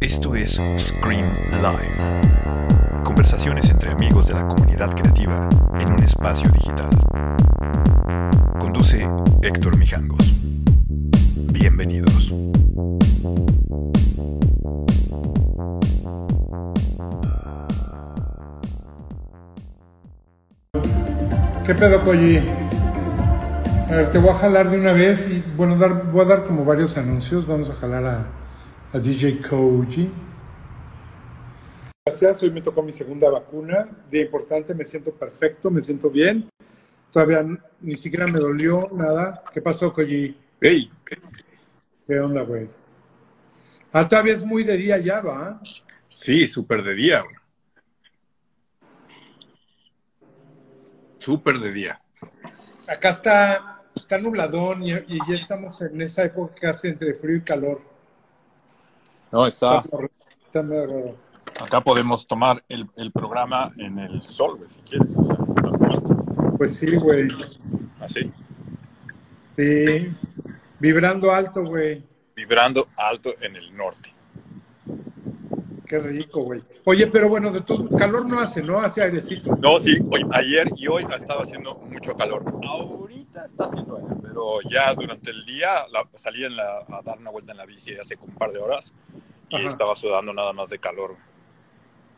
Esto es Scream Live. Conversaciones entre amigos de la comunidad creativa en un espacio digital. Conduce Héctor Mijangos. Bienvenidos. ¿Qué pedo, Koji? A ver, te voy a jalar de una vez y bueno, dar, voy a dar como varios anuncios. Vamos a jalar a, a DJ Koji. Gracias, hoy me tocó mi segunda vacuna. De importante, me siento perfecto, me siento bien. Todavía ni siquiera me dolió nada. ¿Qué pasó, Koji? Hey, ¿Qué onda, güey? Ah, todavía es muy de día ya, ¿va? sí, súper de día, güey. Súper de día. Acá está, está nubladón y, y ya estamos en esa época casi entre frío y calor. No, está. Está raro. Acá podemos tomar el, el programa en el sol, güey, si quieres. O sea. Pues sí, güey. así. Sí. Vibrando alto, güey. Vibrando alto en el norte. Qué rico, güey. Oye, pero bueno, de tu calor no hace, ¿no? Hace airecito. No, sí, hoy, ayer y hoy ha estado haciendo mucho calor. Ahorita está haciendo aire, pero ya durante el día la- salí en la- a dar una vuelta en la bici hace un par de horas y Ajá. estaba sudando nada más de calor.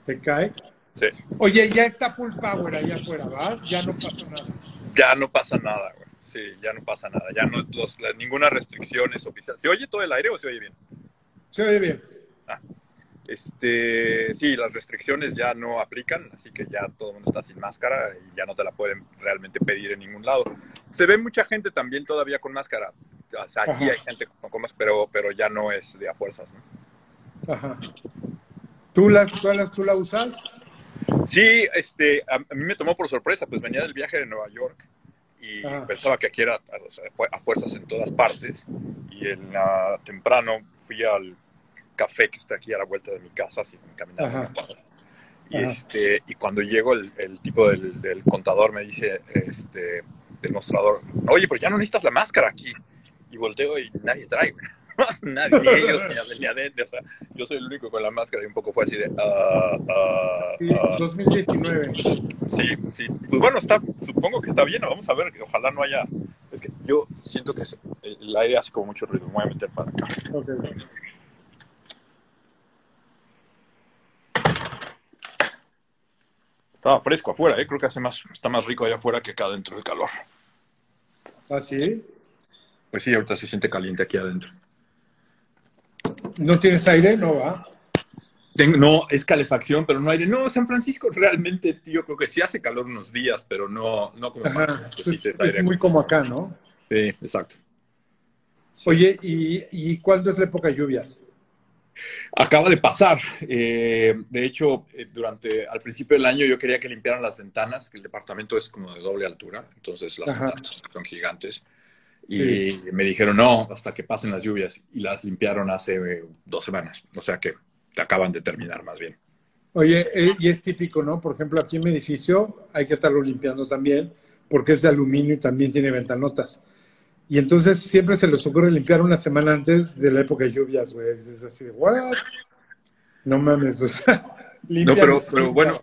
¿Te cae? Sí. Oye, ya está full power allá afuera, ¿va? Ya no pasa nada. Ya no pasa nada, güey. Sí, ya no pasa nada. Ya no, los- ninguna restricción es oficial. ¿Se oye todo el aire o se oye bien? Se oye bien. Este, sí, las restricciones ya no aplican, así que ya todo el mundo está sin máscara y ya no te la pueden realmente pedir en ningún lado. Se ve mucha gente también todavía con máscara. O sea, sí hay gente con, con máscara, pero, pero ya no es de a fuerzas, ¿no? Ajá. ¿Tú, las, tú, las, ¿Tú la usas? Sí, este, a, a mí me tomó por sorpresa, pues venía del viaje de Nueva York y Ajá. pensaba que aquí era fue a fuerzas en todas partes y en la- temprano fui al café que está aquí a la vuelta de mi casa, así caminando. Y, Ajá. este, y cuando llego el, el tipo del, del contador me dice, este, del mostrador, oye, pero ya no necesitas la máscara aquí. Y volteo y nadie trae, nadie, ni ellos, ni, ade- ni adentro. O sea, yo soy el único con la máscara y un poco fue así de, ah, Sí, ah. 2019. Sí, sí. Pues bueno, está, supongo que está bien. Vamos a ver, que ojalá no haya. Es que yo siento que el aire hace como mucho ruido. Me voy a meter para acá. Ok. Estaba fresco afuera, ¿eh? Creo que hace más, está más rico allá afuera que acá adentro del calor. ¿Ah, sí? Pues sí, ahorita se siente caliente aquí adentro. ¿No tienes aire? No, va. Tengo- no, es calefacción, pero no aire. No, San Francisco realmente, tío, creo que sí hace calor unos días, pero no, no como para que. Es, es muy como acá, ¿no? Sí, exacto. Oye, ¿y, ¿y cuándo es la época de lluvias? Acaba de pasar. Eh, de hecho, eh, durante al principio del año yo quería que limpiaran las ventanas, que el departamento es como de doble altura, entonces las Ajá. ventanas son gigantes. Y me dijeron no, hasta que pasen las lluvias. Y las limpiaron hace eh, dos semanas. O sea que te acaban de terminar más bien. Oye, eh, y es típico, ¿no? Por ejemplo, aquí en mi edificio hay que estarlo limpiando también, porque es de aluminio y también tiene ventanotas. Y entonces siempre se les ocurre limpiar una semana antes de la época de lluvias, güey. Es así de, ¿what? No mames, o sea, No, pero, bueno,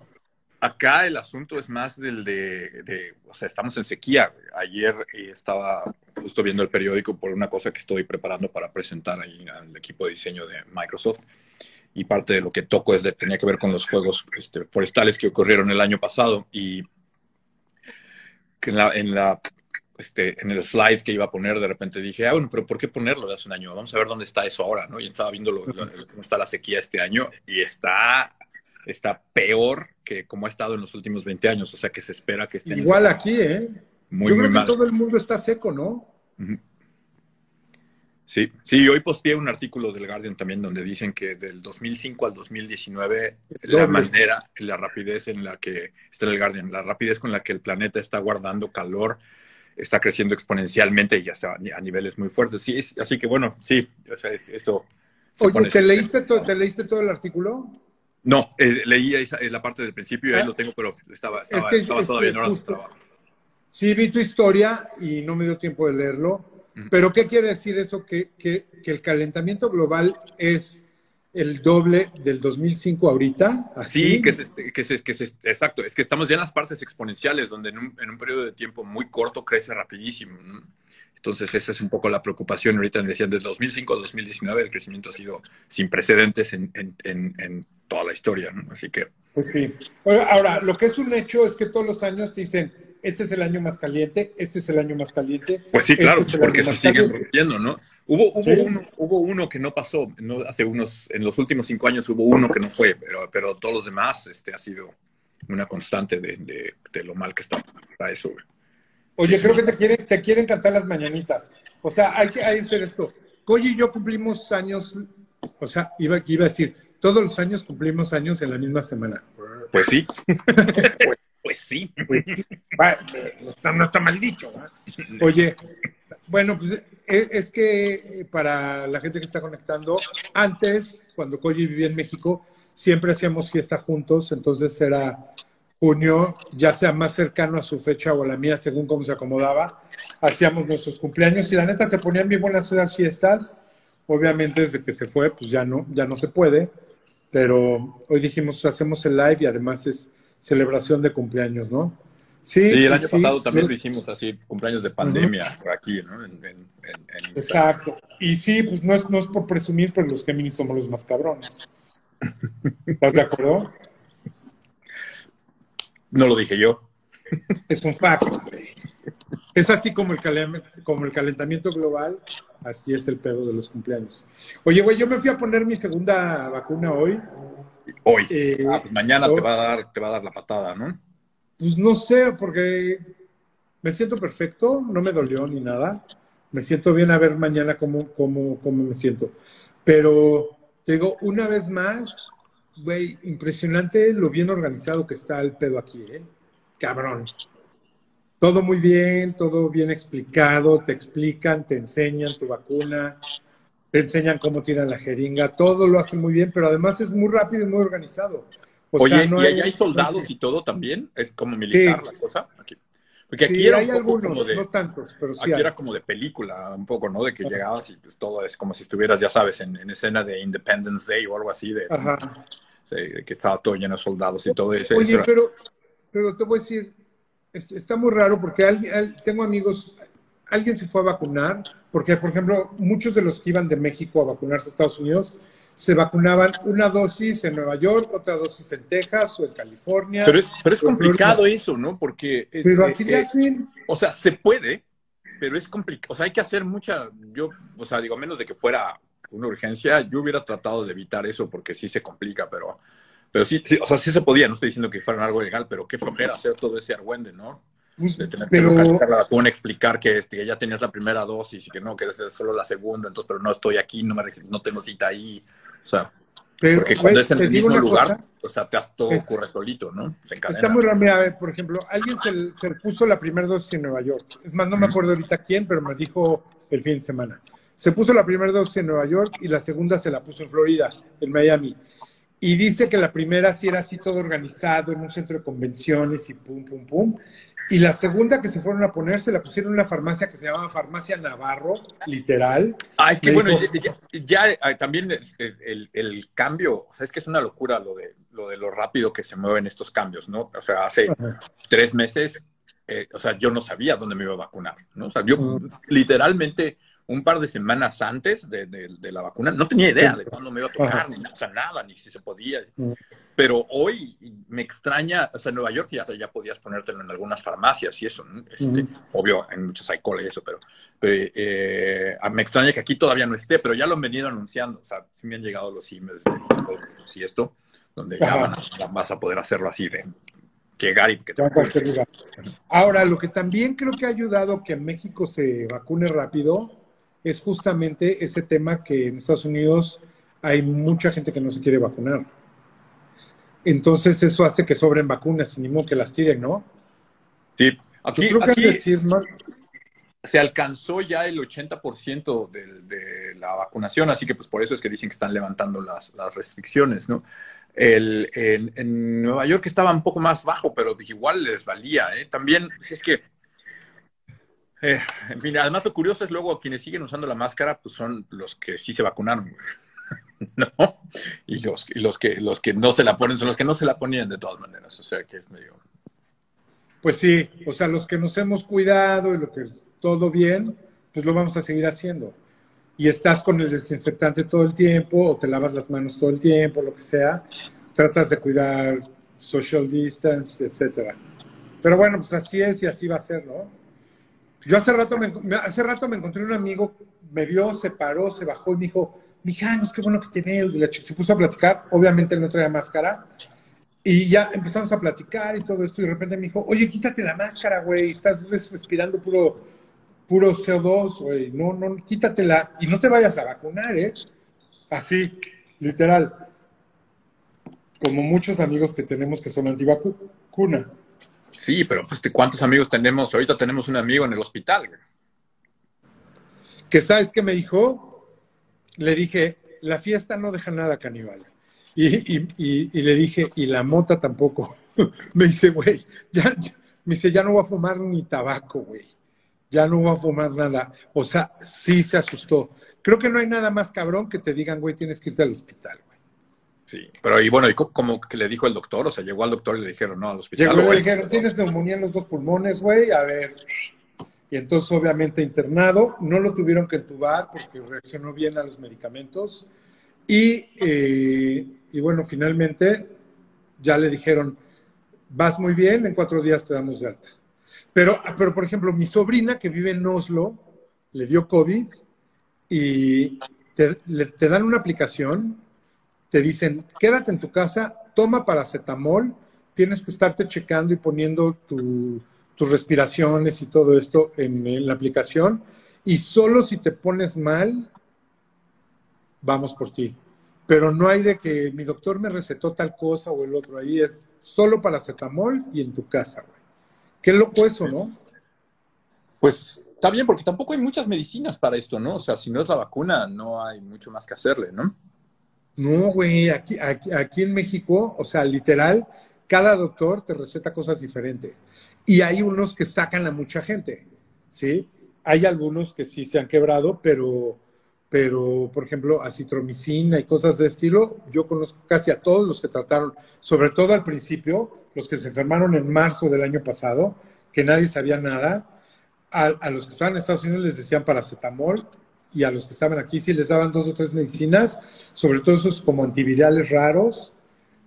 acá el asunto es más del de, de- o sea, estamos en sequía. güey. Ayer eh, estaba justo viendo el periódico por una cosa que estoy preparando para presentar ahí al equipo de diseño de Microsoft. Y parte de lo que toco es de, tenía que ver con los fuegos este, forestales que ocurrieron el año pasado. Y que en la, en la este, en el slide que iba a poner, de repente dije, ah, bueno, pero ¿por qué ponerlo de hace un año? Vamos a ver dónde está eso ahora, ¿no? Y estaba viendo lo- lo- cómo está la sequía este año y está, está peor que como ha estado en los últimos 20 años, o sea que se espera que esté Igual aquí, ¿eh? muy, Yo muy creo que todo el mundo está seco, ¿no? Sí, sí, hoy posteé un artículo del Guardian también donde dicen que del 2005 al 2019 la manera, la rapidez en la que está en el Guardian, la rapidez con la que el planeta está guardando calor está creciendo exponencialmente y ya está a niveles muy fuertes. Sí, es- así que bueno, sí, o sea, es- eso. se Oye, ¿te leíste, todo, ¿te leíste todo el artículo? No, eh, leí esa- eh, la parte del principio y ahí Ah. lo tengo, pero estaba, estaba, que- estaba es todavía en horas de trabajo. Sí, vi tu historia y no me dio tiempo de leerlo, Pero ¿qué quiere decir eso? Que, que, que el calentamiento global es el doble del 2005 ahorita. ¿así? Sí, que es, que, es, que es, exacto. Es que estamos ya en las partes exponenciales, donde en un, en un periodo de tiempo muy corto crece rapidísimo. Entonces, esa es un poco la preocupación. Ahorita decían, de 2005 a 2019 el crecimiento ha sido sin precedentes en, en, en, toda la historia. ¿no? Así que... Pues sí. Ahora, lo que es un hecho es que todos los años te dicen, este es el año más caliente, este es el año más caliente. Pues sí, claro, este porque se siguen rompiendo, ¿no? Hubo, hubo, uno, hubo uno que no pasó, no, hace unos, en los últimos cinco años hubo uno que no fue, pero, pero todos los demás este, ha sido una constante de, de, de lo mal que está para eso. Oye, creo que te quieren, te quieren cantar las mañanitas. O sea, hay que, hay que hacer esto. Coy y yo cumplimos años, o sea, iba, iba a decir, todos los años cumplimos años en la misma semana. Pues sí. pues, pues sí. Pues no, está, mal dicho. Oye, bueno, pues e, es, que eh, para la gente que está conectando, antes, cuando Koji vivía en México, siempre hacíamos fiesta juntos, entonces era junio, ya sea más cercano a su fecha o a la mía, según cómo se acomodaba, hacíamos nuestros cumpleaños y la neta se ponían bien buenas esas fiestas. Obviamente desde que se fue, pues ya no, ya no se puede, pero hoy dijimos hacemos el live y además es celebración de cumpleaños, ¿no? Sí, el año pasado también lo hicimos así, cumpleaños de pandemia por aquí, ¿no? Exacto. Y sí, pues no es, no es por presumir, pero los Géminis somos los más cabrones. ¿Estás de acuerdo? No lo dije yo. Es un fact. Es así como el, como el calentamiento global, así es el pedo de los cumpleaños. Oye, güey, yo me fui a poner mi segunda vacuna hoy. Hoy. Eh, ah, pues mañana te va, a dar, te va a dar la patada, ¿no? Pues no sé, porque me siento perfecto, no me dolió ni nada. Me siento bien a ver mañana cómo, cómo, cómo me siento. Pero te digo, una vez más, güey, impresionante lo bien organizado que está el pedo aquí, ¿eh? Cabrón. Todo muy bien, todo bien explicado, te explican, te enseñan tu vacuna, te enseñan cómo tiran la jeringa, todo lo hacen muy bien, pero además es muy rápido y muy organizado. Oye, ¿y allá hay soldados y todo también? ¿Es como militar la cosa? Porque aquí era un poco como de, no tantos, pero sí Aquí era como de película, un poco, ¿no? De que llegabas y pues todo es como si estuvieras, ya sabes, en, escena de Independence Day o algo así, de, de que estaba todo lleno de soldados y todo eso. Oye, pero, pero te voy a decir, está muy raro porque tengo amigos, alguien se fue a vacunar, porque, por ejemplo, muchos de los que iban de México a vacunarse a Estados Unidos se vacunaban una dosis en Nueva York, otra dosis en Texas o en California. Pero es, pero es complicado eso, ¿no? Porque... Pero así le hacen. O sea, se puede, pero es complicado. O sea, hay que hacer mucha... Yo, o sea, digo, menos de que fuera una urgencia, yo hubiera tratado de evitar eso porque sí se complica, pero... Pero sí, sí, o sea, sí se podía, no estoy diciendo que fuera algo legal, pero qué flojera hacer todo ese argüende, ¿no? Pues, de tener pero... que la vacuna, explicar que, este, que ya tenías la primera dosis y que no, que es solo la segunda, entonces, pero no estoy aquí, no, me, no tengo cita ahí. O sea, pero, porque cuando es en el mismo lugar, o sea, te, todo ocurre solito, ¿no? Se Está muy raro. Por ejemplo, alguien se, se, puso la primera dosis en Nueva York. Es más, no me acuerdo ahorita quién, pero me dijo el fin de semana. Se puso la primera dosis en Nueva York y la segunda se la puso en Florida, en Miami. Y dice que la primera sí era así todo organizado en un centro de convenciones y pum, pum, pum. Y la segunda que se fueron a poner se la pusieron en una farmacia que se llamaba Farmacia Navarro, literal. Ah, es que bueno, ya, ah, también el, el, cambio, o sea, es que es una locura lo de, lo de lo rápido que se mueven estos cambios, ¿no? O sea, hace tres meses, eh, o sea, yo no sabía dónde me iba a vacunar, ¿no? O sea, yo literalmente un par de semanas antes de, de, la vacuna, no tenía idea de cuándo me iba a tocar, ni, o sea, nada, ni si se podía. Mm. Pero hoy me extraña, o sea, en Nueva York ya, ya podías ponértelo en algunas farmacias y eso, este, obvio, en muchos hay y eso, pero, eh, me extraña que aquí todavía no esté, pero ya lo han venido anunciando, o sea, sí me han llegado los emails de, y esto, donde ya, vas a poder hacerlo así de llegar y que te Ahora, lo que también creo que ha ayudado que México se vacune rápido es justamente ese tema que en Estados Unidos hay mucha gente que no se quiere vacunar. Entonces eso hace que sobren vacunas y ni modo que las tiren, ¿no? Sí, aquí, se alcanzó ya el 80% de, de, la vacunación, así que pues por eso es que dicen que están levantando las, restricciones, ¿no? El, en, Nueva York estaba un poco más bajo, pero igual les valía, ¿eh? También, si es que Eh, fin, además lo curioso es luego quienes siguen usando la máscara, pues son los que sí se vacunaron, ¿no? Y los, y los que los que no se la ponen son los que no se la ponían de todas maneras. O sea que es medio. Pues sí, o sea, los que nos hemos cuidado y lo que es todo bien, pues lo vamos a seguir haciendo. Y estás con el desinfectante todo el tiempo, o te lavas las manos todo el tiempo, lo que sea, tratas de cuidar social distance, etcétera. Pero bueno, pues así es y así va a ser, ¿no? Yo hace rato me, hace rato me encontré un amigo, me vio, se paró, se bajó y me dijo, Mijanos, qué bueno que te se puso a platicar, obviamente él no traía máscara. Y ya empezamos a platicar y todo esto, y de repente me dijo, oye, quítate la máscara, güey, estás respirando puro, puro CO2, güey, no, no, quítatela y no te vayas a vacunar, ¿eh? Así, literal. Como muchos amigos que tenemos que son antivacuna. Sí, pero pues, ¿cuántos amigos tenemos? Ahorita tenemos un amigo en el hospital. Que sabes qué me dijo? Le dije, la fiesta no deja nada caníbal. Y, le dije, y la mota tampoco. me dice, güey, ya, me dice, ya no voy a fumar ni tabaco, güey. Ya no voy a fumar nada. O sea, sí se asustó. Creo que no hay nada más cabrón que te digan, güey, tienes que irte al hospital. Sí, pero y bueno, ¿y cómo que le dijo el doctor? O sea, llegó al doctor y le dijeron, no, al hospital. Llegó y le dijeron, tienes neumonía en los dos pulmones, güey, a ver. Y entonces, obviamente, internado, no lo tuvieron que entubar porque reaccionó bien a los medicamentos. Y, eh, y bueno, finalmente ya le dijeron, vas muy bien, en cuatro días te damos de alta. Pero, pero, por ejemplo, mi sobrina que vive en Oslo le dio COVID y te, te dan una aplicación te dicen, quédate en tu casa, toma paracetamol, tienes que estarte checando y poniendo tus respiraciones y todo esto en, la aplicación, y solo si te pones mal, vamos por ti. Pero no hay de que mi doctor me recetó tal cosa o el otro, ahí es solo paracetamol y en tu casa, güey. Qué loco eso, ¿no? Pues está bien, porque tampoco hay muchas medicinas para esto, ¿no? O sea, si no es la vacuna, no hay mucho más que hacerle, ¿no? No, güey, aquí, aquí, en México, o sea, literal, cada doctor te receta cosas diferentes. Y hay unos que sacan a mucha gente, ¿sí? Hay algunos que sí se han quebrado, pero, pero por ejemplo, acitromicina y cosas de estilo, yo conozco casi a todos los que trataron, sobre todo al principio, los que se enfermaron en marzo del año pasado, que nadie sabía nada. A, a los que estaban en Estados Unidos les decían paracetamol, y a los que estaban aquí sí les daban dos o tres medicinas, sobre todo esos como antivirales raros.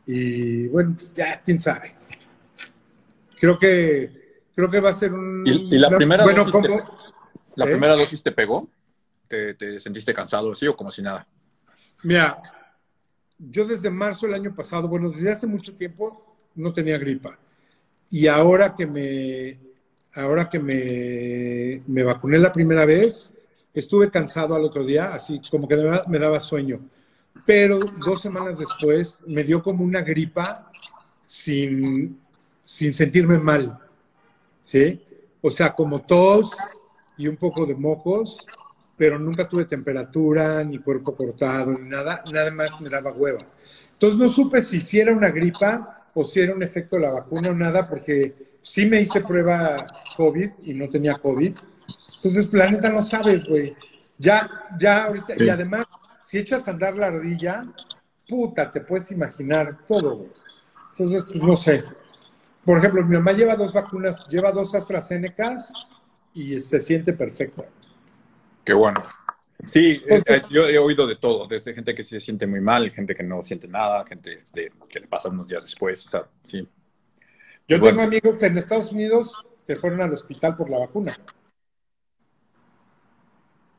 Y bueno, pues ya, quién sabe. Creo que, creo que va a ser un... ¿Y, la, primera, dosis te, la ¿Eh? primera dosis te pegó? ¿Te, sentiste cansado así o como si nada? Mira, yo desde marzo del año pasado, bueno, desde hace mucho tiempo no tenía gripa. Y ahora que me, ahora que me, me vacuné la primera vez, Estuve cansado al otro día, así como que me daba sueño. Pero dos semanas después me dio como una gripa sin, sin sentirme mal. ¿Sí? O sea, como tos y un poco de mocos, pero nunca tuve temperatura, ni cuerpo cortado, ni nada. Nada más me daba hueva. Entonces no supe si, si era una gripa o si era un efecto de la vacuna o nada, porque sí me hice prueba COVID y no tenía COVID entonces, planeta, no sabes, güey. Ya, ya ahorita, y además, si echas a andar la ardilla, puta, te puedes imaginar todo, güey. Entonces, pues no sé. Por ejemplo, mi mamá lleva dos vacunas, lleva dos AstraZeneca y se siente perfecta. Qué bueno. Sí, eh, eh, yo he oído de todo, desde gente que se siente muy mal, gente que no siente nada, gente que le pasa unos días después, o sea, sí. Yo tengo amigos en Estados Unidos que fueron al hospital por la vacuna.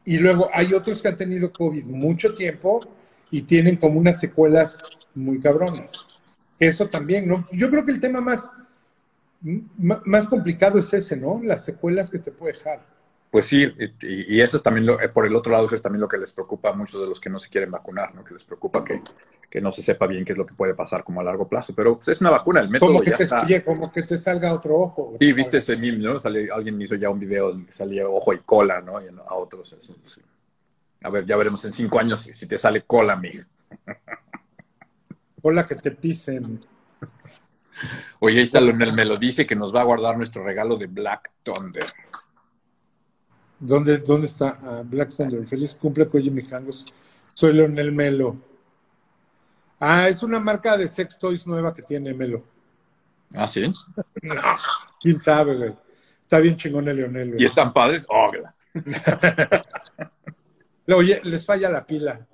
Y luego hay otros que han tenido COVID mucho tiempo y tienen como unas secuelas muy cabronas. Eso también, ¿no? Yo creo que el tema más, más complicado es ese, ¿no? Las secuelas que te puede dejar. Pues sí, y, eso es también, lo, eh, por el otro lado, eso es también lo que les preocupa a muchos de los que no se quieren vacunar, ¿no? Que les preocupa que, que no se sepa bien qué es lo que puede pasar como a largo plazo. Pero pues, es una vacuna, el método como que ya te, está. como que te salga otro ojo. Sí, viste ese meme, ¿no? alguien me hizo ya un video donde salía ojo y cola, ¿no? Y a otros. A ver, ya veremos en cinco años si te sale cola, amigo. Cola que te pisen. Oye, ahí está, me lo dice que nos va a guardar nuestro regalo de Black Thunder. ¿Dónde, dónde está? Ah, Black Thunder. Feliz cumple, Koji Mijangos. Soy Leonel Melo. Ah, es una marca de sex toys nueva que tiene Melo. ¿Ah, sí? No, quién sabe, güey. Está bien chingón el Leonel. ¿Y están padres? Oh, Oye, les falla la pila.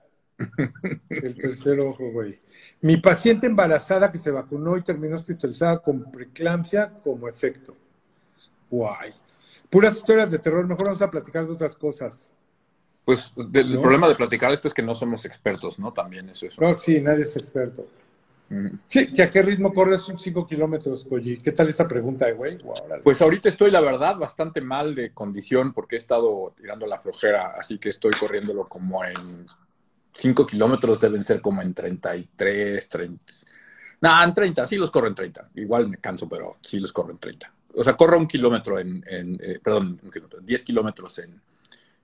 El tercer ojo, güey. Mi paciente embarazada que se vacunó y terminó hospitalizada con preeclampsia como efecto. Guay. Puras historias de terror. Mejor vamos a platicar de otras cosas. Pues el problema de platicar esto es que no somos expertos, ¿no? También es eso. No, sí, nadie es experto. Sí, a qué ritmo corres 5 kilómetros, Koji? ¿Qué tal esa pregunta, güey? pues ahorita estoy, la verdad, bastante mal de condición porque he estado tirando la flojera, así que estoy corriéndolo como en 5 kilómetros, deben ser como en 33, 30. No, en 30, sí los corro en 30. Igual me canso, pero sí los corro en 30. O sea, corro un kilómetro en, eh, perdón, un kilómetro, 10 kilómetros en,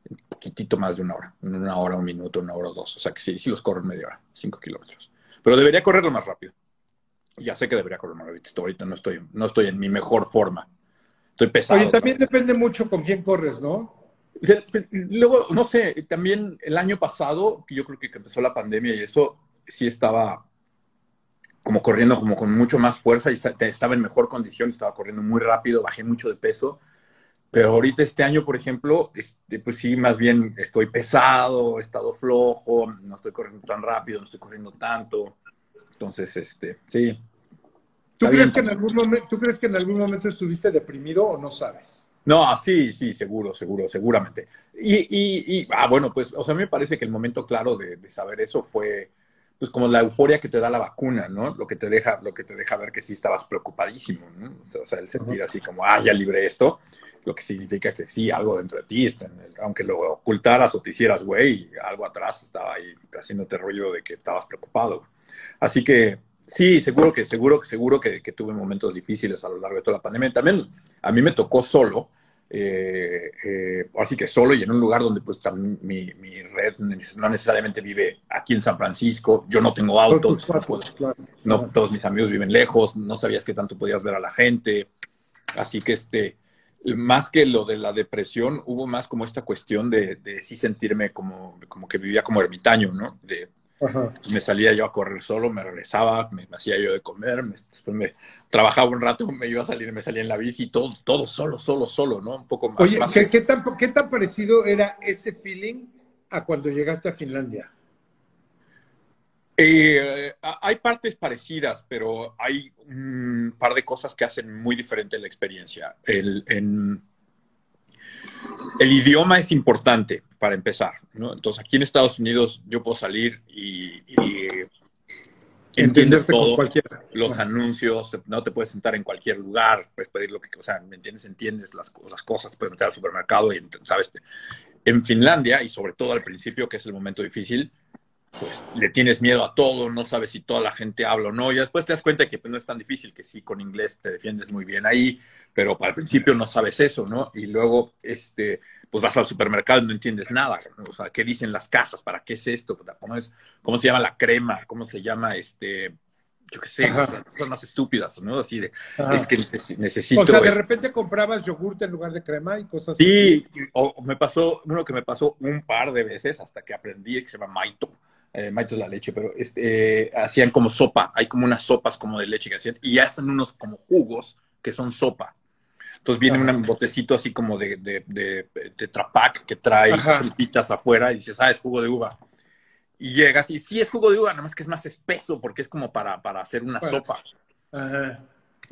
un poquitito más de una hora, una hora, un minuto, una hora o dos. O sea que sí, sí los corro en media hora, 5 kilómetros. Pero debería correrlo más rápido. Ya sé que debería correr más rápido. Ahorita no estoy, no estoy en mi mejor forma. Estoy pesado. Oye, también depende mucho con quién corres, ¿no? Luego, no sé, también el año pasado, yo creo que empezó la pandemia y eso, sí estaba como corriendo como con mucho más fuerza y estaba en mejor condición, estaba corriendo muy rápido, bajé mucho de peso. Pero ahorita este año, por ejemplo, este, pues sí, más bien estoy pesado, he estado flojo, no estoy corriendo tan rápido, no estoy corriendo tanto. Entonces, este, sí. ¿Tú crees, que en algún momento, ¿Tú crees que en algún momento estuviste deprimido o no sabes? No, sí, sí, seguro, seguro, seguramente. Y, y, y ah, bueno, pues, o sea, a mí me parece que el momento claro de, de saber eso fue, pues como la euforia que te da la vacuna, ¿no? Lo que te deja, lo que te deja ver que sí estabas preocupadísimo, ¿no? O sea, el sentir así como, ah, ya libré esto, lo que significa que sí, algo dentro de ti, está aunque lo ocultaras o te hicieras güey, algo atrás estaba ahí haciéndote rollo de que estabas preocupado. Así que sí, seguro que, seguro que, seguro que, que tuve momentos difíciles a lo largo de toda la pandemia. También a mí me tocó solo, eh, eh, así que solo y en un lugar donde pues también mi, mi, red no necesariamente vive aquí en San Francisco, yo no tengo autos, no, todos mis amigos viven lejos, no sabías que tanto podías ver a la gente, así que este, más que lo de la depresión, hubo más como esta cuestión de, de sí sentirme como, como que vivía como ermitaño, ¿no? De, me salía yo a correr solo, me regresaba, me, hacía yo de comer, después me trabajaba un rato, me iba a salir, me salía en la bici, todo, todo solo, solo, solo, ¿no? Un poco más. Oye, ¿qué, tan, ¿qué tan parecido era ese feeling a cuando llegaste a Finlandia? Eh, hay partes parecidas, pero hay un par de cosas que hacen muy diferente la experiencia. El, en, el idioma es importante para empezar, ¿no? Entonces, aquí en Estados Unidos yo puedo salir y, entiendes todo, los anuncios, no te puedes sentar en cualquier lugar, puedes pedir lo que, o sea, ¿me entiendes? Entiendes las, las cosas, puedes meter al supermercado y, ¿sabes? En Finlandia, y sobre todo al principio, que es el momento difícil, pues le tienes miedo a todo, no sabes si toda la gente habla o no, y después te das cuenta que pues, no es tan difícil, que sí, con inglés te defiendes muy bien ahí, pero al principio no sabes eso, ¿no? Y luego, este, pues vas al supermercado y no entiendes nada, o sea, ¿qué dicen las casas? ¿Para qué es esto? ¿Cómo, es, cómo se llama la crema? ¿Cómo se llama este...? Yo qué sé, son más estúpidas, ¿no? Así de, es que necesito... O sea, de repente comprabas yogurt en lugar de crema y cosas así. Sí, o me pasó, uno que me pasó un par de veces hasta que aprendí que se llama Maito eh, maito es la leche, pero este, hacían como sopa, hay como unas sopas como de leche que hacían, y hacen unos como jugos que son sopa. Entonces viene un botecito así como de, de, de, que trae frupitas afuera y dices, ah, es jugo de uva. Y llegas y sí es jugo de uva, nada más que es más espeso porque es como para, para hacer una sopa. Ajá.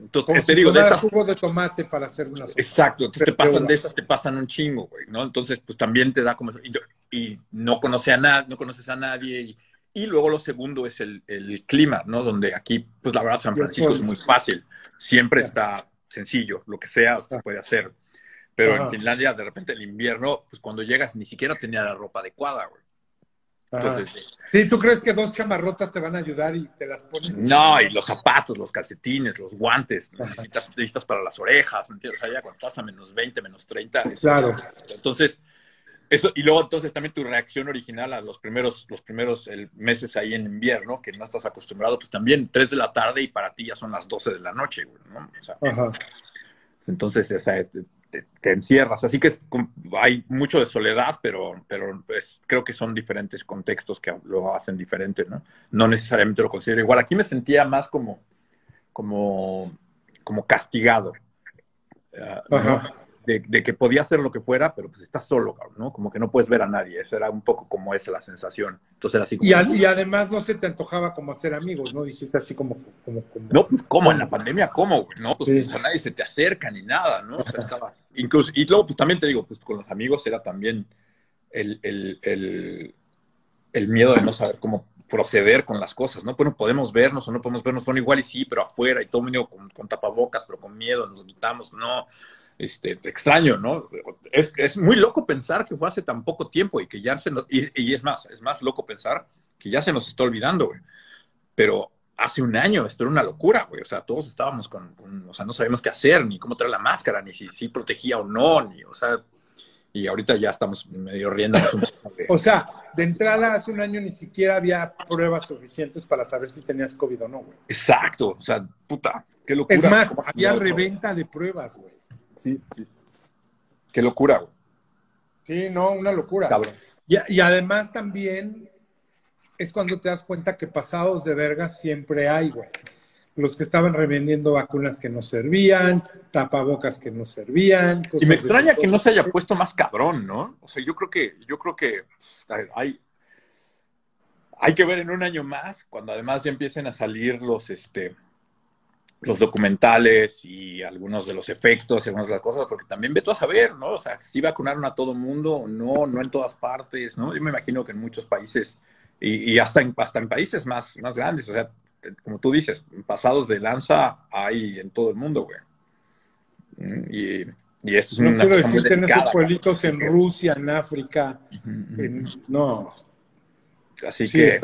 Entonces, te digo, de esas... jugo de tomate para hacer una sopa. Exacto, entonces te pasan de esas, te pasan un chingo, güey, ¿no? Entonces, pues también te da como... Y, y no conoce a nadie, no conoces a nadie. Y, luego lo segundo es el, el, clima, ¿no? Donde aquí, pues la verdad, San Francisco es muy fácil. Siempre está sencillo, lo que sea se puede hacer. Pero en Finlandia, de repente, el invierno, pues cuando llegas ni siquiera tenía la ropa adecuada, güey. Entonces, sí, ¿tú crees que dos chamarrotas te van a ayudar y te las pones? No, y los zapatos, los calcetines, los guantes, necesitas, necesitas, para las orejas, ¿me entiendes? O sea, ya cuando estás a menos 20, menos 30. claro. entonces, eso, y luego entonces también tu reacción original a los primeros, los primeros meses ahí en invierno, que no estás acostumbrado, pues también 3 de la tarde y para ti ya son las 12 de la noche, güey, ¿no? O sea, Ajá. Entonces, o te, encierras. Así que hay mucho de soledad, pero, pero pues, creo que son diferentes contextos que lo hacen diferente, ¿no? No necesariamente lo considero igual. Aquí me sentía más como, como, como castigado. Uh, de, que podía hacer lo que fuera, pero pues estás solo, ¿no? Como que no puedes ver a nadie. Eso era un poco como esa la sensación. Entonces era así como... Y, además no se te antojaba como hacer amigos, ¿no? Dijiste así como... como, No, pues ¿cómo? En la pandemia, ¿cómo? No, pues, a nadie se te acerca ni nada, ¿no? O sea, estaba... Incluso, y luego, pues también te digo, pues con los amigos era también el, el, el, el miedo de no saber cómo proceder con las cosas, ¿no? Bueno, podemos vernos o no podemos vernos, bueno, igual y sí, pero afuera y todo el mundo con, con tapabocas, pero con miedo, nos quitamos, no este, extraño, ¿no? Es, es muy loco pensar que fue hace tan poco tiempo y que ya se nos, y, es más, es más loco pensar que ya se nos está olvidando, güey. Pero hace un año esto era una locura, güey. O sea, todos estábamos con, o sea, no sabíamos qué hacer, ni cómo traer la máscara, ni si, si protegía o no, ni, o sea, y ahorita ya estamos medio riendo. o sea, de entrada hace un año ni siquiera había pruebas suficientes para saber si tenías COVID o no, güey. Exacto, o sea, puta, qué locura. Es más, había reventa de pruebas, güey. Sí, sí. Qué locura, güey. Sí, no, una locura. Y, además también es cuando te das cuenta que pasados de verga siempre hay, güey. Los que estaban revendiendo vacunas que no servían, tapabocas que no servían. y me extraña que no se haya puesto más cabrón, ¿no? O sea, yo creo que, yo creo que hay, hay que ver en un año más, cuando además ya empiecen a salir los, este, los documentales y algunos de los efectos y algunas de las cosas, porque también veto a saber, ¿no? O sea, si vacunaron a todo mundo o no, no en todas partes, ¿no? Yo me imagino que en muchos países y, hasta, en, hasta en países más, más grandes, o sea, como tú dices, pasados de lanza hay en todo el mundo, güey. Mm, y, y esto es no quiero decir que en esos pueblitos en Rusia, en África, no. Así que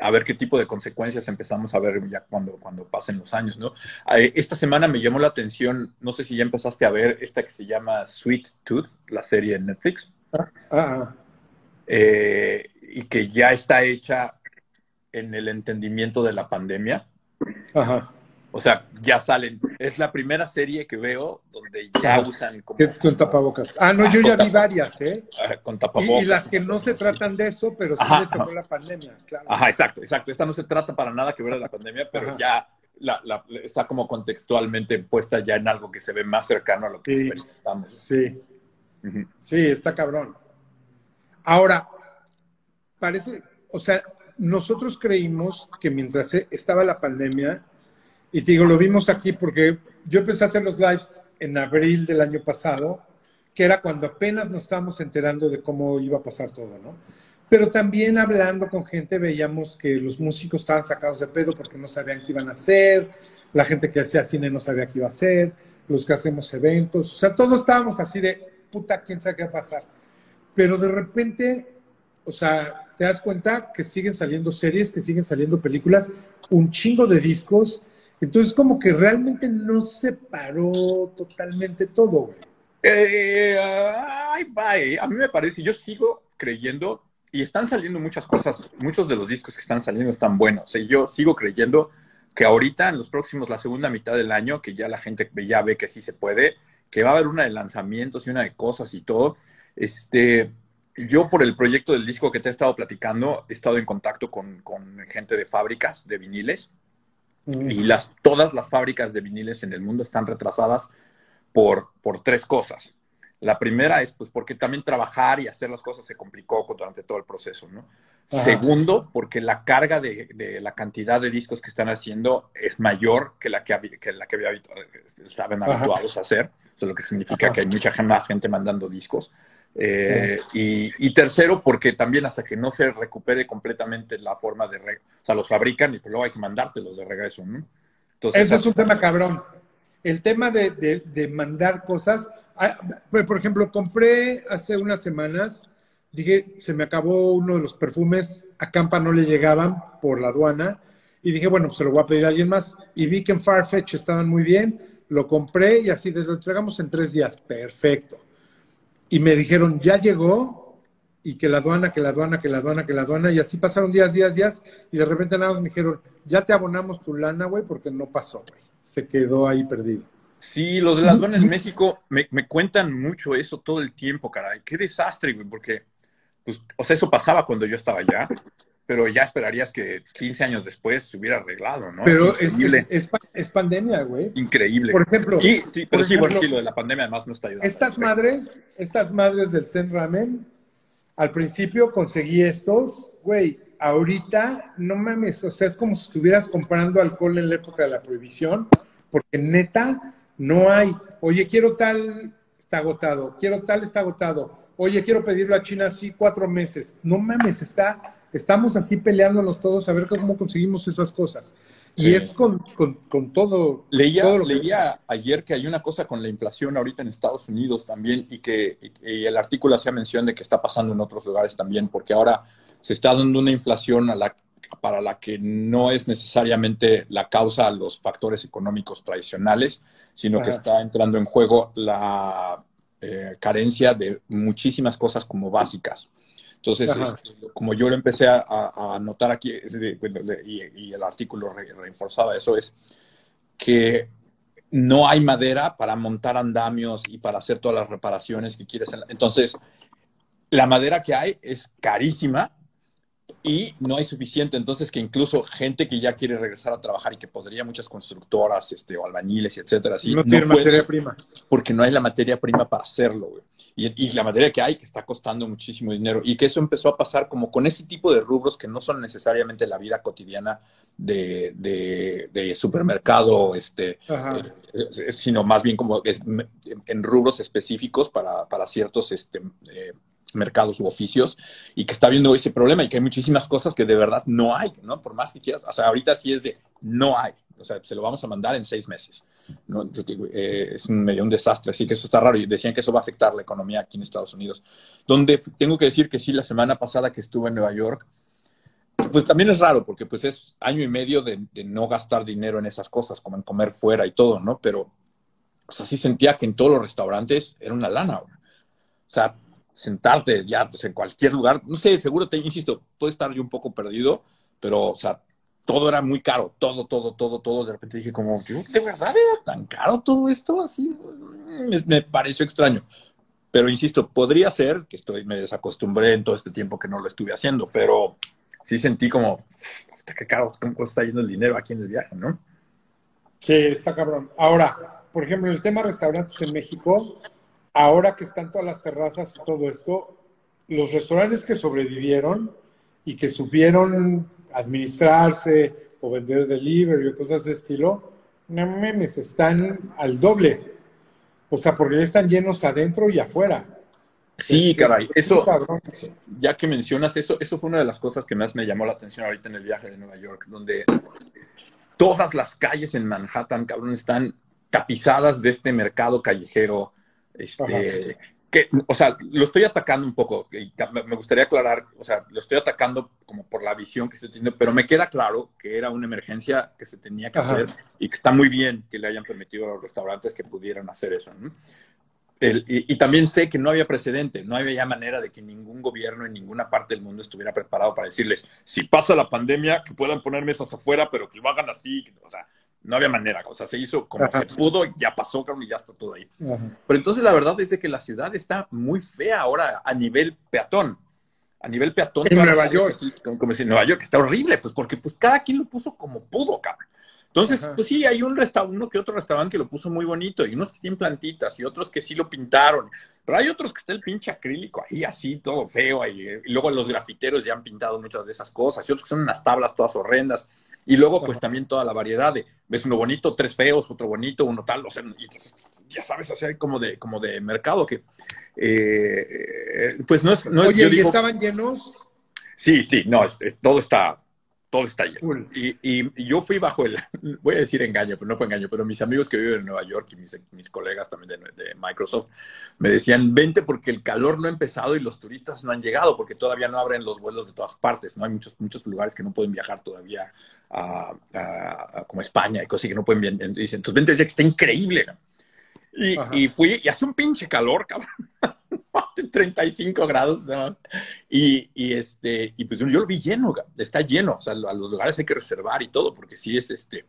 a ver qué tipo de consecuencias empezamos a ver ya cuando, cuando pasen los años, ¿no? Eh, esta semana me llamó la atención, no sé si ya empezaste a ver esta que se llama Sweet Tooth, la serie en Netflix. Ah, ah. Eh, y que ya está hecha en el entendimiento de la pandemia. Ajá. O sea, ya salen. Es la primera serie que veo donde ya usan como... Con tapabocas. Ah, no, yo ya vi varias, ¿eh? Con tapabocas. Y, las que no se tratan de eso, pero sí les tocó la pandemia, claro. Ajá, exacto, exacto. Esta no se trata para nada que ver de la pandemia, pero ya la, está como contextualmente puesta ya en algo que se ve más cercano a lo que experimentamos. Sí. Sí, está cabrón. Ahora, parece, o sea, nosotros creímos que mientras estaba la pandemia y te digo, lo vimos aquí porque yo empecé a hacer los lives en abril del año pasado, que era cuando apenas nos estábamos enterando de cómo iba a pasar todo, ¿no? Pero también hablando con gente veíamos que los músicos estaban sacados de pedo porque no sabían qué iban a hacer, la gente que hacía cine no sabía qué iba a hacer, los que hacemos eventos, o sea, todos estábamos así de, puta, quién sabe qué va a pasar. Pero de repente, o sea, te das cuenta que siguen saliendo series, que siguen saliendo películas, un chingo de discos, entonces, como que realmente no se paró totalmente todo, güey. Eh, ay, bye. A mí me parece, yo sigo creyendo, y están saliendo muchas cosas, muchos de los discos que están saliendo están buenos. Y yo sigo creyendo que ahorita, en los próximos, la segunda mitad del año, que ya la gente ya ve que sí se puede, que va a haber una de lanzamientos y una de cosas y todo. Este, yo por el proyecto del disco que te he estado platicando, he estado en contacto con, con gente de fábricas de viniles y las, todas las fábricas de viniles en el mundo están retrasadas por, por tres cosas. La primera es pues porque también trabajar y hacer las cosas se complicó durante todo el proceso, ¿no? Segundo, porque la carga de, de, la cantidad de discos que están haciendo es mayor que la que, que la que había, estaban habituados a hacer, eso lo que significa que hay mucha más gente mandando discos. Eh, y, tercero, porque también hasta que no se recupere completamente la forma de... O sea, los fabrican y pues luego hay que mandártelos de regreso, ¿no? Entonces, Ese es un tema cabrón. El tema de, de, mandar cosas... Ah, pues, por ejemplo, compré hace unas semanas, dije, se me acabó uno de los perfumes, a Campa no le llegaban por la aduana, y dije, bueno, pues se lo voy a pedir a alguien más. Y vi que en Farfetch estaban muy bien, lo compré y así, lo entregamos en tres días. Perfecto y me dijeron, ya llegó, y que la aduana, que la aduana, que la aduana, que la aduana, y así pasaron días, días, días, y de repente nada más me dijeron, ya te abonamos tu lana, güey, porque no pasó, güey. Se quedó ahí perdido. Sí, los de las dones en México me, me, cuentan mucho eso todo el tiempo, caray. Qué desastre, güey, porque, pues, o sea, eso pasaba cuando yo estaba allá, pero ya esperarías que 15 años después se hubiera arreglado, ¿no? Pero es, es, es, pandemia, güey. Increíble. Por ejemplo. Sí, sí pero sí, bueno, sí, lo de la pandemia además no está ayudando. Estas madres, estas madres del Zen Ramen, al principio conseguí estos, güey, ahorita, no mames, o sea, es como si estuvieras comprando alcohol en la época de la prohibición, porque neta, no hay. Oye, quiero tal, está agotado. Quiero tal, está agotado. Oye, quiero pedirlo a China así cuatro meses. No mames, está, estamos así peleándonos todos a ver cómo conseguimos esas cosas. Y es con, con, todo. Leía, leía ayer que hay una cosa con la inflación ahorita en Estados Unidos también y que y el artículo hacía mención de que está pasando en otros lugares también, porque ahora se está dando una inflación a la para la que no es necesariamente la causa a los factores económicos tradicionales, sino que está entrando en juego la eh, carencia de muchísimas cosas como básicas. Entonces, este, como yo lo empecé a, notar aquí, y, el artículo reforzaba eso, es que no hay madera para montar andamios y para hacer todas las reparaciones que quieres. Entonces, la madera que hay es carísima y no hay suficiente, entonces que incluso gente que ya quiere regresar a trabajar y que podría muchas constructoras este, o albañiles etcétera, así, no, tiene materia prima. Porque no hay la materia prima para hacerlo, güey. Y, y, la materia que hay que está costando muchísimo dinero y que eso empezó a pasar como con ese tipo de rubros que no son necesariamente la vida cotidiana de, de, supermercado, este, eh, sino más bien como en rubros específicos para, para ciertos este, eh, mercados u oficios y que está viendo ese problema y que hay muchísimas cosas que de verdad no hay, ¿no? Por más que quieras, o sea, ahorita sí es de no hay, o sea, se lo vamos a mandar en seis meses, ¿no? Eh, es un medio un desastre, así que eso está raro y decían que eso va a afectar la economía aquí en Estados Unidos, donde tengo que decir que sí, la semana pasada que estuve en Nueva York, pues también es raro porque pues es año y medio de, no gastar dinero en esas cosas, como en comer fuera y todo, ¿no? Pero, o sea, sí sentía que en todos los restaurantes era una lana, O sea, sentarte ya pues, en cualquier lugar. No sé, seguro te insisto, puede estar yo un poco perdido, pero, o sea, todo era muy caro, todo, todo, todo, todo. De repente dije, como, ¿de verdad era tan caro todo esto? Así, me, me pareció extraño. Pero insisto, podría ser que estoy, me desacostumbré en todo este tiempo que no lo estuve haciendo, pero sí sentí como, qué caro, cómo está yendo el dinero aquí en el viaje, ¿no? Sí, está cabrón. Ahora, por ejemplo, el tema restaurantes en México, ahora que están todas las terrazas y todo esto, los restaurantes que sobrevivieron y que supieron administrarse o vender delivery o cosas de estilo, no memes, están al doble. O sea, porque ya están llenos adentro y afuera. Sí, caray. Eso, ya que mencionas eso, eso fue una de las cosas que más me llamó la atención ahorita en el viaje de Nueva York, donde todas las calles en Manhattan, cabrón, están tapizadas de este mercado callejero este, que, o sea, lo estoy atacando un poco, y me gustaría aclarar, o sea, lo estoy atacando como por la visión que estoy teniendo, pero me queda claro que era una emergencia que se tenía que hacer y que está muy bien que le hayan permitido a los restaurantes que pudieran hacer eso. y, también sé que no había precedente, no había manera de que ningún gobierno en ninguna parte del mundo estuviera preparado para decirles, si pasa la pandemia, que puedan poner mesas afuera, pero que lo hagan así, o sea, no había manera, o sea, se hizo como se pudo, ya pasó, cabrón, y ya está todo ahí. Pero entonces la verdad es de que la ciudad está muy fea ahora a nivel peatón. A nivel peatón. En Nueva York. como, si en Nueva York está horrible, pues porque pues cada quien lo puso como pudo, cabrón. Entonces, pues sí, hay un uno que otro restaurante que lo puso muy bonito, y unos que tienen plantitas, y otros que sí lo pintaron, pero hay otros que está el pinche acrílico ahí así, todo feo, y, y luego los grafiteros ya han pintado muchas de esas cosas, y otros que son unas tablas todas horrendas. Y luego, pues también toda la variedad de, ves uno bonito, tres feos, otro bonito, uno tal, o sea, ya sabes, hacer como de, como de mercado que, eh, eh, pues no es... No Oye, ¿y estaban llenos? Sí, sí, no, todo está, todo está lleno. Y, y, yo fui bajo el, voy a decir engaño, pero no fue engaño, pero mis amigos que viven en Nueva York y mis, mis colegas también de, de, Microsoft me decían, vente porque el calor no ha empezado y los turistas no han llegado, porque todavía no abren los vuelos de todas partes, ¿no? Hay muchos, muchos lugares que no pueden viajar todavía a, a, como España y cosas que no pueden viajar. Dicen, entonces vente ya que está increíble. Y, y, fui, y hace un pinche calor, cabrón. 35 grados, ¿no? Y, y, este, y pues yo lo vi lleno, está lleno, o sea, a los lugares hay que reservar y todo, porque sí es este.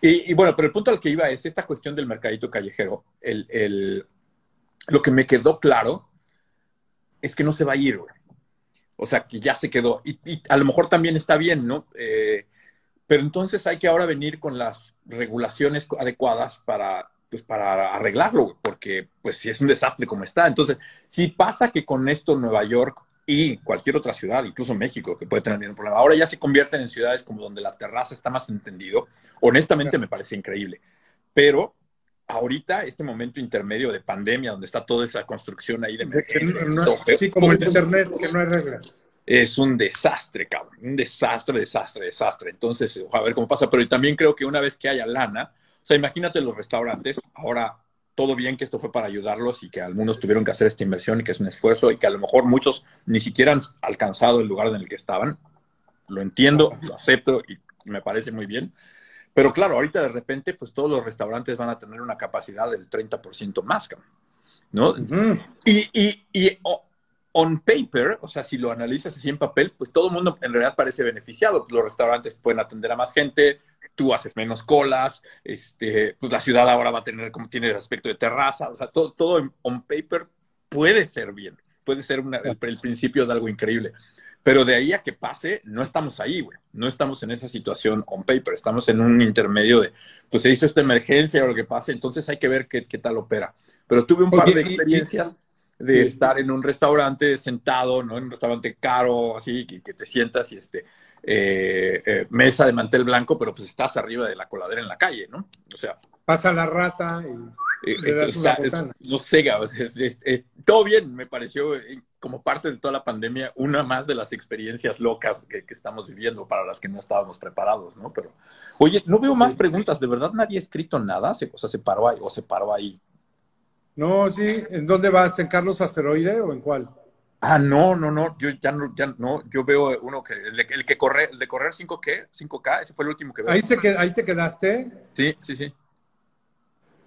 Y, bueno, pero el punto al que iba es esta cuestión del mercadito callejero. El, lo que me quedó claro es que no se va a ir, güey. O sea, que ya se quedó. Y, a lo mejor también está bien, ¿no? Eh, pero entonces hay que ahora venir con las regulaciones adecuadas para, pues, para arreglarlo, porque pues si es un desastre como está. Entonces, si pasa que con esto Nueva York y cualquier otra ciudad, incluso México, que puede tener un problema. Ahora ya se convierten en ciudades como donde la terraza está más entendido. Honestamente me parece increíble. Pero ahorita, este momento intermedio de pandemia, donde está toda esa construcción ahí de, de Sí, como el Internet, que no hay reglas. Es un desastre, cabrón. Un desastre, desastre, desastre. Entonces, a ver cómo pasa. Pero también creo que una vez que haya lana, o sea, imagínate los restaurantes, ahora todo bien que esto fue para ayudarlos y que algunos tuvieron que hacer esta inversión y que es un esfuerzo y que a lo mejor muchos ni siquiera han alcanzado el lugar en el que estaban. Lo entiendo, lo acepto y me parece muy bien. Pero claro, ahorita de repente, pues todos los restaurantes van a tener una capacidad del 30% más, ¿no? Y, y, y on paper, o sea, si lo analizas así en papel, pues todo el mundo en realidad parece beneficiado. Los restaurantes pueden atender a más gente, tú haces menos colas, este, pues la ciudad ahora va a tener como tiene el aspecto de terraza, o sea, todo, todo on paper puede ser bien, puede ser el, principio de algo increíble. Pero de ahí a que pase, no estamos ahí, güey. No estamos en esa situación on paper, estamos en un intermedio de, pues se hizo esta emergencia o lo que pase, entonces hay que ver qué, qué tal opera. Pero tuve un par de experiencias de estar en un restaurante sentado, ¿no? En un restaurante caro, así, que, que te sientas y este, eh, eh, mesa de mantel blanco, pero pues estás arriba de la coladera en la calle, ¿no? O sea. Pasa la rata y eh, le das una no sé, todo bien, me pareció como parte de toda la pandemia, una más de las experiencias locas que, estamos viviendo para las que no estábamos preparados, ¿no? Pero, oye, no veo más preguntas, ¿de verdad nadie ha escrito nada? o sea, se paró ahí, o se paró ahí. No, sí, ¿en dónde vas? ¿En Carlos Asteroide o en cuál? Ah, no, no, no, yo ya no, ya no, yo veo uno que, el, que corre, el de correr 5K, 5K, ese fue el último que veo. ¿Ahí, se ¿Ahí te quedaste? Sí, sí, sí.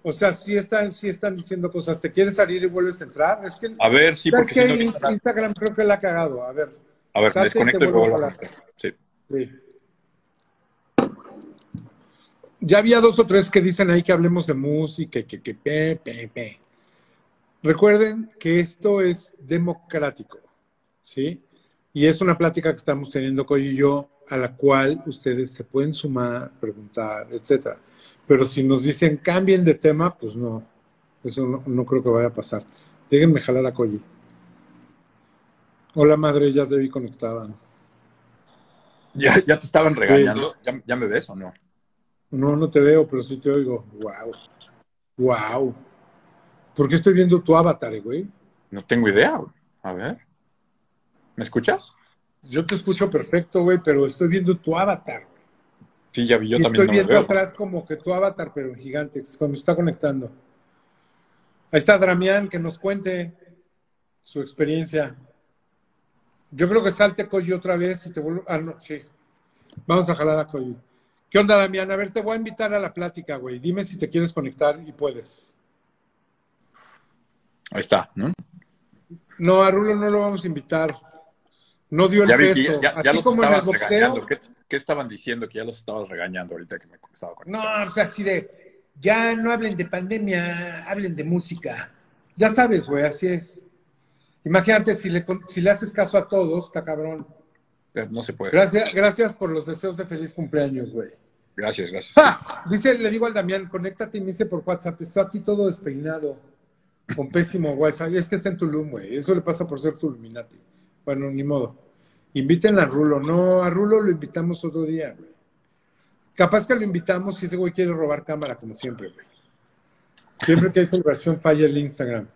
O sea, sí están, sí están diciendo cosas. ¿Te quieres salir y vuelves a entrar? Es que, a ver, sí, porque que Instagram creo que la ha cagado. A ver. A ver, desconecto y vuelvo a sí. sí. Ya había dos o tres que dicen ahí que hablemos de música, que, que, pe, pe, pe. Recuerden que esto es democrático, ¿sí? Y es una plática que estamos teniendo Coy y yo, a la cual ustedes se pueden sumar, preguntar, etcétera. Pero si nos dicen cambien de tema, pues no, eso no, creo que vaya a pasar. Déjenme jalar a Coyi. Hola madre, ya te vi conectada. ¿Ya, ya te estaban regañando? ¿Ya, ¿Ya, me ves o no? No, no te veo, pero sí te oigo. Wow. Wow. ¿Por qué estoy viendo tu avatar, güey? No tengo idea. A ver. ¿Me escuchas? Yo te escucho perfecto, güey, pero estoy viendo tu avatar. Sí, ya vi, yo también. Estoy viendo atrás como que tu avatar, pero en gigante, cuando está conectando. Ahí está Dramián, que nos cuente su experiencia. Yo creo que salte Coyo otra vez y te vuelvo. Ah, no, sí. Vamos a jalar a Coyo. ¿Qué onda, Damián? A ver, te voy a invitar a la plática, güey. Dime si te quieres conectar y puedes. Ahí está, ¿no? No, a Rulo no lo vamos a invitar. No dio el peso. ya, ya, los estabas regañando. ¿Qué, estaban diciendo? Que ya los estabas regañando ahorita que me estaba con No, o sea, así de, ya no hablen de pandemia, hablen de música. Ya sabes, güey, así es. Imagínate si le, si le haces caso a todos, está cabrón. Pero no se puede. Gracias, gracias por los deseos de feliz cumpleaños, güey. Gracias, gracias. Dice, le digo al Damián, conéctate y me dice por WhatsApp, estoy aquí todo despeinado con pésimo wifi. Es que está en Tulum, güey. Eso le pasa por ser Tuluminati. Bueno, ni modo. Inviten a Rulo. No, a Rulo lo invitamos otro día, güey. Capaz que lo invitamos si ese güey quiere robar cámara, como siempre, güey. Siempre que hay celebración falla el Instagram.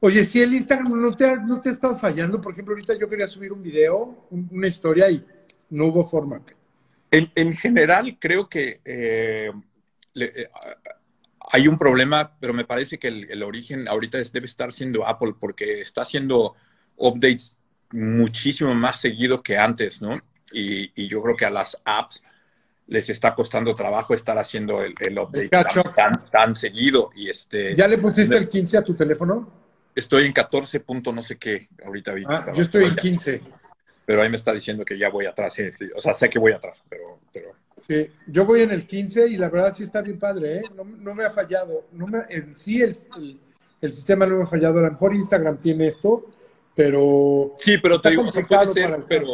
Oye, si el Instagram no te, ha, no te ha estado fallando, por ejemplo, ahorita yo quería subir un video, una historia y no hubo forma. En, en general, creo que eh, eh, hay un problema, pero me parece que el, origen ahorita debe estar siendo Apple porque está haciendo updates muchísimo más seguido que antes, ¿no? Y, yo creo que a las apps les está costando trabajo estar haciendo el, update tan, seguido. Y este, ¿Ya le pusiste el 15 a tu teléfono? Estoy en 14 punto no sé qué, ahorita vi. Ah, yo estoy en 15. Pero ahí me está diciendo que ya voy atrás, o sea, sé que voy atrás, pero... pero Sí, yo voy en el 15 y la verdad sí está bien padre, ¿eh? No, me ha fallado. No me, en sí el, el, sistema no me ha fallado. A lo mejor Instagram tiene esto, pero... Sí, pero te digo, puede ser, pero,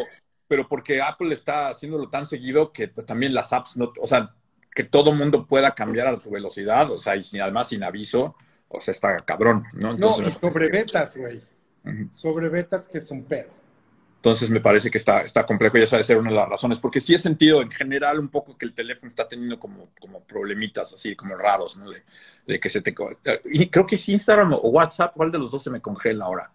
pero porque Apple está haciéndolo tan seguido que pues, también las apps, no, o sea, que todo mundo pueda cambiar a tu velocidad, o sea, y sin, además sin aviso, o sea, está cabrón, ¿no? no, y sobre betas, güey. Sobre betas que es un pedo. Entonces me parece que está, está complejo y esa debe ser una de las razones, porque sí he sentido en general un poco que el teléfono está teniendo como, como problemitas así, como raros, ¿no? De, que se te... Y creo que es Instagram o WhatsApp, ¿cuál de los dos se me congela ahora?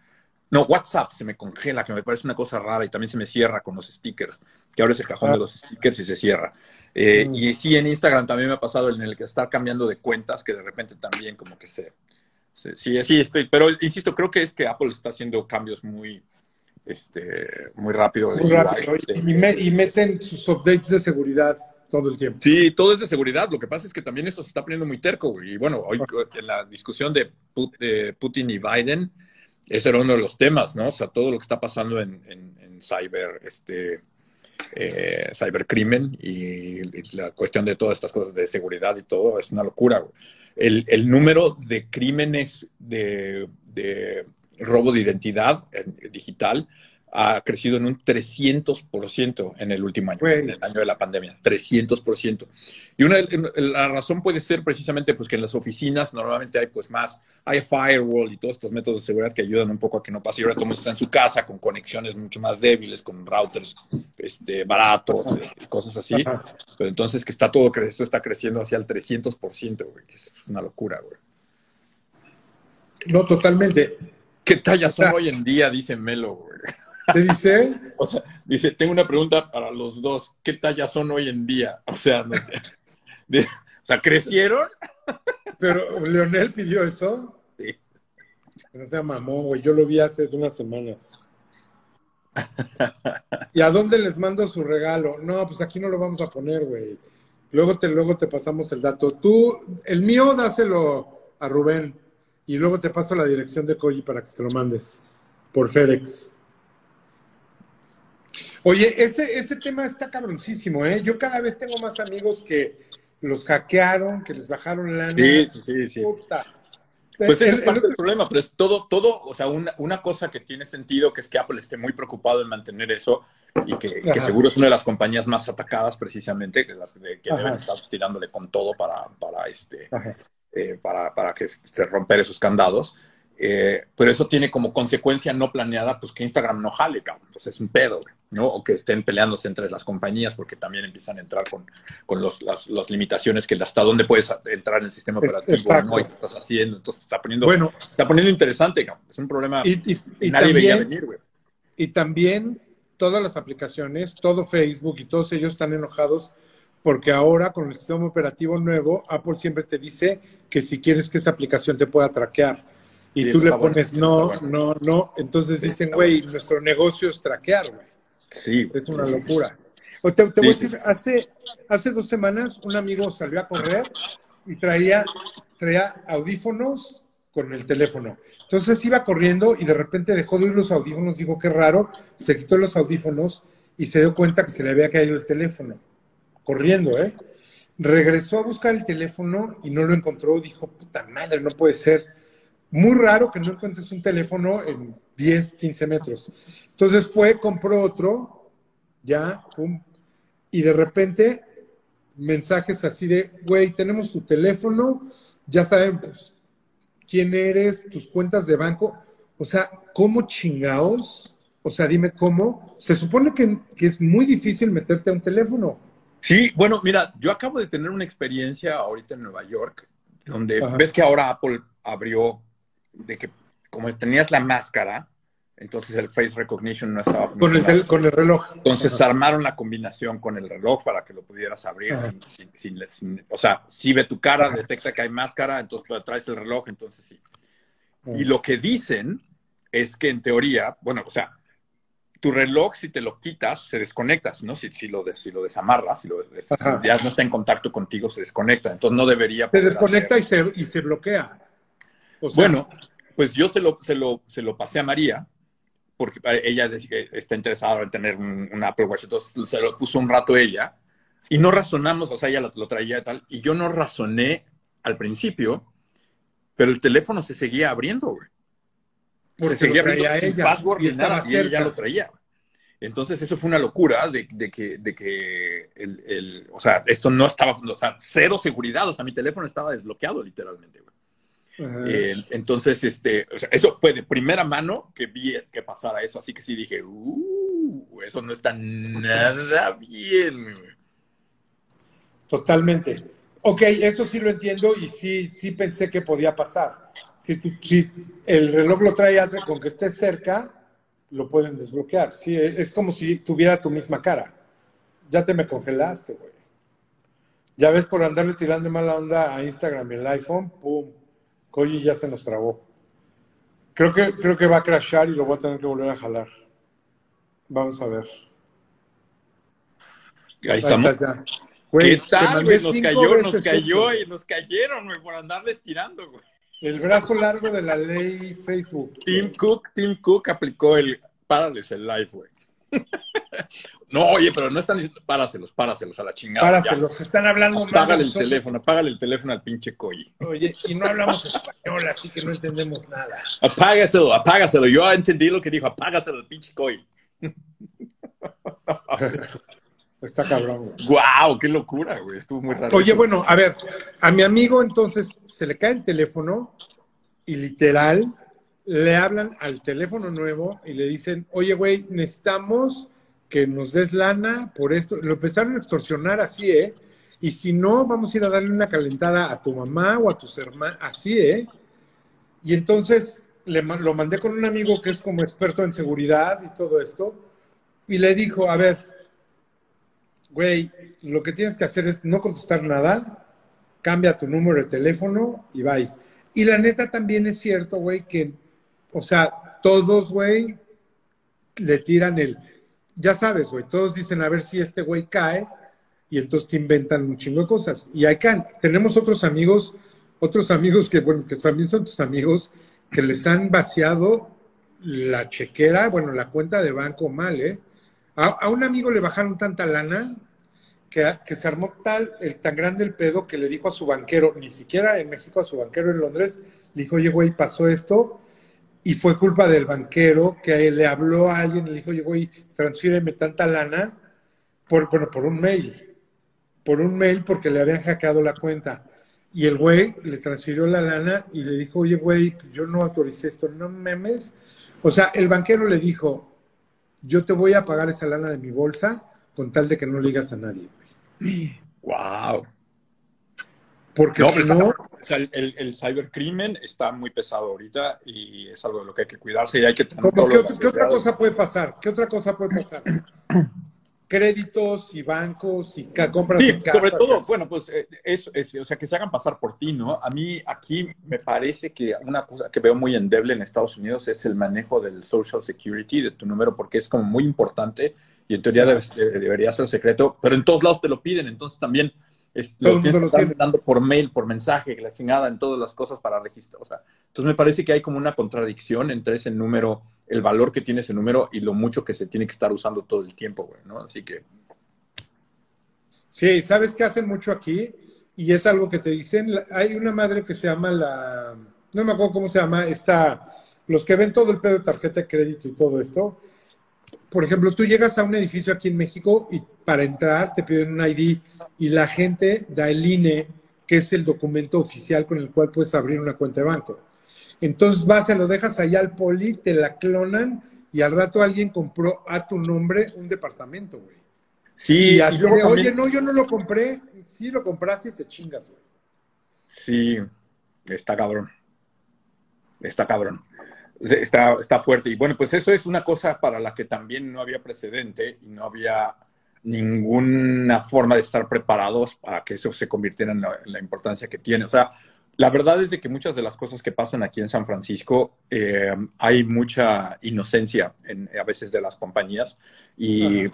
No, WhatsApp se me congela, que me parece una cosa rara y también se me cierra con los stickers, que ahora es el cajón de ah. los stickers y se cierra. Eh, mm. Y sí, en Instagram también me ha pasado en el que estar cambiando de cuentas, que de repente también como que se... sí, sí, estoy, pero insisto, creo que es que Apple está haciendo cambios muy este, muy rápido. Este, y, meten sus updates de seguridad todo el tiempo. Sí, todo es de seguridad. Lo que pasa es que también eso se está poniendo muy terco. Y bueno, hoy en la discusión de, Putin y Biden, ese era uno de los temas, ¿no? O sea, todo lo que está pasando en, en, cyber, este, eh, cybercrimen y, la cuestión de todas estas cosas de seguridad y todo es una locura. El, el, número de crímenes de, de robo de identidad digital ha crecido en un 300% en el último año, en el año de la pandemia, 300%. Y una, la razón puede ser precisamente pues que en las oficinas normalmente hay pues más, hay firewall y todos estos métodos de seguridad que ayudan un poco a que no pase. Y ahora todo el mundo está en su casa con conexiones mucho más débiles, con routers este, baratos, este, cosas así. Pero entonces que está todo, esto está creciendo hacia el 300%, güey, que es una locura, güey. No, totalmente. ¿Qué tallas son hoy en día? Dice Melo, güey. ¿Te dice? O sea, dice, tengo una pregunta para los dos. ¿Qué tallas son hoy en día? O sea, o sea, ¿crecieron? Pero Leonel pidió eso. Sí. No sea mamón, güey. Yo lo vi hace unas semanas. ¿Y a dónde les mando su regalo? No, pues aquí no lo vamos a poner, güey. Luego te, luego te pasamos el dato. Tú, el mío, dáselo a Rubén. Y luego te paso la dirección de Koji para que se lo mandes por FedEx. Oye, ese, ese tema está cabroncísimo, ¿eh? Yo cada vez tengo más amigos que los hackearon, que les bajaron la Sí, sí, sí. sí. Pues es parte del problema, pero es todo, todo, o sea, una, una, cosa que tiene sentido, que es que Apple esté muy preocupado en mantener eso y que, seguro es una de las compañías más atacadas precisamente, que, las, que deben estar tirándole con todo para, para este, eh, para, para, que se romper esos candados. Eh, pero eso tiene como consecuencia no planeada, pues que Instagram no jale, cabrón. Pues es un pedo, ¿no? O que estén peleándose entre las compañías porque también empiezan a entrar con, con los, las, las, limitaciones que hasta dónde puedes entrar en el sistema operativo, ¿no? Y qué estás haciendo. Entonces está poniendo, bueno, está poniendo interesante, cabrón. Es un problema y, y, nadie veía venir, güey. Y también todas las aplicaciones, todo Facebook y todos ellos están enojados porque ahora con el sistema operativo nuevo, Apple siempre te dice que si quieres que esa aplicación te pueda traquear y tú le pones no, no, no, entonces dicen, güey, nuestro negocio es traquear, güey. Sí. Es una locura. te, voy a decir, hace, hace dos semanas un amigo salió a correr y traía, traía audífonos con el teléfono. Entonces iba corriendo y de repente dejó de oír los audífonos, dijo, qué raro, se quitó los audífonos y se dio cuenta que se le había caído el teléfono corriendo, ¿eh? Regresó a buscar el teléfono y no lo encontró. Dijo, puta madre, no puede ser. Muy raro que no encuentres un teléfono en 10, 15 metros. Entonces fue, compró otro, ya, pum, y de repente mensajes así de, güey, tenemos tu teléfono, ya sabemos quién eres, tus cuentas de banco. O sea, ¿cómo chingados? O sea, dime cómo. Se supone que, que es muy difícil meterte a un teléfono Sí, bueno, mira, yo acabo de tener una experiencia ahorita en Nueva York, donde ves que ahora Apple abrió de que como tenías la máscara, entonces el face recognition no estaba con el, con el reloj. Entonces armaron la combinación con el reloj para que lo pudieras abrir sin, sin, o sea, si ve tu cara, detecta que hay máscara, entonces traes el reloj, entonces sí. Y lo que dicen es que en teoría, bueno, o sea, tu reloj, si te lo quitas, se desconecta, ¿no? Si, si, lo, si lo desamarras, si, lo, ya no está en contacto contigo, se desconecta. Entonces no debería... Se desconecta y se, y se bloquea. bueno, pues yo se lo, se, lo, se lo pasé a María, porque ella está interesada en tener un, Apple Watch, entonces se lo puso un rato ella, y no razonamos, o sea, ella lo, traía y tal, y yo no razoné al principio, pero el teléfono se seguía abriendo, güey. Se seguía abriendo sin password y, nada, y ella lo traía. Entonces, eso fue una locura de, que, de que el, o sea, esto no estaba, o sea, cero seguridad, o sea, mi teléfono estaba desbloqueado literalmente. Eh, entonces, este, o sea, eso fue de primera mano que vi que pasara eso, así que sí dije, uh, eso no está nada bien. Totalmente. Ok, eso sí lo entiendo y sí, sí pensé que podía pasar. Si, si el reloj lo trae con que esté cerca, lo pueden desbloquear. Sí, es como si tuviera tu misma cara. Ya te me congelaste, güey. Ya ves por andarle tirando mala onda a Instagram y el iPhone, pum, Koji ya se nos trabó. Creo que, creo que va a crashar y lo voy a tener que volver a jalar. Vamos a ver. Ahí estamos. ¿Qué tal, güey? Nos cayó, nos cayó y nos cayeron, güey, por andarles tirando, güey. El brazo largo de la ley Facebook. Tim Cook, Tim Cook aplicó el párales el live, güey. no, oye, pero no están diciendo páraselos, páraselos a la chingada. Páraselos, están hablando Apágale el teléfono, apágale el teléfono al pinche Coy. Oye, y no hablamos español, así que no entendemos nada. Apágaselo, apágaselo. Yo entendí lo que dijo, apágaselo al pinche Coy. Está cabrón. ¡Guau! ¡Qué locura, güey! Estuvo muy raro. Oye, bueno, a ver, a mi amigo entonces se le cae el teléfono y literal le hablan al teléfono nuevo y le dicen, oye, güey, necesitamos que nos des lana por esto. Lo empezaron a extorsionar así, ¿eh? Y si no, vamos a ir a darle una calentada a tu mamá o a tus hermanos, así, ¿eh? Y entonces le, lo mandé con un amigo que es como experto en seguridad y todo esto, y le dijo, a ver, güey, lo que tienes que hacer es no contestar nada, cambia tu número de teléfono y bye. Y la neta también es cierto, güey, que, o sea, todos, güey, le tiran el, ya sabes, güey, todos dicen a ver si este güey cae y entonces te inventan un chingo de cosas. Y acá tenemos otros amigos, otros amigos que, bueno, que también son tus amigos, que les han vaciado la chequera, bueno, la cuenta de banco mal, ¿eh? A, un amigo le bajaron tanta lana que, se armó tal, el, tan grande el pedo que le dijo a su banquero, ni siquiera en México, a su banquero en Londres, le dijo, oye, güey, pasó esto, y fue culpa del banquero que le habló a alguien le dijo, oye, güey, transfíreme tanta lana, por, bueno, por un mail, por un mail porque le habían hackeado la cuenta. Y el güey le transfirió la lana y le dijo, oye, güey, yo no autoricé esto, no memes. O sea, el banquero le dijo, yo te voy a pagar esa lana de mi bolsa con tal de que no le digas a nadie, güey. ¡Wow! Porque si no... O sea, el, el, cibercrimen está muy pesado ahorita y es algo de lo que hay que cuidarse y hay que tener... ¿Qué, ¿Qué otra cosa puede pasar? ¿Qué otra cosa puede pasar? Créditos y bancos y compras sí, sobre todo, bueno, pues eh, eso, es, o sea, que se hagan pasar por ti, ¿no? A mí aquí me parece que una cosa que veo muy endeble en Estados Unidos es el manejo del social security, de tu número, porque es como muy importante y en teoría debería ser secreto, pero en todos lados te lo piden, entonces también es, lo que están dando por mail, por mensaje, la chingada, en todas las cosas para registrar. O sea, entonces me parece que hay como una contradicción entre ese número el valor que tiene ese número y lo mucho que se tiene que estar usando todo el tiempo, güey, ¿no? Así que... Sí, ¿sabes qué hacen mucho aquí? Y es algo que te dicen, hay una madre que se llama la, no me acuerdo cómo se llama, está, los que ven todo el pedo de tarjeta de crédito y todo esto, por ejemplo, tú llegas a un edificio aquí en México y para entrar te piden un ID y la gente da el INE, que es el documento oficial con el cual puedes abrir una cuenta de banco. Entonces vas, se lo dejas allá al poli, te la clonan y al rato alguien compró a tu nombre un departamento, güey. Sí, y así oye, no, yo no lo compré. Sí, lo compraste y te chingas, güey. Sí, está cabrón. Está cabrón. Está, está fuerte. Y bueno, pues eso es una cosa para la que también no había precedente y no había ninguna forma de estar preparados para que eso se convirtiera en la, en la importancia que tiene. O sea, la verdad es de que muchas de las cosas que pasan aquí en San Francisco eh, hay mucha inocencia en, a veces de las compañías y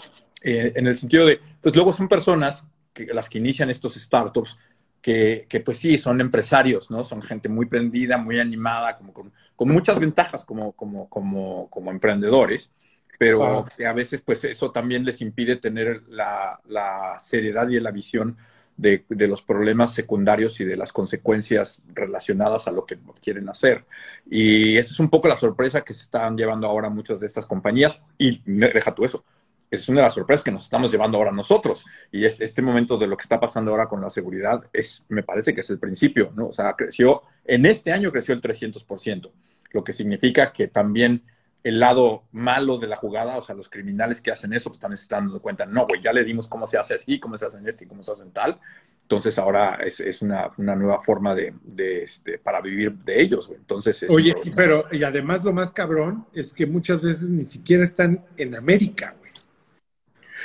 eh, en el sentido de, pues luego son personas que las que inician estos startups que, que, pues sí, son empresarios, ¿no? Son gente muy prendida, muy animada, como con, con muchas ventajas como, como, como, como emprendedores. Pero a veces pues eso también les impide tener la, la seriedad y la visión de, de, los problemas secundarios y de las consecuencias relacionadas a lo que quieren hacer. Y esa es un poco la sorpresa que se están llevando ahora muchas de estas compañías. Y deja tú eso, es una de las sorpresas que nos estamos llevando ahora nosotros. Y es, este momento de lo que está pasando ahora con la seguridad, es, me parece que es el principio, ¿no? O sea, creció, en este año creció el 300%, lo que significa que también el lado malo de la jugada, o sea, los criminales que hacen eso, pues también se están dando cuenta, no, güey, ya le dimos cómo se hace así, cómo se hace en este y cómo se hace en tal. Entonces ahora es, es una, una, nueva forma de, de este, para vivir de ellos, güey. Entonces, Oye, pero y además lo más cabrón es que muchas veces ni siquiera están en América, güey.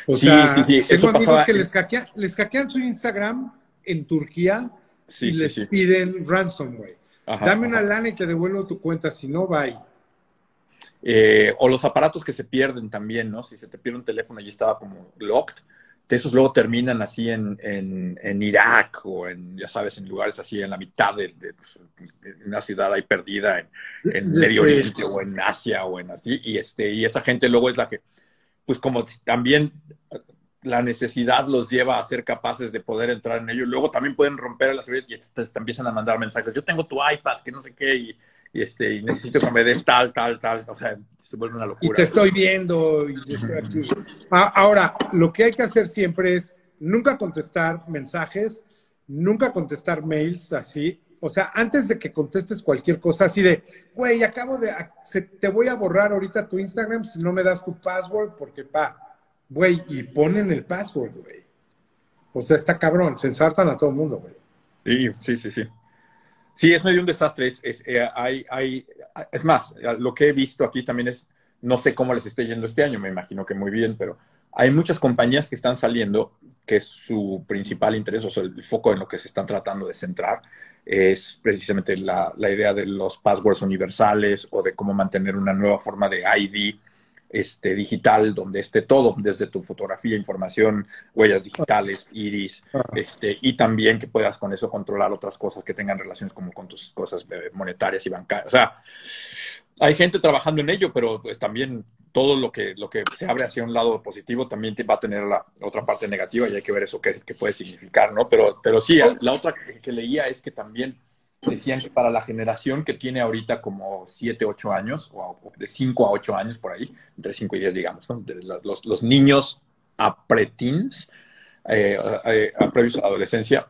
O sea, tengo amigos que les, hackean, les hackean su Instagram en Turquía y les piden ransom, güey. Dame una lana y te devuelvo tu cuenta, si no, bye. Eh, o los aparatos que se pierden también, ¿no? Si se te pierde un teléfono y estaba como locked, esos luego terminan así en, en, Irak o en, ya sabes, en lugares así en la mitad de, pues, una ciudad ahí perdida en, en Medio Oriente o en Asia o en así. Y, este, y esa gente luego es la que, pues como también la necesidad los lleva a ser capaces de poder entrar en ello. Luego también pueden romper la seguridad y te, te, empiezan a mandar mensajes. Yo tengo tu iPad, que no sé qué, y y, este, y necesito que me des tal, tal, tal. O sea, se vuelve una locura. Y te estoy viendo y estoy aquí. Ah, ahora, lo que hay que hacer siempre es nunca contestar mensajes, nunca contestar mails así. O sea, antes de que contestes cualquier cosa así de, güey, acabo de, te voy a borrar ahorita tu Instagram si no me das tu password porque, pa, güey, y ponen el password, güey. O sea, está cabrón, se ensartan a todo el mundo, güey. Sí, sí, sí, sí. Sí, es medio un desastre. Es, es, eh, hay, hay, es más, lo que he visto aquí también es, no sé cómo les esté yendo este año, me imagino que muy bien, pero hay muchas compañías que están saliendo que su principal interés, o sea, el foco en lo que se están tratando de centrar, es precisamente la, la idea de los passwords universales o de cómo mantener una nueva forma de ID este, digital donde esté todo, desde tu fotografía, información, huellas digitales, iris, este, y también que puedas con eso controlar otras cosas que tengan relaciones como con tus cosas eh, monetarias y bancarias. O sea, hay gente trabajando en ello, pero pues también todo lo que, lo que se abre hacia un lado positivo también va a tener la otra parte negativa y hay que ver eso qué, puede significar, ¿no? Pero, pero sí, la otra que leía es que también decían que para la generación que tiene ahorita como 7, 8 años, o de 5 a 8 años por ahí, entre 5 y 10 digamos, ¿no? los, los, niños a preteens, eh, eh, a previos a la adolescencia,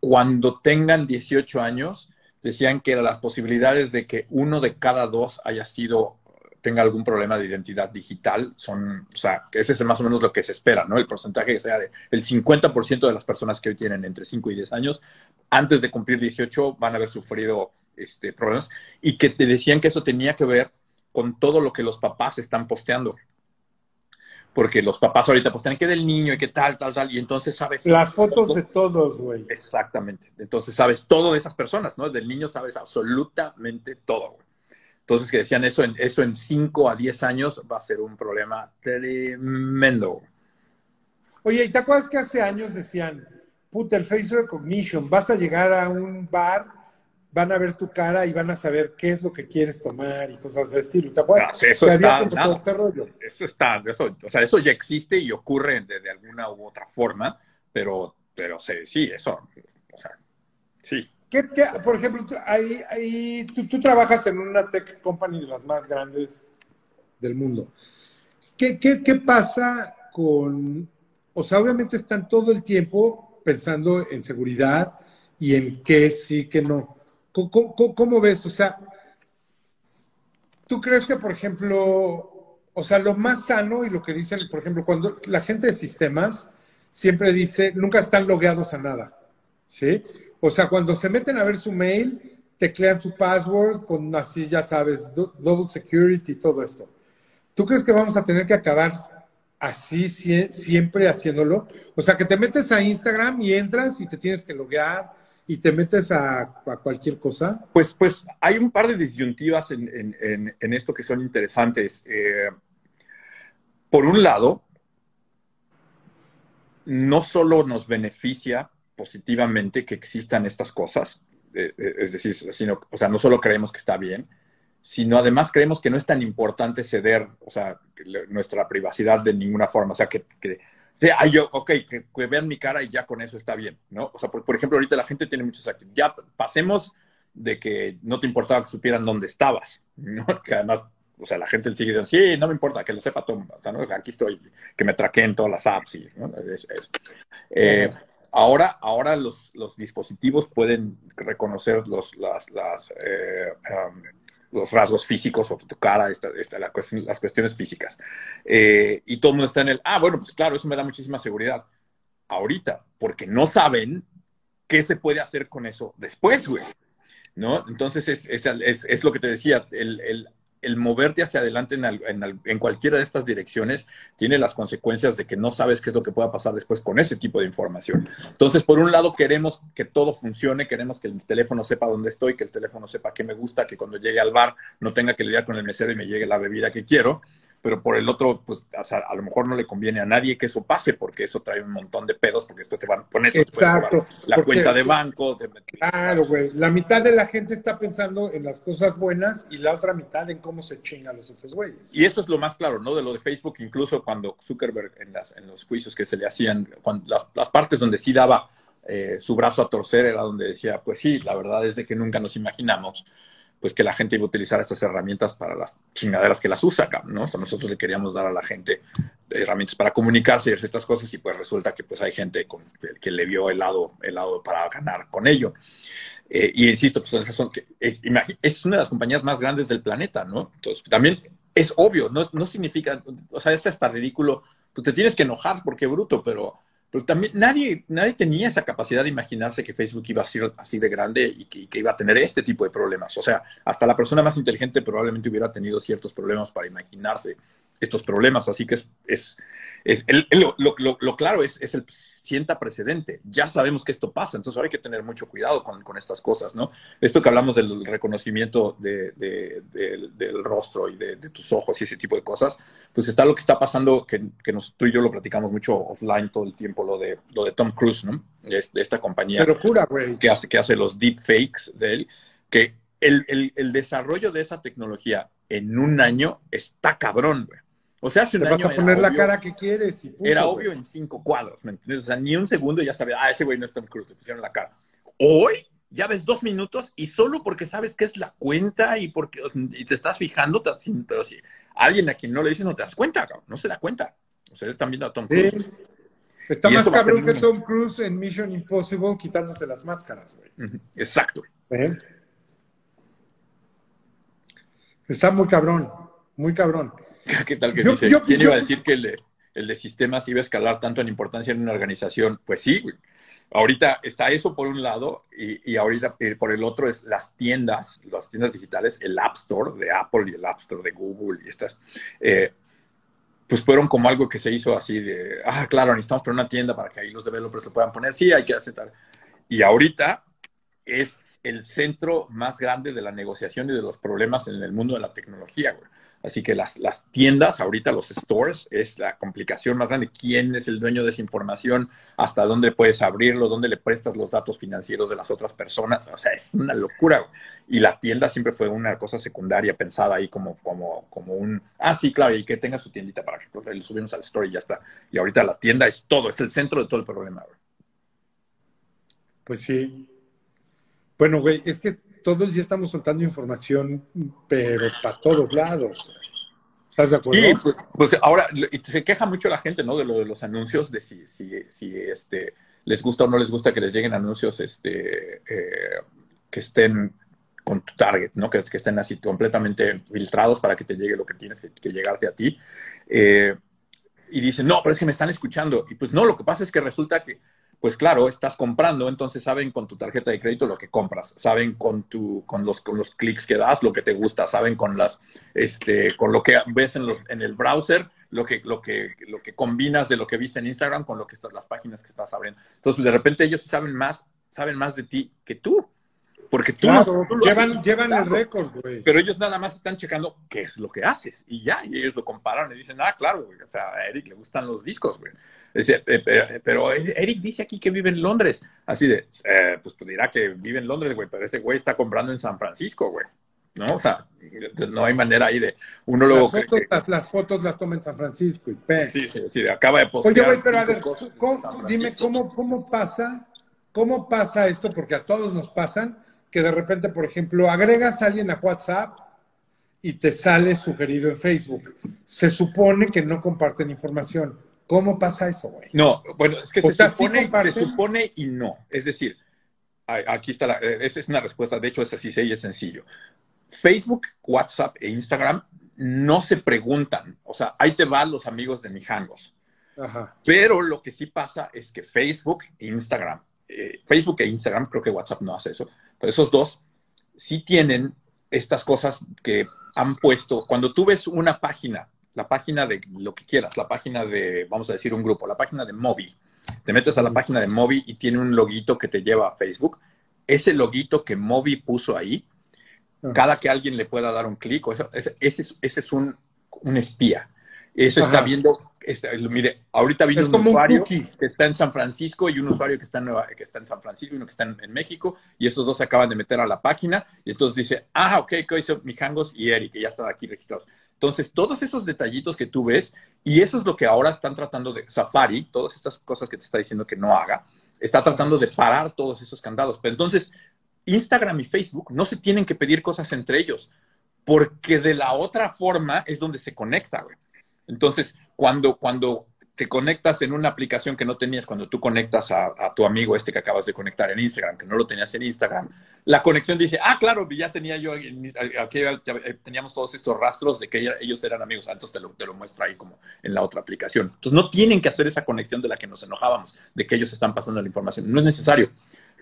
cuando tengan 18 años, decían que las posibilidades de que uno de cada dos haya sido tenga algún problema de identidad digital, son, o sea, ese es más o menos lo que se espera, ¿no? El porcentaje que sea de el 50% de las personas que hoy tienen entre 5 y 10 años, antes de cumplir 18 van a haber sufrido este, problemas y que te decían que eso tenía que ver con todo lo que los papás están posteando. Porque los papás ahorita postean que del niño y que tal, tal, tal, y entonces sabes... Las fotos de todos, güey. Exactamente. Entonces sabes todo de esas personas, ¿no? Del niño sabes absolutamente todo, güey. Entonces, que decían eso en, eso en 5 a 10 años va a ser un problema tremendo. Oye, ¿y te acuerdas que hace años decían, puta, el face recognition, vas a llegar a un bar, van a ver tu cara y van a saber qué es lo que quieres tomar y cosas de estilo. ¿Te acuerdas? eso, está, eso está, eso, o sea, eso ya existe y ocurre de, alguna u otra forma, pero, pero sí, sí, eso, o sea, sí. ¿Qué, por ejemplo, ahí, tú, trabajas en una tech company de las más grandes del mundo. ¿Qué, pasa con, o sea, obviamente están todo el tiempo pensando en seguridad y en qué sí, qué no. ¿Cómo, ves? O sea, ¿tú crees que, por ejemplo, o sea, lo más sano y lo que dicen, por ejemplo, cuando la gente de sistemas siempre dice, nunca están logueados a nada, ¿sí? O sea, cuando se meten a ver su mail, teclean su password con así, ya sabes, double security y todo esto. ¿Tú crees que vamos a tener que acabar así siempre haciéndolo? O sea, que te metes a Instagram y entras y te tienes que loguear y te metes a, cualquier cosa. Pues, pues hay un par de disyuntivas en, esto que son interesantes. Eh, por un lado, no solo nos beneficia positivamente que existan estas cosas, eh, eh, es decir, sino, o sea, no solo creemos que está bien, sino además creemos que no es tan importante ceder, o sea, nuestra privacidad de ninguna forma. O sea, que, que sea, yo, ok, que, vean mi cara y ya con eso está bien, ¿no? O sea, por, ejemplo, ahorita la gente tiene muchos activos. Ya pasemos de que no te importaba que supieran dónde estabas, ¿no? Que además, o sea, la gente sigue diciendo, sí, no me importa, que lo sepa todo. O sea, ¿no? Aquí estoy, que me traqueen todas las apps y, ¿no? Es, eh, Ahora, ahora los, los, dispositivos pueden reconocer los, las, las, eh, um, los rasgos físicos o tu cara, esta, esta, la cuestión, las cuestiones físicas. Eh, y todo el mundo está en el, ah, bueno, pues claro, eso me da muchísima seguridad. Ahorita, porque no saben qué se puede hacer con eso después, güey. ¿No? Entonces es, es, es, lo que te decía, el el moverte hacia adelante en, cualquiera de estas direcciones tiene las consecuencias de que no sabes qué es lo que pueda pasar después con ese tipo de información. Entonces, por un lado, queremos que todo funcione, queremos que el teléfono sepa dónde estoy, que el teléfono sepa qué me gusta, que cuando llegue al bar no tenga que lidiar con el mesero y me llegue la bebida que quiero pero por el otro, pues a lo mejor no le conviene a nadie que eso pase, porque eso trae un montón de pedos, porque después te van a poner Exacto, la cuenta de banco. claro, güey. La mitad de la gente está pensando en las cosas buenas y la otra mitad en cómo se chingan los otros güeyes. Y eso es lo más claro, ¿no? De lo de Facebook, incluso cuando Zuckerberg en, las, en los juicios que se le hacían, las, las partes donde sí daba eh, su brazo a torcer era donde decía, pues sí, la verdad es de que nunca nos imaginamos pues que la gente iba a utilizar estas herramientas para las chingaderas que las usa, ¿no? O sea, nosotros le queríamos dar a la gente herramientas para comunicarse y hacer estas cosas y pues resulta que pues hay gente con, que, le vio el lado, el lado para ganar con ello. Eh, y insisto, pues esas son, es, es, una de las compañías más grandes del planeta, ¿no? Entonces, también es obvio, no, no significa, o sea, es hasta ridículo, pues te tienes que enojar porque bruto, pero pero también nadie, nadie tenía esa capacidad de imaginarse que Facebook iba a ser así de grande y que, iba a tener este tipo de problemas. O sea, hasta la persona más inteligente probablemente hubiera tenido ciertos problemas para imaginarse estos problemas. Así que es, es, lo, claro es, es el sienta precedente. Ya sabemos que esto pasa, entonces ahora hay que tener mucho cuidado con, con estas cosas, ¿no? Esto que hablamos del reconocimiento de, del rostro y de, tus ojos y ese tipo de cosas, pues está lo que está pasando, que, que nos, tú y yo lo platicamos mucho offline todo el tiempo, lo de, lo de Tom Cruise, ¿no? De, esta compañía que, hace, que hace los deepfakes de él, que el, el, el desarrollo de esa tecnología en un año está cabrón, güey. O sea, hace un Te vas a poner la cara que quieres. Y era obvio en cinco cuadros, ¿me entiendes? O sea, ni un segundo ya sabía, ah, ese güey no es Tom Cruise, te pusieron la cara. Hoy ya ves dos minutos y solo porque sabes que es la cuenta y porque y te estás fijando, pero si alguien a quien no le dice no te das cuenta, cabrón, no se da cuenta. O sea, están viendo a Tom Cruise. Está más cabrón que Tom Cruise en Mission Impossible quitándose las máscaras, güey. Exacto. ¿Eh? Está muy cabrón, muy cabrón. ¿Qué tal que dice? ¿Quién iba a decir que el de, sistemas iba a escalar tanto en importancia en una organización? Pues sí, Ahorita está eso por un lado y, ahorita eh, por el otro es las tiendas, las tiendas digitales, el App Store de Apple y el App Store de Google y estas, eh, pues fueron como algo que se hizo así de, ah, claro, necesitamos poner una tienda para que ahí los developers lo puedan poner, sí, hay que aceptar. Y ahorita es el centro más grande de la negociación y de los problemas en el mundo de la tecnología, güey. Así que las, las, tiendas, ahorita los stores, es la complicación más grande. ¿Quién es el dueño de esa información? ¿Hasta dónde puedes abrirlo? ¿Dónde le prestas los datos financieros de las otras personas? O sea, es una locura. Y la tienda siempre fue una cosa secundaria, pensada ahí como, como, como un, ah, sí, claro, y que tenga su tiendita para que lo subimos al store y ya está. Y ahorita la tienda es todo, es el centro de todo el problema. Pues sí. Bueno, güey, es que todos ya estamos soltando información, pero para todos lados. ¿Estás de acuerdo? Sí, pues, pues ahora se queja mucho la gente, ¿no? De lo de los anuncios, de si, si, si este, les gusta o no les gusta que les lleguen anuncios este, eh, que estén con tu target, ¿no? Que, estén así completamente filtrados para que te llegue lo que tienes que, que llegarte a ti. Eh, y dicen, no, pero es que me están escuchando. Y pues no, lo que pasa es que resulta que pues claro, estás comprando, entonces saben con tu tarjeta de crédito lo que compras, saben con tu, con los, con los clics que das lo que te gusta, saben con las, este, con lo que ves en, los, en el browser, lo que, lo que, lo que combinas de lo que viste en Instagram con lo que estás, las páginas que estás abriendo. Entonces, de repente ellos saben más, saben más de ti que tú. Porque tú, llevan, llevan el récord, güey. Pero ellos nada más están checando qué es lo que haces. Y ya, y ellos lo comparan y dicen, ah, claro, güey. O sea, a Eric le gustan los discos, güey. Eh, pero Eric dice aquí que vive en Londres. Así de, eh, pues, pues, dirá que vive en Londres, güey, pero ese güey está comprando en San Francisco, güey. ¿no? O sea, no hay manera ahí de uno luego... Las fotos, las, fotos las toma en San Francisco y pe. Sí, sí, sí, acaba de postear. Oye, güey, pero a ver, dime cómo, cómo pasa, cómo pasa esto, porque a todos nos pasan, que de repente, por ejemplo, agregas a alguien a WhatsApp y te sale sugerido en Facebook. Se supone que no comparten información. ¿Cómo pasa eso, güey? No, bueno, es que se, supone, se supone y no. Es decir, aquí está la, esa es una respuesta, de hecho es así, sí, es sencillo. Facebook, WhatsApp e Instagram no se preguntan, o sea, ahí te van los amigos de Mijangos. Ajá. Pero lo que sí pasa es que Facebook e Instagram, eh, Facebook e Instagram, creo que WhatsApp no hace eso, esos dos sí tienen estas cosas que han puesto, cuando tú ves una página, la página de lo que quieras, la página de, vamos a decir, un grupo, la página de Mobi, te metes a la página de Mobi y tiene un loguito que te lleva a Facebook, ese loguito que Mobi puso ahí, ah. cada que alguien le pueda dar un clic, ese, ese, es un, un espía. Eso está viendo este, mire, ahorita vino un usuario que está en San Francisco y un usuario que está en, que está en San Francisco y uno que está en, México, y esos dos se acaban de meter a la página, y entonces dice, ah, ok, ¿qué hizo Mijangos y Eric, que ya están aquí registrados. Entonces, todos esos detallitos que tú ves, y eso es lo que ahora están tratando de Safari, todas estas cosas que te está diciendo que no haga, está tratando de parar todos esos candados. Pero entonces, Instagram y Facebook no se tienen que pedir cosas entre ellos, porque de la otra forma es donde se conecta, güey. Entonces, cuando, cuando te conectas en una aplicación que no tenías, cuando tú conectas a, tu amigo este que acabas de conectar en Instagram, que no lo tenías en Instagram, la conexión dice, ah, claro, ya tenía yo, aquí eh, teníamos todos estos rastros de que ellos eran amigos, entonces te lo, te lo muestra ahí como en la otra aplicación. Entonces no tienen que hacer esa conexión de la que nos enojábamos, de que ellos están pasando la información. No es necesario,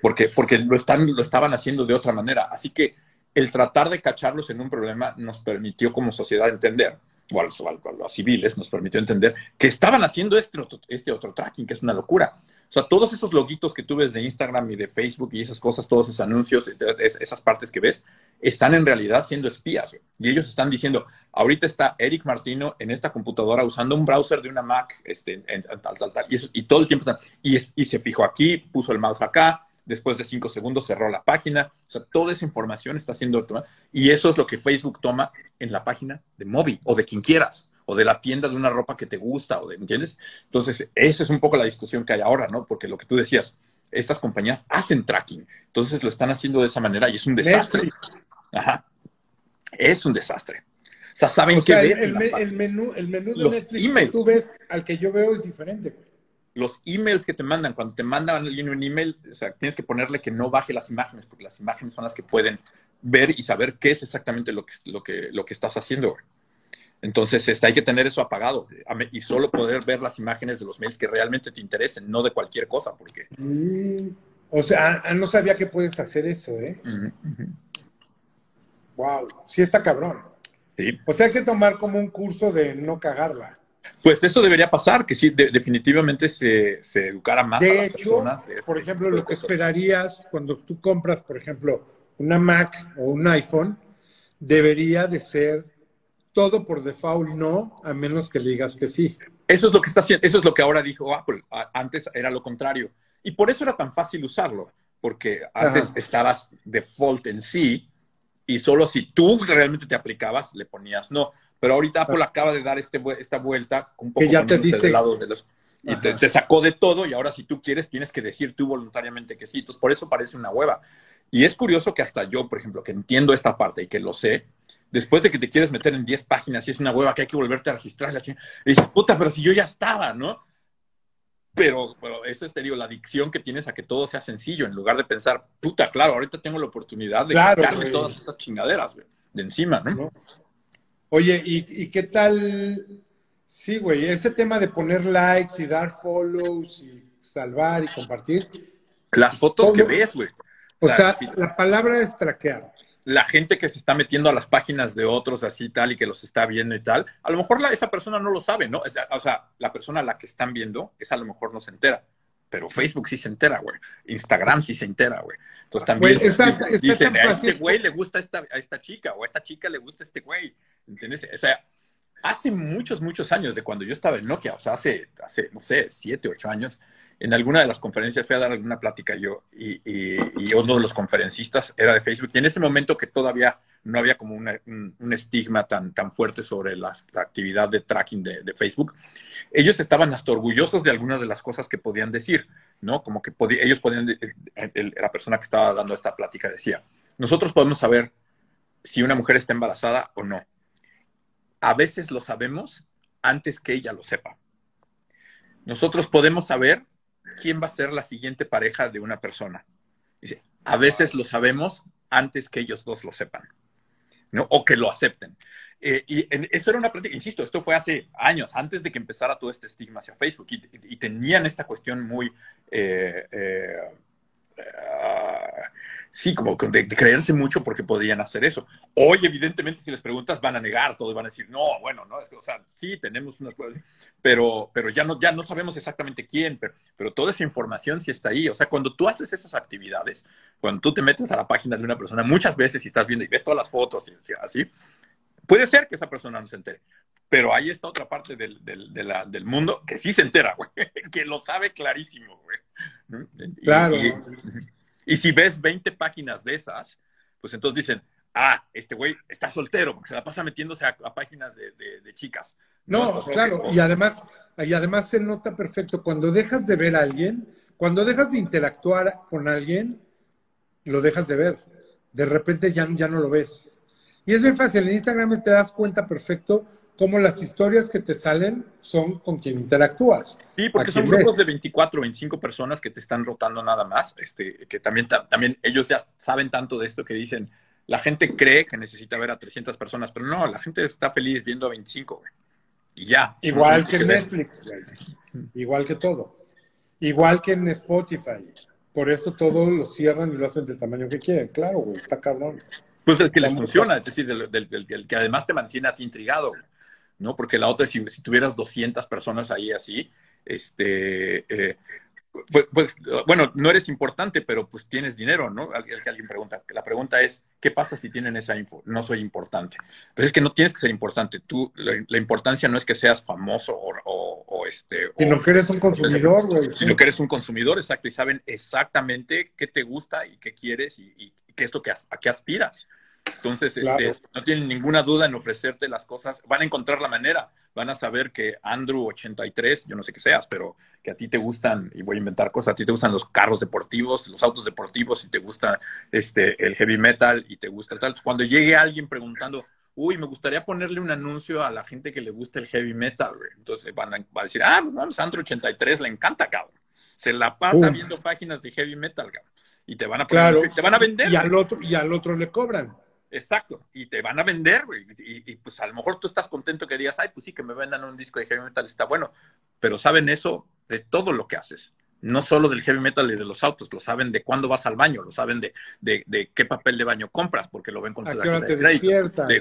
porque, porque lo, están, lo estaban haciendo de otra manera. Así que el tratar de cacharlos en un problema nos permitió como sociedad entender o a los, civiles, nos permitió entender que estaban haciendo este otro, este otro tracking, que es una locura. O sea, todos esos logitos que tú ves de Instagram y de Facebook y esas cosas, todos esos anuncios, esas partes que ves, están en realidad siendo espías. Y ellos están diciendo, ahorita está Eric Martino en esta computadora usando un browser de una Mac, este, tal, tal, tal. Y, todo el tiempo está, y, y se fijó aquí, puso el mouse acá, después de cinco segundos cerró la página. O sea, toda esa información está siendo tomada. Y eso es lo que Facebook toma en la página de móvil o de quien quieras, o de la tienda de una ropa que te gusta, o de, ¿entiendes? Entonces, esa es un poco la discusión que hay ahora, ¿no? Porque lo que tú decías, estas compañías hacen tracking. Entonces lo están haciendo de esa manera y es un desastre. Ajá. Es un desastre. O sea, saben que el, el, menú, el menú de Netflix que tú ves al que yo veo es diferente los emails que te mandan, cuando te mandan alguien un email, o sea, tienes que ponerle que no baje las imágenes, porque las imágenes son las que pueden ver y saber qué es exactamente lo que, lo que, lo que estás haciendo. Entonces, este, hay que tener eso apagado y solo poder ver las imágenes de los mails que realmente te interesen, no de cualquier cosa, porque... Mm, o sea, ah, no sabía que puedes hacer eso, ¿eh? Wow, sí está cabrón. Sí. O sea, hay que tomar como un curso de no cagarla. Pues eso debería pasar, que sí, definitivamente se, se, educara más a las personas. por ejemplo, lo que esperarías cuando tú compras, por ejemplo, una Mac o un iPhone, debería de ser todo por default no, a menos que le digas que sí. Eso es lo que está haciendo, eso es lo que ahora dijo Apple. Antes era lo contrario. Y por eso era tan fácil usarlo, porque antes estabas default en sí y solo si tú realmente te aplicabas, le ponías no. Pero ahorita Apple acaba de dar este, esta vuelta un poco que ya te dice... lado de los... Y te, sacó de todo y ahora si tú quieres tienes que decir tú voluntariamente que sí. Entonces por eso parece una hueva. Y es curioso que hasta yo, por ejemplo, que entiendo esta parte y que lo sé, después de que te quieres meter en 10 páginas y es una hueva que hay que volverte a registrar, la y dices, puta, pero si yo ya estaba, ¿no? Pero, pero eso es, te digo, la adicción que tienes a que todo sea sencillo, en lugar de pensar, puta, claro, ahorita tengo la oportunidad de quitarme todas estas chingaderas, de encima, ¿no? Oye, ¿y, qué tal? Sí, güey, ese tema de poner likes y dar follows y salvar y compartir. Las fotos que ves, güey. O, sea, la palabra es traquear. La gente que se está metiendo a las páginas de otros así tal y que los está viendo y tal, a lo mejor esa persona no lo sabe, ¿no? O sea, la persona a la que están viendo, esa a lo mejor no se entera pero Facebook sí se entera, güey. Instagram sí se entera, güey. Entonces también dicen, a este güey le gusta esta, a esta chica o a esta chica le gusta este güey. ¿Entiendes? O sea, hace muchos, muchos años de cuando yo estaba en Nokia, o sea, hace, hace no sé, siete, ocho años, en alguna de las conferencias fui a dar alguna plática yo y, uno de los conferencistas era de Facebook y en ese momento que todavía no había como un, estigma tan, tan fuerte sobre la actividad de tracking de, Facebook, ellos estaban hasta orgullosos de algunas de las cosas que podían decir, ¿no? Como que ellos podían, la persona que estaba dando esta plática decía, nosotros podemos saber si una mujer está embarazada o no. A veces lo sabemos antes que ella lo sepa. Nosotros podemos saber quién va a ser la siguiente pareja de una persona. Dice, a veces lo sabemos antes que ellos dos lo sepan, ¿no? O que lo acepten. Eh, y eso era una práctica, insisto, esto fue hace años, antes de que empezara todo este estigma hacia Facebook, y, tenían esta cuestión muy eh, eh, sí, como de, creerse mucho porque podían hacer eso. Hoy, evidentemente, si les preguntas, van a negar todo y van a decir, no, bueno, no, es que, o sea, sí, tenemos unas pruebas, pero, pero ya, no, ya no sabemos exactamente quién, pero, toda esa información sí está ahí. O sea, cuando tú haces esas actividades, cuando tú te metes a la página de una persona, muchas veces y estás viendo y ves todas las fotos y así, puede ser que esa persona no se entere. Pero ahí está otra parte del, del, del mundo que sí se entera, güey, que lo sabe clarísimo, güey. Claro. Y si ves 20 páginas de esas, pues entonces dicen, ah, este güey está soltero, porque se la pasa metiéndose a, páginas de, chicas. No, claro, y además, y además se nota perfecto, cuando dejas de ver a alguien, cuando dejas de interactuar con alguien, lo dejas de ver. De repente ya, ya no lo ves. Y es bien fácil, en Instagram te das cuenta perfecto cómo las historias que te salen son con quien interactúas. Sí, porque son grupos de 24 o 25 personas que te están rotando nada más, este, que también, también ellos ya saben tanto de esto que dicen, la gente cree que necesita ver a 300 personas, pero no, la gente está feliz viendo a 25, Y ya. Igual que en Netflix, Igual que todo. Igual que en Spotify. Por eso todo lo cierran y lo hacen del tamaño que quieren. Claro, güey, está cabrón. Pues el que les funciona, es decir, del, que además te mantiene a ti intrigado. ¿no? Porque la otra, si, si tuvieras 200 personas ahí así, este, eh, pues, pues, bueno, no eres importante, pero pues tienes dinero, ¿no? Alguien, alguien pregunta. La pregunta es, ¿qué pasa si tienen esa info? No soy importante. Pero es que no tienes que ser importante. Tú, la, importancia no es que seas famoso o, o, este... Sino que eres un consumidor, güey. Sino que eres un consumidor, exacto, y saben exactamente qué te gusta y qué quieres y, y qué es lo que, a qué aspiras. Entonces, este, no tienen ninguna duda en ofrecerte las cosas. Van a encontrar la manera. Van a saber que Andrew 83, yo no sé qué seas, pero que a ti te gustan, y voy a inventar cosas, a ti te gustan los carros deportivos, los autos deportivos, y te gusta este, el heavy metal, y te gusta tal. Cuando llegue alguien preguntando, uy, me gustaría ponerle un anuncio a la gente que le gusta el heavy metal, entonces van a, decir, ah, pues vamos, Andrew 83 le encanta, cabrón. Se la pasa viendo páginas de heavy metal, cabrón. Y te van a poner, te van a vender. Y al otro, y al otro le cobran. Exacto, y te van a vender, güey. Y, pues a lo mejor tú estás contento que digas, ay, pues sí, que me vendan un disco de heavy metal, está bueno. Pero saben eso de todo lo que haces. No solo del heavy metal y de los autos, lo saben de cuándo vas al baño, lo saben de, de, qué papel de baño compras, porque lo ven con tu de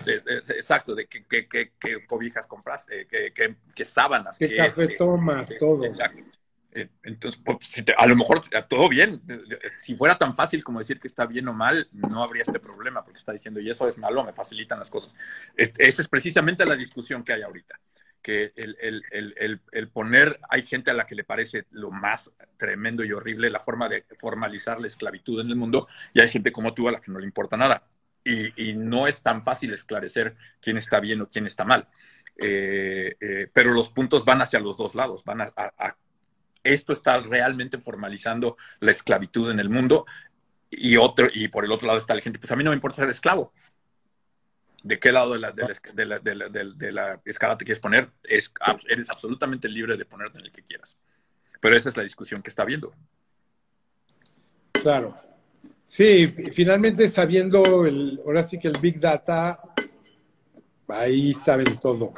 exacto, de qué, cobijas compras, eh, qué, sábanas. Qué café tomas, todo. Exacto. Eh, entonces, pues, a lo mejor todo bien. Si fuera tan fácil como decir que está bien o mal, no habría este problema, porque está diciendo, y eso es malo, me facilitan las cosas. Esa es precisamente la discusión que hay ahorita. Que el, poner, hay gente a la que le parece lo más tremendo y horrible la forma de formalizar la esclavitud en el mundo, y hay gente como tú a la que no le importa nada. Y, no es tan fácil esclarecer quién está bien o quién está mal. Eh, eh, pero los puntos van hacia los dos lados, van a, a esto está realmente formalizando la esclavitud en el mundo y, otro, y por el otro lado está la gente, pues a mí no me importa ser esclavo. ¿De qué lado de la, de la, de la, escala te quieres poner? Es, eres absolutamente libre de ponerte en el que quieras. Pero esa es la discusión que está habiendo. Claro. Sí, finalmente sabiendo, el, ahora sí que el Big Data, ahí saben todo,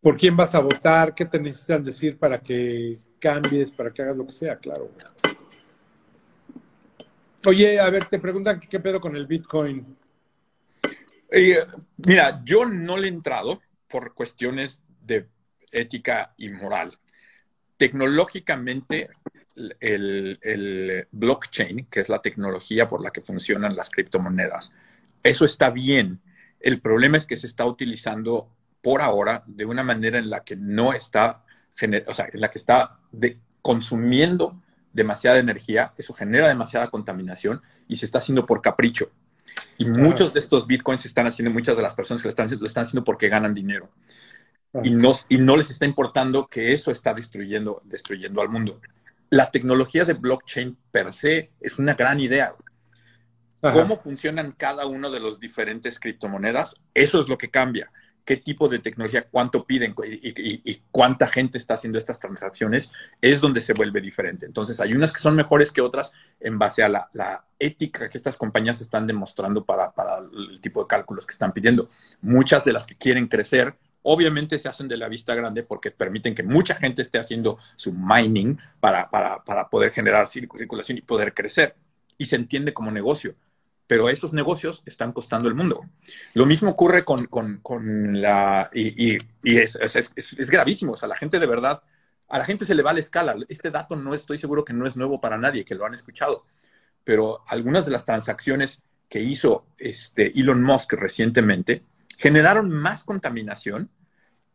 ¿Por quién vas a votar? ¿Qué te necesitan decir para que cambies, para que hagas lo que sea, claro. Oye, a ver, te preguntan qué pedo con el Bitcoin. Eh, mira, yo no le he entrado por cuestiones de ética y moral. Tecnológicamente, el, el, blockchain, que es la tecnología por la que funcionan las criptomonedas, eso está bien. El problema es que se está utilizando por ahora de una manera en la que no está, o sea, en la que está consumiendo demasiada energía, eso genera demasiada contaminación y se está haciendo por capricho. Y muchos de estos bitcoins se están haciendo, muchas de las personas que lo están, lo están haciendo porque ganan dinero. Y no, y no les está importando que eso está destruyendo, destruyendo al mundo. La tecnología de blockchain per se es una gran idea. Cómo funcionan cada uno de los diferentes criptomonedas, eso es lo que cambia. Qué tipo de tecnología, cuánto piden y, cuánta gente está haciendo estas transacciones, es donde se vuelve diferente. Entonces, hay unas que son mejores que otras en base a la, ética que estas compañías están demostrando para, el tipo de cálculos que están pidiendo. Muchas de las que quieren crecer obviamente se hacen de la vista grande porque permiten que mucha gente esté haciendo su mining para, para, poder generar circulación y poder crecer. Y se entiende como negocio pero esos negocios están costando el mundo. Lo mismo ocurre con, la... Y, es, es, gravísimo, o sea, la gente de verdad, a la gente se le va la escala. Este dato no estoy seguro que no es nuevo para nadie, que lo han escuchado, pero algunas de las transacciones que hizo este Elon Musk recientemente generaron más contaminación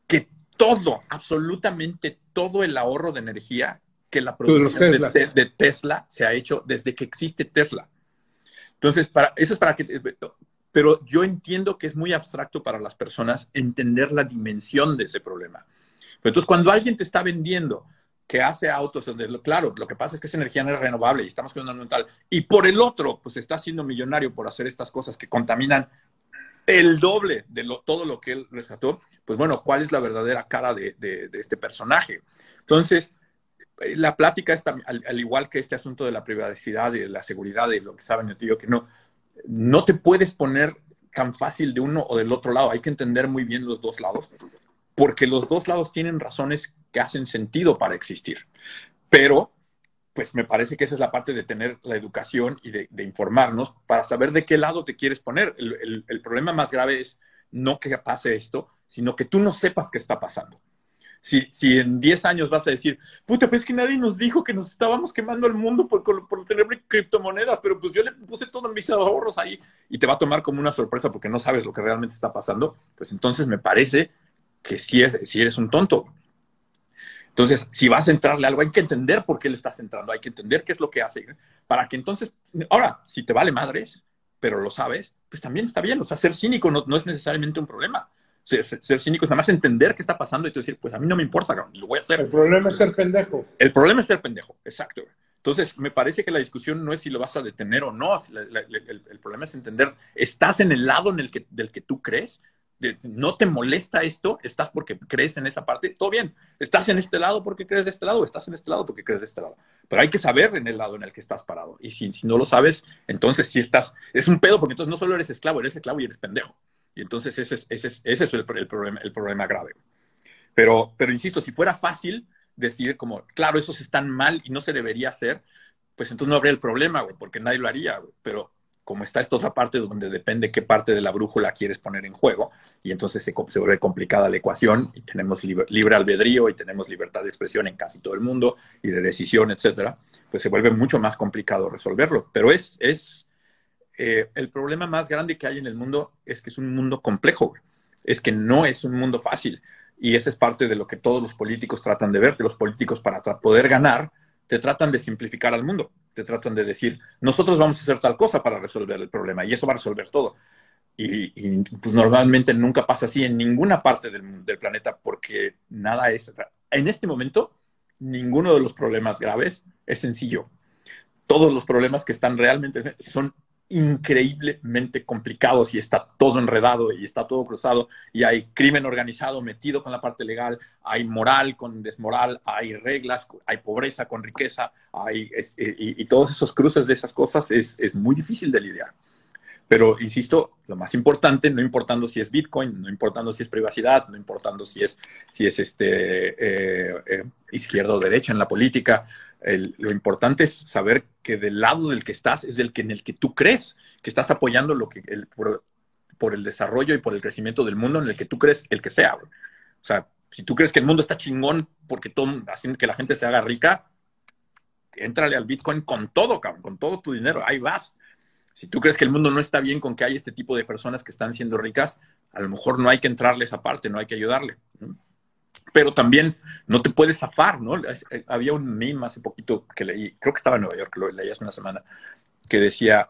que todo, absolutamente todo el ahorro de energía que la producción de Tesla se ha hecho desde que existe Tesla. Entonces, eso es para que... Pero yo entiendo que es muy abstracto para las personas entender la dimensión de ese problema. Pero entonces, cuando alguien te está vendiendo que hace autos, claro, lo que pasa es que esa energía no es renovable y estamos cuidando ambiental, y por el otro, pues está siendo millonario por hacer estas cosas que contaminan el doble de todo lo que él rescató, pues bueno, ¿cuál es la verdadera cara de este personaje? Entonces, la plática está, al, igual que este asunto de la privacidad y de la seguridad y lo que saben, yo te digo que no, no te puedes poner tan fácil de uno o del otro lado. Hay que entender muy bien los dos lados, porque los dos lados tienen razones que hacen sentido para existir. Pero, pues me parece que esa es la parte de tener la educación y de, informarnos para saber de qué lado te quieres poner. El, el problema más grave es no que pase esto, sino que tú no sepas qué está pasando si, si en 10 años vas a decir, puta, pues es que nadie nos dijo que nos estábamos quemando el mundo por, por tener criptomonedas, pero pues yo le puse todos mis ahorros ahí y te va a tomar como una sorpresa porque no sabes lo que realmente está pasando, pues entonces me parece que si, si eres un tonto. Entonces, si vas a entrarle algo, hay que entender por qué le estás entrando, hay que entender qué es lo que hace, para que entonces, ahora, si te vale madres, pero lo sabes, pues también está bien, o sea, ser cínico no, no es necesariamente un problema ser, ser, cínicos, nada más entender qué está pasando y tú decir, pues a mí no me importa, lo voy a hacer. El problema es ser pendejo. El problema es ser pendejo, exacto. Entonces, me parece que la discusión no es si lo vas a detener o no. el, problema es entender, ¿estás en el lado en el que, del que tú crees? ¿No te molesta esto? ¿Estás porque crees en esa parte? Todo bien. ¿Estás en este lado porque crees de este lado? ¿O estás en este lado porque crees de este lado? Pero hay que saber en el lado en el que estás parado. Y si, si no lo sabes, entonces si estás... Es un pedo porque entonces no solo eres esclavo, eres esclavo y eres pendejo. Y entonces ese es, ese ese es el, problema, el problema grave. Pero, pero insisto, si fuera fácil decir como, claro, esos están mal y no se debería hacer, pues entonces no habría el problema, güey, porque nadie lo haría, Pero como está esta otra parte donde depende qué parte de la brújula quieres poner en juego, y entonces se, se vuelve complicada la ecuación, y tenemos libre, libre, albedrío, y tenemos libertad de expresión en casi todo el mundo, y de decisión, etcétera, pues se vuelve mucho más complicado resolverlo. Pero es, es eh, el problema más grande que hay en el mundo es que es un mundo complejo, es que no es un mundo fácil. Y esa es parte de lo que todos los políticos tratan de ver, que los políticos para poder ganar te tratan de simplificar al mundo, te tratan de decir, nosotros vamos a hacer tal cosa para resolver el problema y eso va a resolver todo. Y, pues normalmente nunca pasa así en ninguna parte del, del planeta porque nada es, en este momento, ninguno de los problemas graves es sencillo. Todos los problemas que están realmente son increíblemente complicados y está todo enredado y está todo cruzado y hay crimen organizado metido con la parte legal, hay moral con desmoral, hay reglas, hay pobreza con riqueza, hay, y, todos esos cruces de esas cosas es, es, muy difícil de lidiar. Pero, insisto, lo más importante, no importando si es Bitcoin, no importando si es privacidad, no importando si es, si es este, eh, eh, izquierda o derecha en la política, lo importante es saber que del lado del que estás es del que en el que tú crees, que estás apoyando lo que el, por, el desarrollo y por el crecimiento del mundo en el que tú crees el que sea. O sea, si tú crees que el mundo está chingón porque todo, haciendo que la gente se haga rica, éntrale al Bitcoin con todo, cabrón, con todo tu dinero, ahí vas. Si tú crees que el mundo no está bien con que hay este tipo de personas que están siendo ricas, a lo mejor no hay que entrarle esa parte, no hay que ayudarle. Pero también no te puedes zafar, ¿no? Eh, había un meme hace poquito que leí, creo que estaba en Nueva York, lo leí hace una semana, que decía,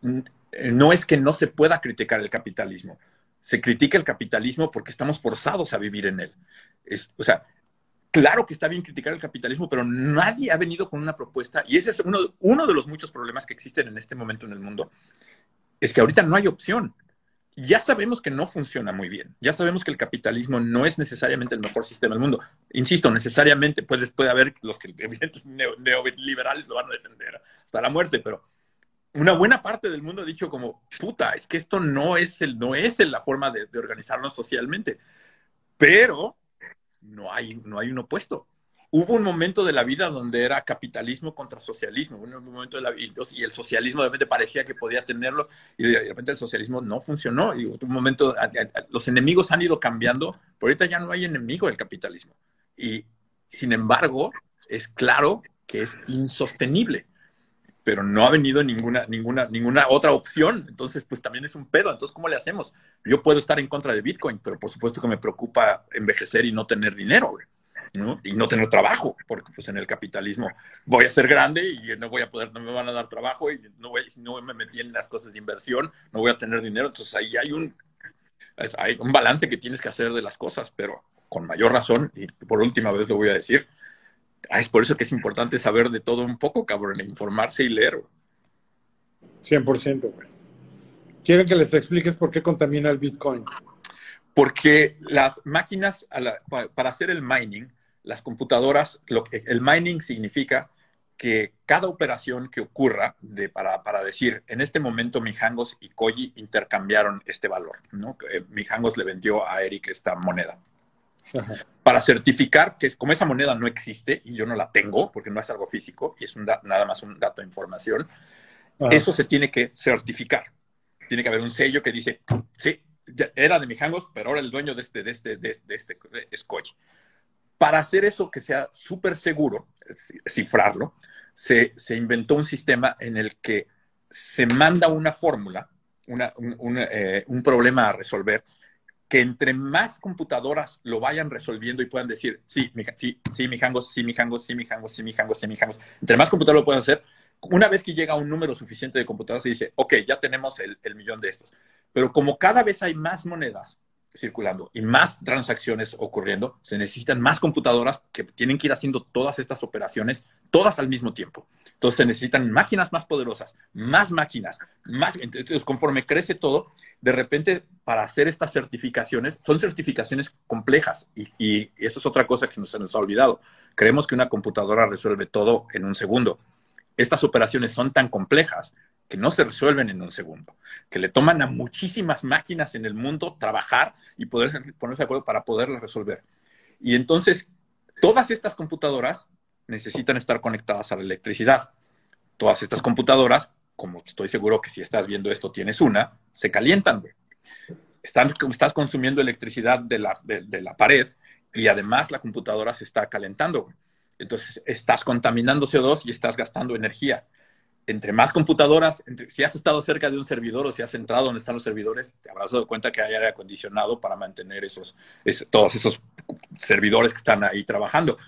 no es que no se pueda criticar el capitalismo, se critica el capitalismo porque estamos forzados a vivir en él. Es, o sea, claro que está bien criticar el capitalismo, pero nadie ha venido con una propuesta, y ese es uno, uno de los muchos problemas que existen en este momento en el mundo, es que ahorita no hay opción. Ya sabemos que no funciona muy bien, ya sabemos que el capitalismo no es necesariamente el mejor sistema del mundo. Insisto, necesariamente puede, puede haber los que neoliberales lo van a defender hasta la muerte, pero una buena parte del mundo ha dicho como, puta, es que esto no es, el, no es la forma de, organizarnos socialmente. Pero no hay, no hay un opuesto. Hubo un momento de la vida donde era capitalismo contra socialismo, un momento de la vida, y el socialismo de repente parecía que podía tenerlo, y de repente el socialismo no funcionó. Y un momento, los enemigos han ido cambiando, pero ahorita ya no hay enemigo del capitalismo. Y sin embargo, es claro que es insostenible pero no ha venido ninguna, ninguna, ninguna otra opción. Entonces, pues también es un pedo. Entonces, ¿cómo le hacemos? Yo puedo estar en contra de Bitcoin, pero por supuesto que me preocupa envejecer y no tener dinero, ¿no? Y no tener trabajo, porque pues en el capitalismo voy a ser grande y no voy a poder, no me van a dar trabajo y no, voy, si no me metí en las cosas de inversión, no voy a tener dinero. Entonces ahí hay un, hay un balance que tienes que hacer de las cosas, pero con mayor razón, y por última vez lo voy a decir, Ah, es por eso que es importante saber de todo un poco, cabrón, informarse y leer. 100%, güey. ¿Quieren que les expliques por qué contamina el Bitcoin? Porque las máquinas, para hacer el mining, las computadoras, lo que, el mining significa que cada operación que ocurra, de, para, para, decir, en este momento Mijangos y Koji intercambiaron este valor, ¿no? Eh, Mijangos le vendió a Eric esta moneda para certificar que como esa moneda no existe y yo no la tengo porque no es algo físico y es nada más un dato de información, eso se tiene que certificar. Tiene que haber un sello que dice, sí, era de Mijangos, pero ahora el dueño de este, de este, de este, de este es Para hacer eso que sea súper seguro, cifrarlo, se, se, inventó un sistema en el que se manda una fórmula, una, un, eh, un problema a resolver que entre más computadoras lo vayan resolviendo y puedan decir, sí, mi, sí, sí, mi hangos, sí, mi hangos, sí, mi hangos, sí, mi hangos, sí, mi hangos, entre más computadoras lo puedan hacer, una vez que llega un número suficiente de computadoras, se dice, ok, ya tenemos el, el millón de estos. Pero como cada vez hay más monedas circulando y más transacciones ocurriendo, se necesitan más computadoras que tienen que ir haciendo todas estas operaciones, todas al mismo tiempo. Entonces se necesitan máquinas más poderosas, más máquinas, más. Entonces, conforme crece todo, de repente, para hacer estas certificaciones, son certificaciones complejas y, y eso es otra cosa que nos, se nos ha olvidado. Creemos que una computadora resuelve todo en un segundo. Estas operaciones son tan complejas que no se resuelven en un segundo, que le toman a muchísimas máquinas en el mundo trabajar y poder ponerse de acuerdo para poderlas resolver. Y entonces, todas estas computadoras necesitan estar conectadas a la electricidad. Todas estas computadoras, como estoy seguro que si estás viendo esto tienes una, se calientan. Están, estás consumiendo electricidad de la, de, la pared y además la computadora se está calentando. Entonces estás contaminando CO2 y estás gastando energía. Entre más computadoras, si has estado cerca de un servidor o si has entrado donde están los servidores, te habrás dado cuenta que hay aire acondicionado para mantener esos, todos esos servidores que están ahí trabajando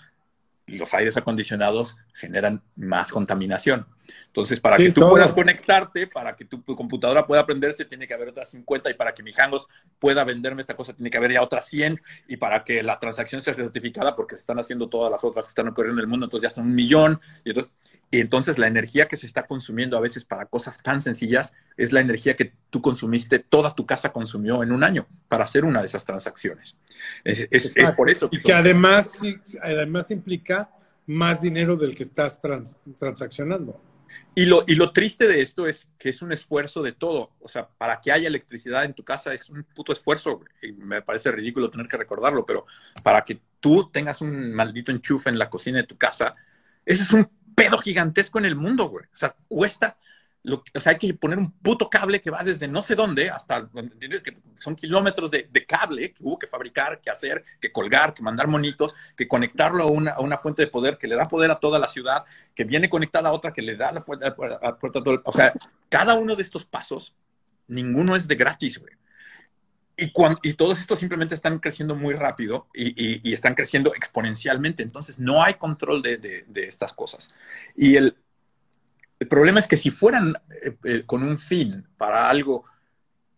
los aires acondicionados generan más contaminación. Entonces, para que tú puedas conectarte, para que tu, computadora pueda prenderse, tiene que haber otras 50 y para que mi Hangos pueda venderme esta cosa, tiene que haber ya otras 100 y para que la transacción sea certificada, porque se están haciendo todas las otras que están ocurriendo en el mundo, entonces ya son un millón. Y entonces, y entonces la energía que se está consumiendo a veces para cosas tan sencillas es la energía que tú consumiste, toda tu casa consumió en un año para hacer una de esas transacciones. Es, por eso. Que y que además, además implica más dinero del que estás transaccionando. Y lo, y lo triste de esto es que es un esfuerzo de todo. O sea, para que haya electricidad en tu casa es un puto esfuerzo. Y me parece ridículo tener que recordarlo, pero para que tú tengas un maldito enchufe en la cocina de tu casa, eso es un pedo gigantesco en el mundo, güey. O sea, cuesta, lo, o sea, hay que poner un puto cable que va desde no sé dónde hasta, ¿entiendes? Que son kilómetros de, cable que hubo que fabricar, que hacer, que colgar, que mandar monitos, que conectarlo a una, a una, fuente de poder que le da poder a toda la ciudad, que viene conectada a otra que le da la fuente, a, a, a, O sea, cada uno de estos pasos ninguno es de gratis, güey. Y, cuando, y todos estos simplemente están creciendo muy rápido y, están creciendo exponencialmente. Entonces, no hay control de, estas cosas. Y el, el, problema es que si fueran eh, eh, con un fin para algo,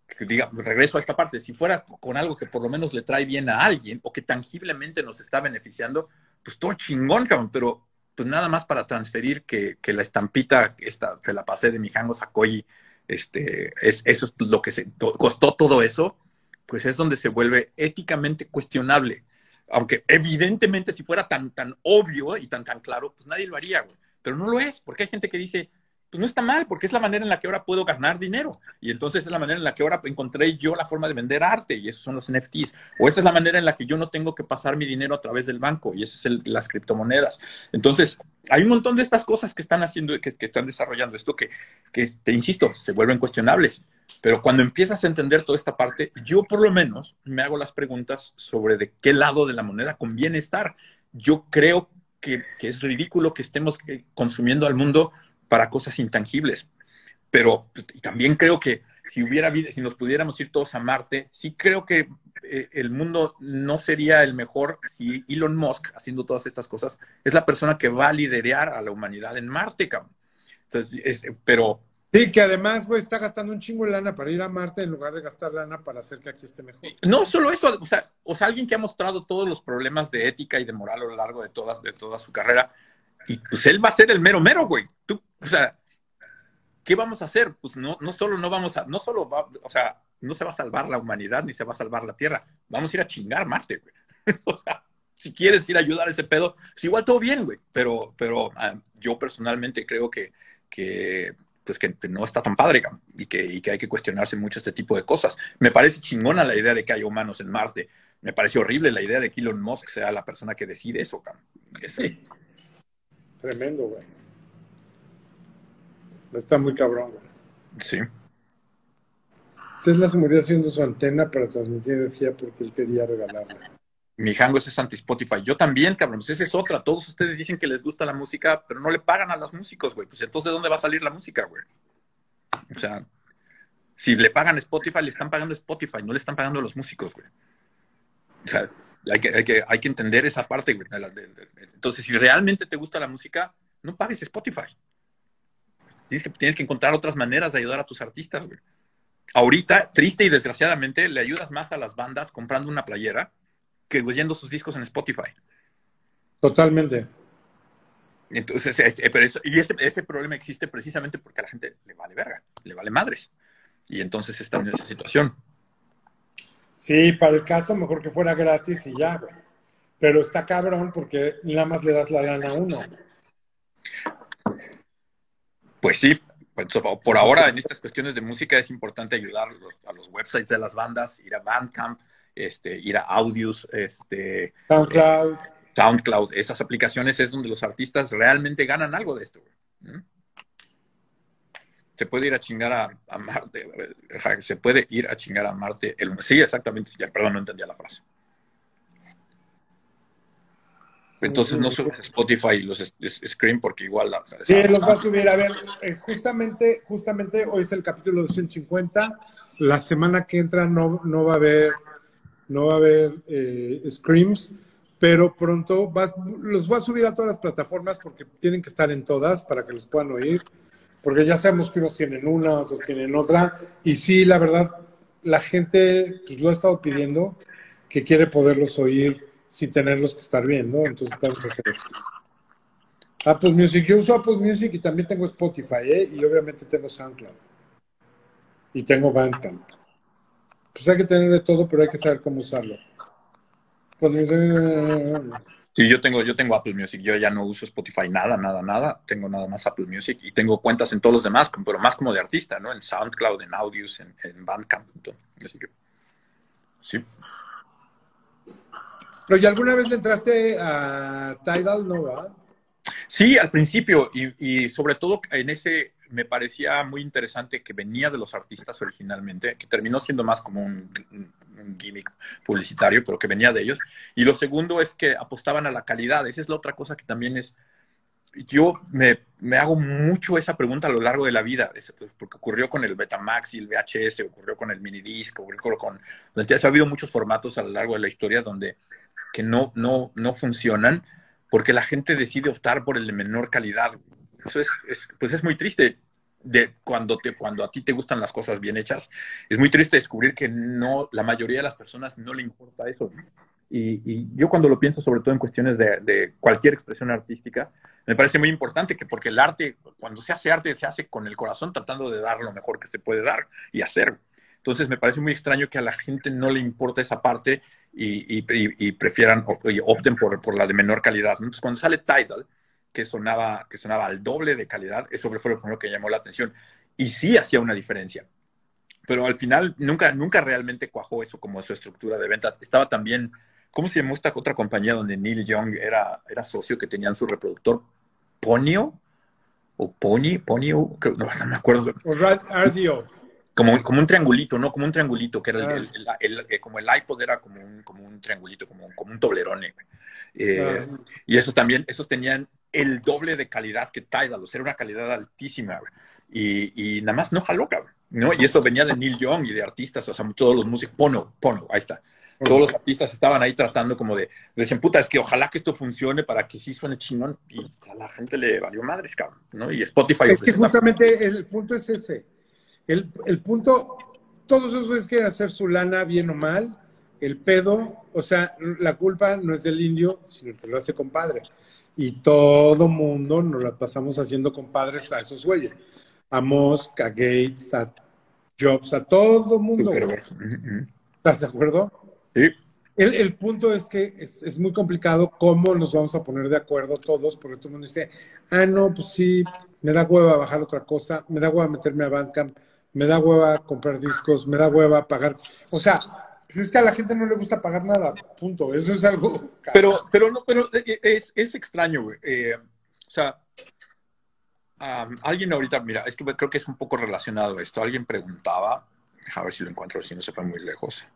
que diga, regreso a esta parte, si fuera con algo que por lo menos le trae bien a alguien o que tangiblemente nos está beneficiando, pues todo chingón, cabrón. Pero pues nada más para transferir que, que la estampita esta, se la pasé de mi Jango Sakoyi, este, es, eso es lo que se, costó todo eso pues es donde se vuelve éticamente cuestionable. Aunque evidentemente si fuera tan, tan obvio y tan, tan claro, pues nadie lo haría, güey. Pero no lo es, porque hay gente que dice, pues no está mal, porque es la manera en la que ahora puedo ganar dinero. Y entonces es la manera en la que ahora encontré yo la forma de vender arte, y esos son los NFTs. O esa es la manera en la que yo no tengo que pasar mi dinero a través del banco, y esas son las criptomonedas. Entonces, hay un montón de estas cosas que están haciendo, que, están desarrollando esto, que, que, te insisto, se vuelven cuestionables. Pero cuando empiezas a entender toda esta parte, yo por lo menos me hago las preguntas sobre de qué lado de la moneda conviene estar. Yo creo que, que es ridículo que estemos eh, consumiendo al mundo para cosas intangibles. Pero pues, también creo que si hubiera si nos pudiéramos ir todos a Marte, sí creo que eh, el mundo no sería el mejor si Elon Musk, haciendo todas estas cosas, es la persona que va a liderar a la humanidad en Marte, cabrón. Entonces, pero... Sí, que además, güey, está gastando un chingo de lana para ir a Marte en lugar de gastar lana para hacer que aquí esté mejor. No solo eso, o sea, o sea alguien que ha mostrado todos los problemas de ética y de moral a lo largo de toda, de toda su carrera, y pues él va a ser el mero mero, güey. Tú, o sea, ¿qué vamos a hacer? Pues no, no solo no vamos a, no solo va, o sea, no se va a salvar la humanidad ni se va a salvar la Tierra. Vamos a ir a chingar Marte, güey. o sea, si quieres ir a ayudar a ese pedo, pues igual todo bien, güey. Pero, pero uh, yo personalmente creo que, que pues que no está tan padre y que, y que hay que cuestionarse mucho este tipo de cosas. Me parece chingona la idea de que hay humanos en Marte. Me parece horrible la idea de que Elon Musk sea la persona que decide eso. Sí. Tremendo, güey. Está muy cabrón, güey. Sí. Tesla se murió haciendo su antena para transmitir energía porque él quería regalarla. Mi Hango es anti-Spotify. Yo también, cabrón. Pues esa es otra. Todos ustedes dicen que les gusta la música, pero no le pagan a los músicos, güey. Pues entonces, ¿de dónde va a salir la música, güey? O sea, si le pagan Spotify, le están pagando Spotify, no le están pagando a los músicos, güey. O sea, hay que, hay que, hay que entender esa parte, güey. Entonces, si realmente te gusta la música, no pagues Spotify. Tienes que, tienes que encontrar otras maneras de ayudar a tus artistas, güey. Ahorita, triste y desgraciadamente, le ayudas más a las bandas comprando una playera que oyendo sus discos en Spotify. Totalmente. Entonces, pero eso, y ese, ese, problema existe precisamente porque a la gente le vale verga, le vale madres. Y entonces está en esa situación. Sí, para el caso, mejor que fuera gratis y ya, güey. Pero está cabrón porque nada más le das la lana a uno. Pues sí, pues, por ahora en estas cuestiones de música es importante ayudar a los websites de las bandas, ir a Bandcamp, este, ir a Audios, este, SoundCloud. Eh, SoundCloud, esas aplicaciones es donde los artistas realmente ganan algo de esto. Güey se puede ir a chingar a, Marte, se puede ir a chingar a Marte. El, sí, exactamente, ya, perdón, no entendía la frase. Entonces no solo Spotify y los Scream porque igual... La, sí, los va a subir. A ver, eh, justamente, justamente hoy es el capítulo 250. La semana que entra no, no va a haber, no va a haber eh, Screams, pero pronto los va a subir a todas las plataformas porque tienen que estar en todas para que los puedan oír porque ya sabemos que unos tienen una, otros tienen otra, y sí, la verdad, la gente pues, lo ha estado pidiendo, que quiere poderlos oír sin tenerlos que estar viendo, entonces vamos a hacer eso. Apple Music, yo uso Apple Music y también tengo Spotify, ¿eh? y obviamente tengo SoundCloud, y tengo Bandcamp. Pues hay que tener de todo, pero hay que saber cómo usarlo. Pues, Sí, yo tengo, yo tengo Apple Music, yo ya no uso Spotify nada, nada, nada, tengo nada más Apple Music y tengo cuentas en todos los demás, pero más como de artista, ¿no? En SoundCloud, en Audios, en, en Bandcamp, así que sí. Pero ¿y alguna vez le entraste a Tidal, no, verdad? Sí, al principio, y, y sobre todo en ese me parecía muy interesante que venía de los artistas originalmente, que terminó siendo más como un, un, gimmick publicitario, pero que venía de ellos. Y lo segundo es que apostaban a la calidad. Esa es la otra cosa que también es, yo me, me, hago mucho esa pregunta a lo largo de la vida, porque ocurrió con el Betamax y el VHS, ocurrió con el minidisc, ocurrió con... ha habido muchos formatos a lo largo de la historia donde que no, no, no funcionan porque la gente decide optar por el de menor calidad. Eso es, pues es muy triste de cuando, te, cuando a ti te gustan las cosas bien hechas. Es muy triste descubrir que no, la mayoría de las personas no le importa eso. Y, yo cuando lo pienso, sobre todo en cuestiones de, cualquier expresión artística, me parece muy importante que porque el arte, cuando se hace arte, se hace con el corazón tratando de dar lo mejor que se puede dar y hacer. Entonces me parece muy extraño que a la gente no le importa esa parte y, prefieran o, opten por, por, la de menor calidad. Entonces cuando sale Tidal, que sonaba, que sonaba al doble de calidad, eso fue lo primero que llamó la atención. Y sí hacía una diferencia. Pero al final nunca, nunca realmente cuajó eso como su estructura de venta. Estaba también ¿Cómo se llamó esta otra compañía donde Neil Young era, era socio que tenían su reproductor? ¿Ponio? ¿O Pony? ¿Ponio? No, me acuerdo. O RDO. Como, como un triangulito, ¿no? Como un triangulito, que era el, el, como el iPod era como un, como un triangulito, como, como un toblerone. Eh, ah. Y esos también, esos tenían el doble de calidad que Tidal, o sea, era una calidad altísima. Y, y nada más no jaló, cabrón. ¿no? Y eso venía de Neil Young y de artistas, o sea, todos los músicos, Pono, Pono, ahí está todos los artistas estaban ahí tratando como de, decían, puta, es que ojalá que esto funcione para que sí suene chingón. Y a la gente le valió madres, cabrón, ¿no? Y Spotify... Es que justamente el punto es ese. El, el punto, todos esos quieren hacer su lana bien o mal. El pedo, o sea, la culpa no es del indio, sino el que lo hace compadre. Y todo mundo nos la pasamos haciendo compadres a esos güeyes. A Musk, a Gates, a Jobs, a todo mundo. ¿Estás de acuerdo? Sí. El, el, punto es que es, es, muy complicado cómo nos vamos a poner de acuerdo todos, porque todo el mundo dice, ah, no, pues sí, me da hueva bajar otra cosa, me da hueva meterme a Bandcamp, me da hueva comprar discos, me da hueva pagar. O sea, pues es que a la gente no le gusta pagar nada, punto. Eso es algo. Pero, pero no, pero eh, es, es extraño, güey. Eh, o sea, alguien ahorita, mira, es que creo que es un poco relacionado a esto. Alguien preguntaba, a ver si lo encuentro, si no se fue muy lejos.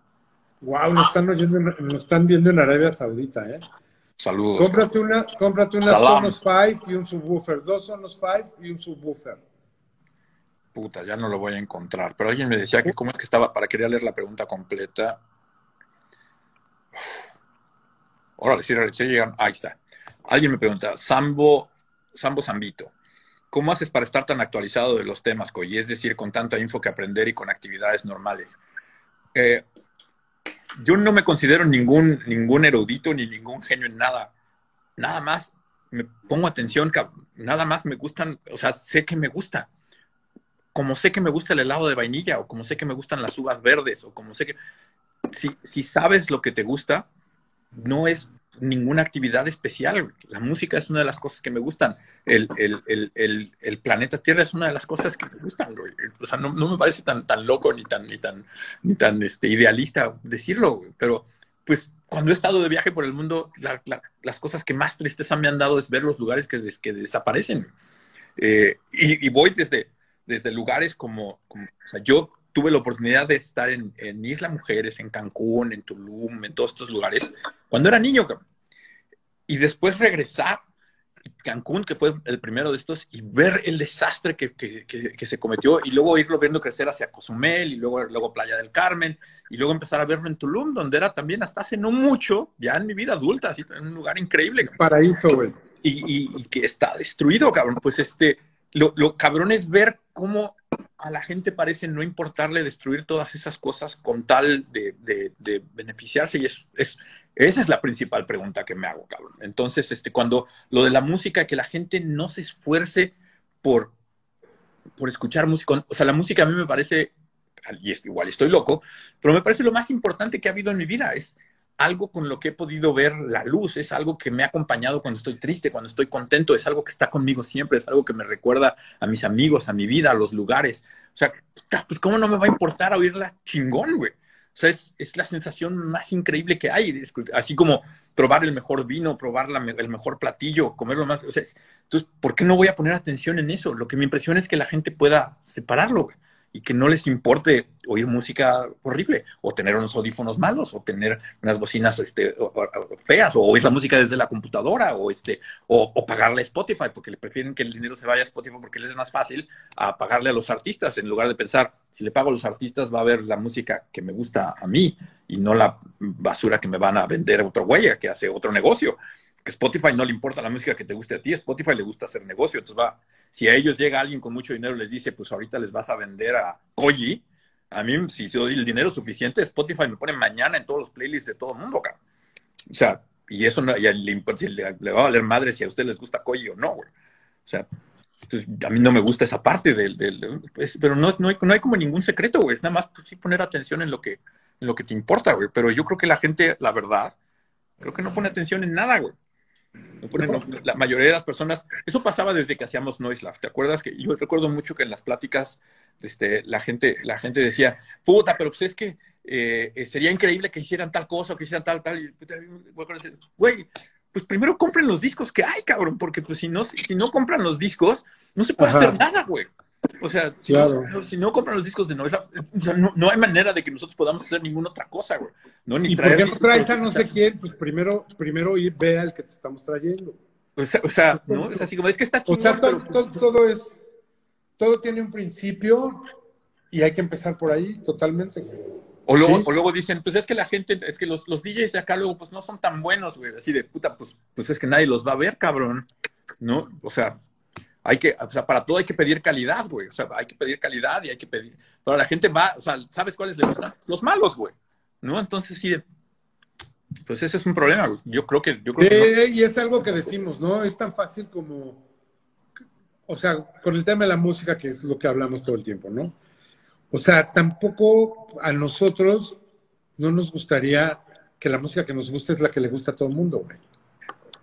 Wow, nos están, oyendo, nos están viendo en Arabia Saudita, ¿eh? Saludos. Cómprate una, cómprate una Sonos 5 y un subwoofer, dos Sonos 5 y un subwoofer. Puta, ya no lo voy a encontrar. Pero alguien me decía que cómo es que estaba, para querer leer la pregunta completa. Órale, sí, sí llegan. Ahí está. Alguien me pregunta, Sambo, Sambo Zambito, ¿cómo haces para estar tan actualizado de los temas, Coy? Es decir, con tanta info que aprender y con actividades normales. Eh, yo no me considero ningún, ningún erudito ni ningún genio en nada. Nada más me pongo atención, nada más me gustan, o sea, sé que me gusta. Como sé que me gusta el helado de vainilla, o como sé que me gustan las uvas verdes, o como sé que... Si, si sabes lo que te gusta, no es ninguna actividad especial. La música es una de las cosas que me gustan. El, planeta Tierra es una de las cosas que me gustan. O sea, no, me parece tan, tan loco ni tan, ni tan, ni tan este, idealista decirlo, pero pues cuando he estado de viaje por el mundo, las cosas que más tristeza me han dado es ver los lugares que, que desaparecen. Eh, y, voy desde, desde lugares como, como, o sea, yo tuve la oportunidad de estar en, Isla Mujeres, en Cancún, en Tulum, en todos estos lugares, cuando era niño. Y después regresar a Cancún, que fue el primero de estos, y ver el desastre que, que, se cometió, y luego irlo viendo crecer hacia Cozumel, y luego, luego Playa del Carmen, y luego empezar a verlo en Tulum, donde era también hasta hace no mucho, ya en mi vida adulta, así, en un lugar increíble. Paraíso, güey. Y, y, que está destruido, cabrón. Pues este, lo, lo cabrón es ver cómo a la gente parece no importarle destruir todas esas cosas con tal de, beneficiarse y es, es, esa es la principal pregunta que me hago, cabrón. Entonces, este, cuando lo de la música, que la gente no se esfuerce por, por escuchar música, o sea, la música a mí me parece, y es, igual estoy loco, pero me parece lo más importante que ha habido en mi vida, es algo con lo que he podido ver la luz, es algo que me ha acompañado cuando estoy triste, cuando estoy contento, es algo que está conmigo siempre, es algo que me recuerda a mis amigos, a mi vida, a los lugares. O sea, pues cómo no me va a importar oírla chingón, güey. O sea, es, es, la sensación más increíble que hay, así como probar el mejor vino, probar el mejor platillo, comerlo más. Entonces, ¿por qué no voy a poner atención en eso? Lo que me impresiona es que la gente pueda separarlo, güey y que no les importe oír música horrible, o tener unos audífonos malos, o tener unas bocinas este, feas, o oír la música desde la computadora, o, este, o, pagarle a Spotify, porque le prefieren que el dinero se vaya a Spotify porque les es más fácil a pagarle a los artistas, en lugar de pensar, si le pago a los artistas va a ver la música que me gusta a mí y no la basura que me van a vender otro güey que hace otro negocio. Que Spotify no le importa la música que te guste a ti, Spotify le gusta hacer negocio, entonces va si a ellos llega alguien con mucho dinero y les dice, pues ahorita les vas a vender a Koji, a mí, si doy el dinero suficiente, Spotify me pone mañana en todos los playlists de todo el mundo, acá. O sea, y eso no, le, le, va a valer madre si a ustedes les gusta Koji o no, güey. O sea, pues, a mí no me gusta esa parte del, del pues, pero no, no, hay, no hay como ningún secreto, güey. Es nada más pues, poner atención en lo que, en lo que te importa, güey. Pero yo creo que la gente, la verdad, creo que no pone atención en nada, güey la mayoría de las personas, eso pasaba desde que hacíamos Noise Lab. ¿Te acuerdas que yo recuerdo mucho que en las pláticas este, la, gente, la gente decía, puta, pero pues es que eh, eh, sería increíble que hicieran tal cosa o que hicieran tal, tal. Y, güey, pues primero compren los discos que hay, cabrón, porque pues si no, si no compran los discos, no se puede hacer nada, güey. O sea, si, no, compran los discos de novela, no, hay manera de que nosotros podamos hacer ninguna otra cosa, güey. No, ni y por ejemplo traes a no sé quién, pues primero, primero ve al que te estamos trayendo. O sea, ¿no? Es así como, es que está chingón, O sea, todo, todo, es, todo tiene un principio y hay que empezar por ahí totalmente. O luego, o luego dicen, pues es que la gente, es que los, los DJs de acá luego pues no son tan buenos, güey. Así de puta, pues, pues es que nadie los va a ver, cabrón. ¿No? O sea, hay que, o sea, para todo hay que pedir calidad, güey. O sea, hay que pedir calidad y hay que pedir. Pero la gente va, o sea, ¿sabes cuáles le gustan? Los malos, güey. ¿No? Entonces sí, pues ese es un problema, güey. Yo creo que. Yo creo Y es algo que decimos, ¿no? Es tan fácil como. O sea, con el tema de la música, que es lo que hablamos todo el tiempo, ¿no? O sea, tampoco a nosotros no nos gustaría que la música que nos guste es la que le gusta a todo el mundo, güey.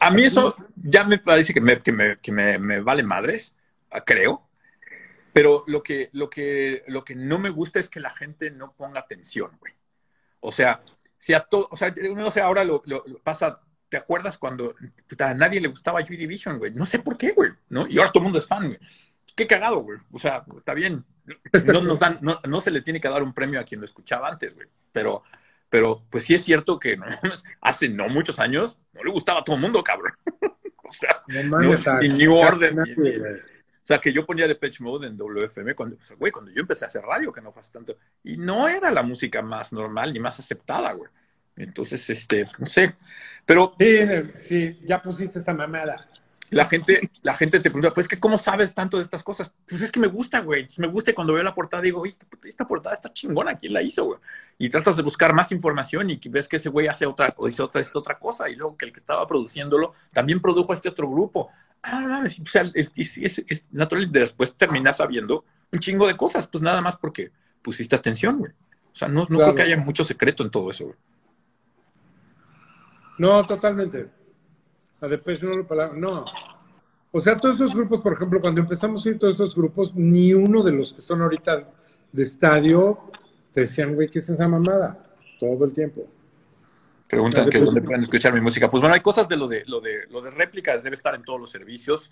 A mí eso ya me parece que me, que me, que me, vale madres, ah, creo. Pero lo que, lo, que, lo que no me gusta es que la gente no ponga atención, güey. O sea, si a todo, o sea, no sé, ahora lo, pasa, ¿te acuerdas cuando a nadie le gustaba Joy Division, güey? No sé por qué, güey, ¿no? Y ahora todo el mundo es fan, güey. Qué cagado, güey. O sea, está bien. No, nos dan, no, no se le tiene que dar un premio a quien lo escuchaba antes, güey. Pero pero pues sí es cierto que hace no muchos años no le gustaba a todo el mundo, cabrón. o sea, no, New Order. o sea, que yo ponía de Pitch Mode en WFM cuando, güey, cuando yo empecé a hacer radio, que no fue hace tanto. Y no era la música más normal ni más aceptada, güey. Entonces, este, no sé. Pero. Sí, sí, ya pusiste esa mamada. La gente, la gente te pregunta, pues, que ¿cómo sabes tanto de estas cosas? Pues es que me gusta, güey. Me gusta y cuando veo la portada digo, esta, esta portada está chingona, ¿quién la hizo, güey? Y tratas de buscar más información y ves que ese güey hace otra, o dice otra, otra cosa, y luego que el que estaba produciéndolo también produjo a este otro grupo. Ah, o sea, es, es, natural, después terminas sabiendo un chingo de cosas, pues nada más porque pusiste atención, güey. O sea, no, no creo que haya mucho secreto en todo eso, güey. No, totalmente. La Depeche no, no. O sea, todos esos grupos, por ejemplo, cuando empezamos a ir todos esos grupos, ni uno de los que son ahorita de estadio te decían, güey, ¿qué es esa mamada? Todo el tiempo. Preguntan que dónde pueden escuchar mi música. Pues bueno, hay cosas de lo de lo de lo de réplica, debe estar en todos los servicios.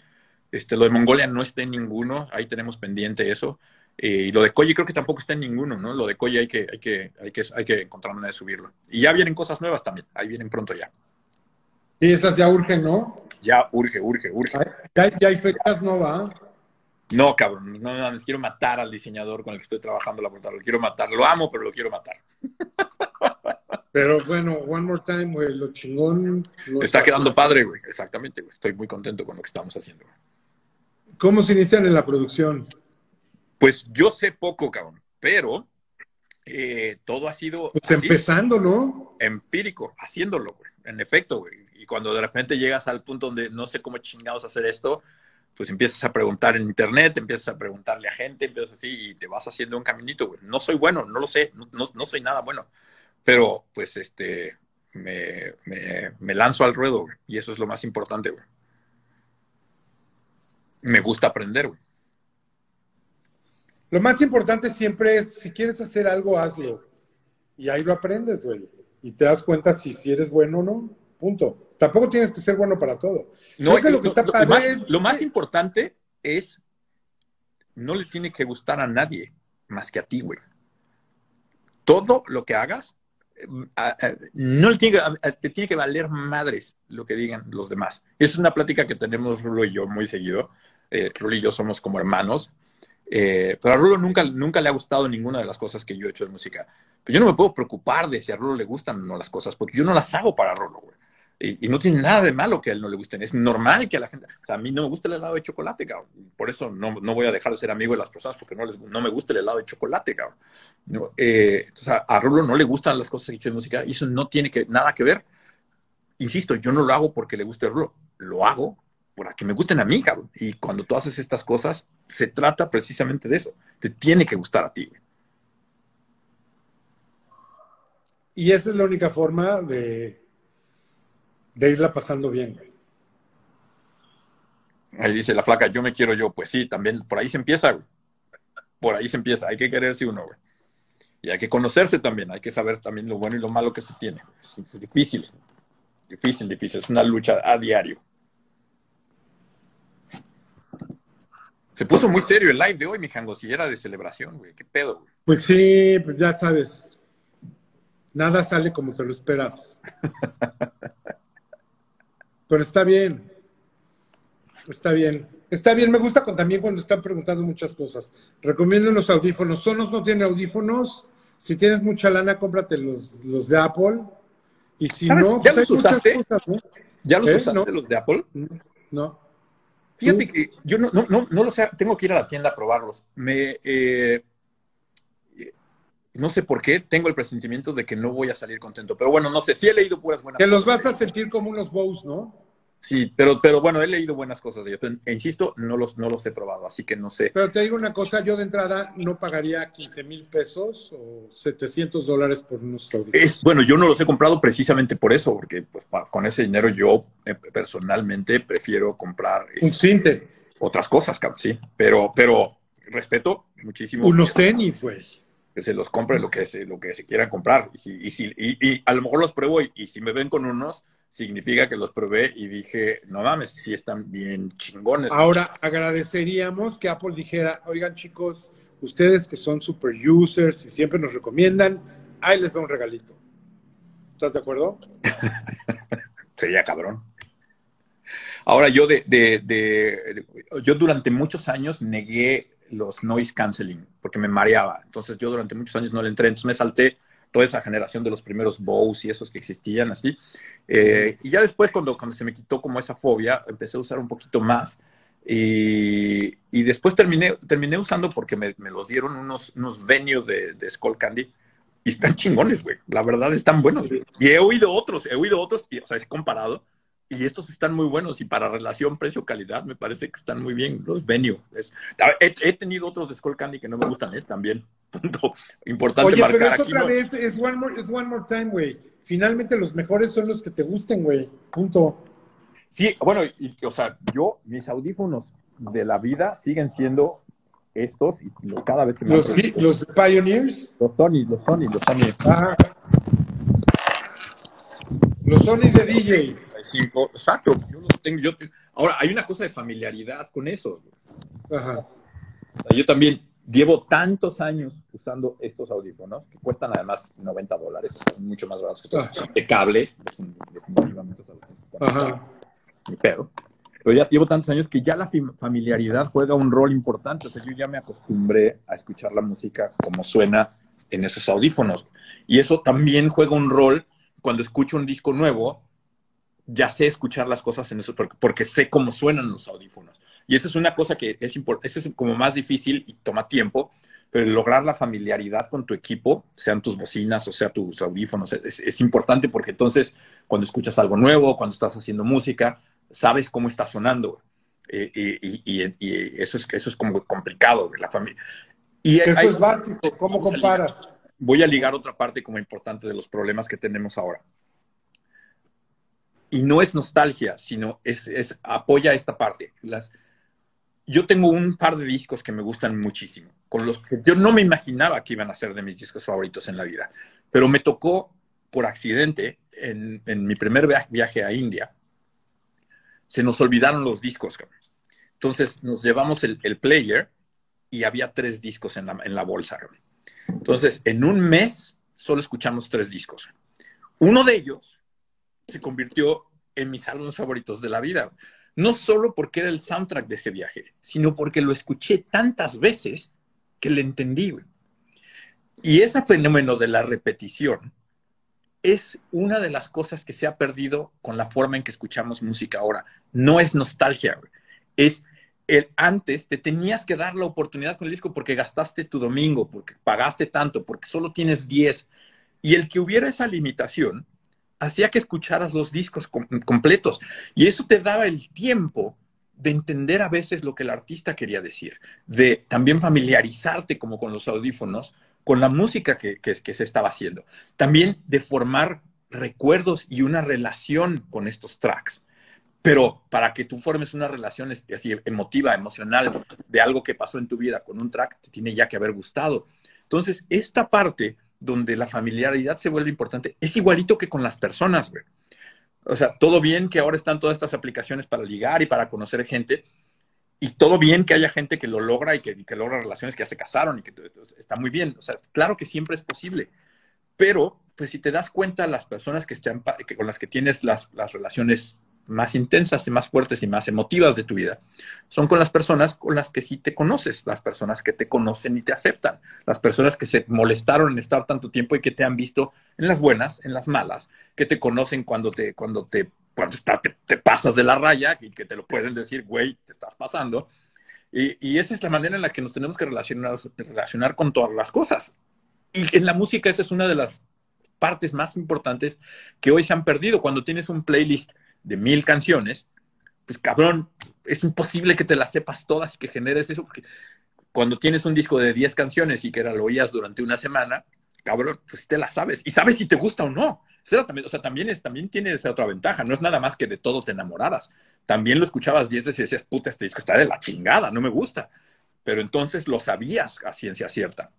Este, lo de Mongolia no está en ninguno, ahí tenemos pendiente eso. Eh, y lo de Koji creo que tampoco está en ninguno, ¿no? Lo de Koji hay que, hay que, hay que, hay que encontrar manera de subirlo. Y ya vienen cosas nuevas también, ahí vienen pronto ya. Sí, esas ya urgen, ¿no? Ya urge, urge, urge. Ya, ya hay fechas, ¿no va? No, cabrón, no, no, quiero matar al diseñador con el que estoy trabajando la portada. Lo quiero matar, lo amo, pero lo quiero matar. Pero bueno, one more time, güey, lo chingón. está, quedando padre, güey, exactamente, güey. Estoy muy contento con lo que estamos haciendo. ¿Cómo se inician en la producción? Pues yo sé poco, cabrón, pero eh, todo ha sido. Pues empezando, ¿no? Empírico, haciéndolo, güey. En efecto, güey y cuando de repente llegas al punto donde no sé cómo chingados hacer esto, pues empiezas a preguntar en internet, empiezas a preguntarle a gente, empiezas así y te vas haciendo un caminito, güey. No soy bueno, no lo sé, no, soy nada bueno, pero pues este, me, me, lanzo al ruedo, güey, y eso es lo más importante, güey. Me gusta aprender, güey. Lo más importante siempre es, si quieres hacer algo, hazlo. Y ahí lo aprendes, güey. Y te das cuenta si, si eres bueno o no. Punto. Tampoco tienes que ser bueno para todo. No, que lo, que está más, lo más importante es no le tiene que gustar a nadie más que a ti, güey. Todo lo que hagas, eh, no le tiene que, te tiene que valer madres lo que digan los demás. Esa es una plática que tenemos Rulo y yo muy seguido. Eh, Rulo y yo somos como hermanos. Eh, pero a Rulo nunca, nunca le ha gustado ninguna de las cosas que yo he hecho de música. Pero yo no me puedo preocupar de si a Rulo le gustan o no las cosas, porque yo no las hago para Rulo, güey. Y, no tiene nada de malo que a él no le gusten. Es normal que a la gente. O sea, a mí no me gusta el helado de chocolate, cabrón. Por eso no, no voy a dejar de ser amigo de las personas porque no, les, no me gusta el helado de chocolate, cabrón. Eh, entonces, a, Rulo no le gustan las cosas que he hecho de música y eso no tiene que, nada que ver. Insisto, yo no lo hago porque le guste a Rulo. Lo hago para que me gusten a mí, cabrón. Y cuando tú haces estas cosas, se trata precisamente de eso. Te tiene que gustar a ti, güey. Y esa es la única forma de, de irla pasando bien, güey. Ahí dice la flaca, yo me quiero yo. Pues sí, también por ahí se empieza, güey. Por ahí se empieza. Hay que quererse uno, güey. Y hay que conocerse también. Hay que saber también lo bueno y lo malo que se tiene. es difícil. Difícil, difícil. Es una lucha a diario. Se puso muy serio el live de hoy, mi jango, si era de celebración, güey. ¿Qué pedo, güey? Pues sí, pues ya sabes. Nada sale como te lo esperas. Pero está bien. Está bien. Está bien, me gusta también cuando están preguntando muchas cosas. Recomiendo unos audífonos. Sonos no tiene audífonos. Si tienes mucha lana, cómprate los, los de Apple. Y si no, ¿ya pues los usaste? ¿Ya los ¿Eh? usaste los de Apple? No. Fíjate que yo no, no, no, no lo sé, tengo que ir a la tienda a probarlos. Me, eh, no sé por qué, tengo el presentimiento de que no voy a salir contento. Pero bueno, no sé, sí he leído puras buenas Te los vas a sentir como unos bows, ¿no? Sí, pero, pero bueno, he leído buenas cosas de ellos. E insisto, no los, no los he probado, así que no sé. Pero te digo una cosa, yo de entrada no pagaría 15 mil pesos o 700 dólares por unos audífonos. bueno, yo no los he comprado precisamente por eso, porque pues, con ese dinero yo eh, personalmente prefiero comprar... Un este, cinte. Otras cosas, sí, pero, pero respeto muchísimo. Unos tenis, güey que se los compre lo que se, lo que se quieran comprar. Y, si, y, si, y, a lo mejor los pruebo y, si me ven con unos, significa que los probé y dije, no mames, sí están bien chingones. Ahora, agradeceríamos que Apple dijera, oigan chicos, ustedes que son super users y siempre nos recomiendan, ahí les va un regalito. ¿Estás de acuerdo? Sería cabrón. Ahora, yo de, de, yo durante muchos años negué los noise canceling porque me mareaba. Entonces yo durante muchos años no le entré. Entonces me salté toda esa generación de los primeros Bose y esos que existían así. Eh, y ya después, cuando, cuando se me quitó como esa fobia, empecé a usar un poquito más. Y, y después terminé, terminé usando porque me, me los dieron unos, unos venues de, de Skull Candy. Y están chingones, güey. La verdad, están buenos. Y he oído otros, he oído otros, y, o sea, he comparado. Y estos están muy buenos. Y para relación precio-calidad, me parece que están muy bien. Los Venue. he, tenido otros de Skull Candy que no me gustan, ¿eh? También. Punto importante Oye, pero es otra vez, es one, more, es one more time, güey. Finalmente los mejores son los que te gusten, güey. Punto. Sí, bueno, y, o sea, yo, mis audífonos de la vida siguen siendo estos y cada vez que me... Los, los Pioneers. Los Sony, los Sony, los Sony. Ajá. Los Sony de DJ. Exacto. Yo los tengo, yo Ahora, hay una cosa de familiaridad con eso. Ajá. Yo también llevo tantos años usando estos audífonos, que cuestan además 90 dólares, mucho más baratos que estos, de cable, definitivamente. Ajá. Pero, pero ya llevo tantos años que ya la familiaridad juega un rol importante. O sea, yo ya me acostumbré a escuchar la música como suena en esos audífonos. Y eso también juega un rol cuando escucho un disco nuevo, ya sé escuchar las cosas en eso, porque, porque sé cómo suenan los audífonos. Y eso es una cosa que es, importante, es como más difícil y toma tiempo, pero lograr la familiaridad con tu equipo, sean tus bocinas o sea tus audífonos, es, importante porque entonces cuando escuchas algo nuevo, cuando estás haciendo música, sabes cómo está sonando. Eh, y, eso, es, eso es como complicado. La familia. Y eso es básico. ¿Cómo comparas? voy a ligar otra parte como importante de los problemas que tenemos ahora. Y no es nostalgia, sino es, apoya esta parte. Las, yo tengo un par de discos que me gustan muchísimo, con los que yo no me imaginaba que iban a ser de mis discos favoritos en la vida, pero me tocó por accidente en, en mi primer viaje a India, se nos olvidaron los discos. Entonces nos llevamos el, el player y había tres discos en la, en la bolsa. Entonces, en un mes solo escuchamos tres discos. Uno de ellos se convirtió en mis álbumes favoritos de la vida. No solo porque era el soundtrack de ese viaje, sino porque lo escuché tantas veces que le entendí. Y ese fenómeno de la repetición es una de las cosas que se ha perdido con la forma en que escuchamos música ahora. No es nostalgia, es el antes te tenías que dar la oportunidad con el disco porque gastaste tu domingo, porque pagaste tanto, porque solo tienes 10. Y el que hubiera esa limitación hacía que escucharas los discos completos. Y eso te daba el tiempo de entender a veces lo que el artista quería decir, de también familiarizarte como con los audífonos, con la música que, que, se estaba haciendo. También de formar recuerdos y una relación con estos tracks. Pero para que tú formes una relación así emotiva, emocional, de algo que pasó en tu vida con un track, te tiene ya que haber gustado. Entonces, esta parte donde la familiaridad se vuelve importante es igualito que con las personas, güey. O sea, todo bien que ahora están todas estas aplicaciones para ligar y para conocer gente, y todo bien que haya gente que lo logra y que, logra relaciones que ya se casaron y que está muy bien. O sea, claro que siempre es posible. Pero, pues si te das cuenta, las personas que están, que con las que tienes las, las relaciones más intensas y más fuertes y más emotivas de tu vida son con las personas con las que sí te conoces, las personas que te conocen y te aceptan, las personas que se molestaron en estar tanto tiempo y que te han visto en las buenas, en las malas, que te conocen cuando te, cuando te, cuando te, pasas de la raya y que te lo pueden decir, güey, te estás pasando. Y, y, esa es la manera en la que nos tenemos que relacionar, relacionar con todas las cosas. Y en la música esa es una de las partes más importantes que hoy se han perdido. Cuando tienes un playlist de mil canciones, pues cabrón, es imposible que te las sepas todas y que generes eso, porque cuando tienes un disco de 10 canciones y que lo oías durante una semana, cabrón, pues te las sabes y sabes si te gusta o no. O sea, también, es, también tiene esa otra ventaja, no es nada más que de todo te enamoraras. También lo escuchabas 10 veces y decías, puta, este disco está de la chingada, no me gusta. Pero entonces lo sabías a ciencia cierta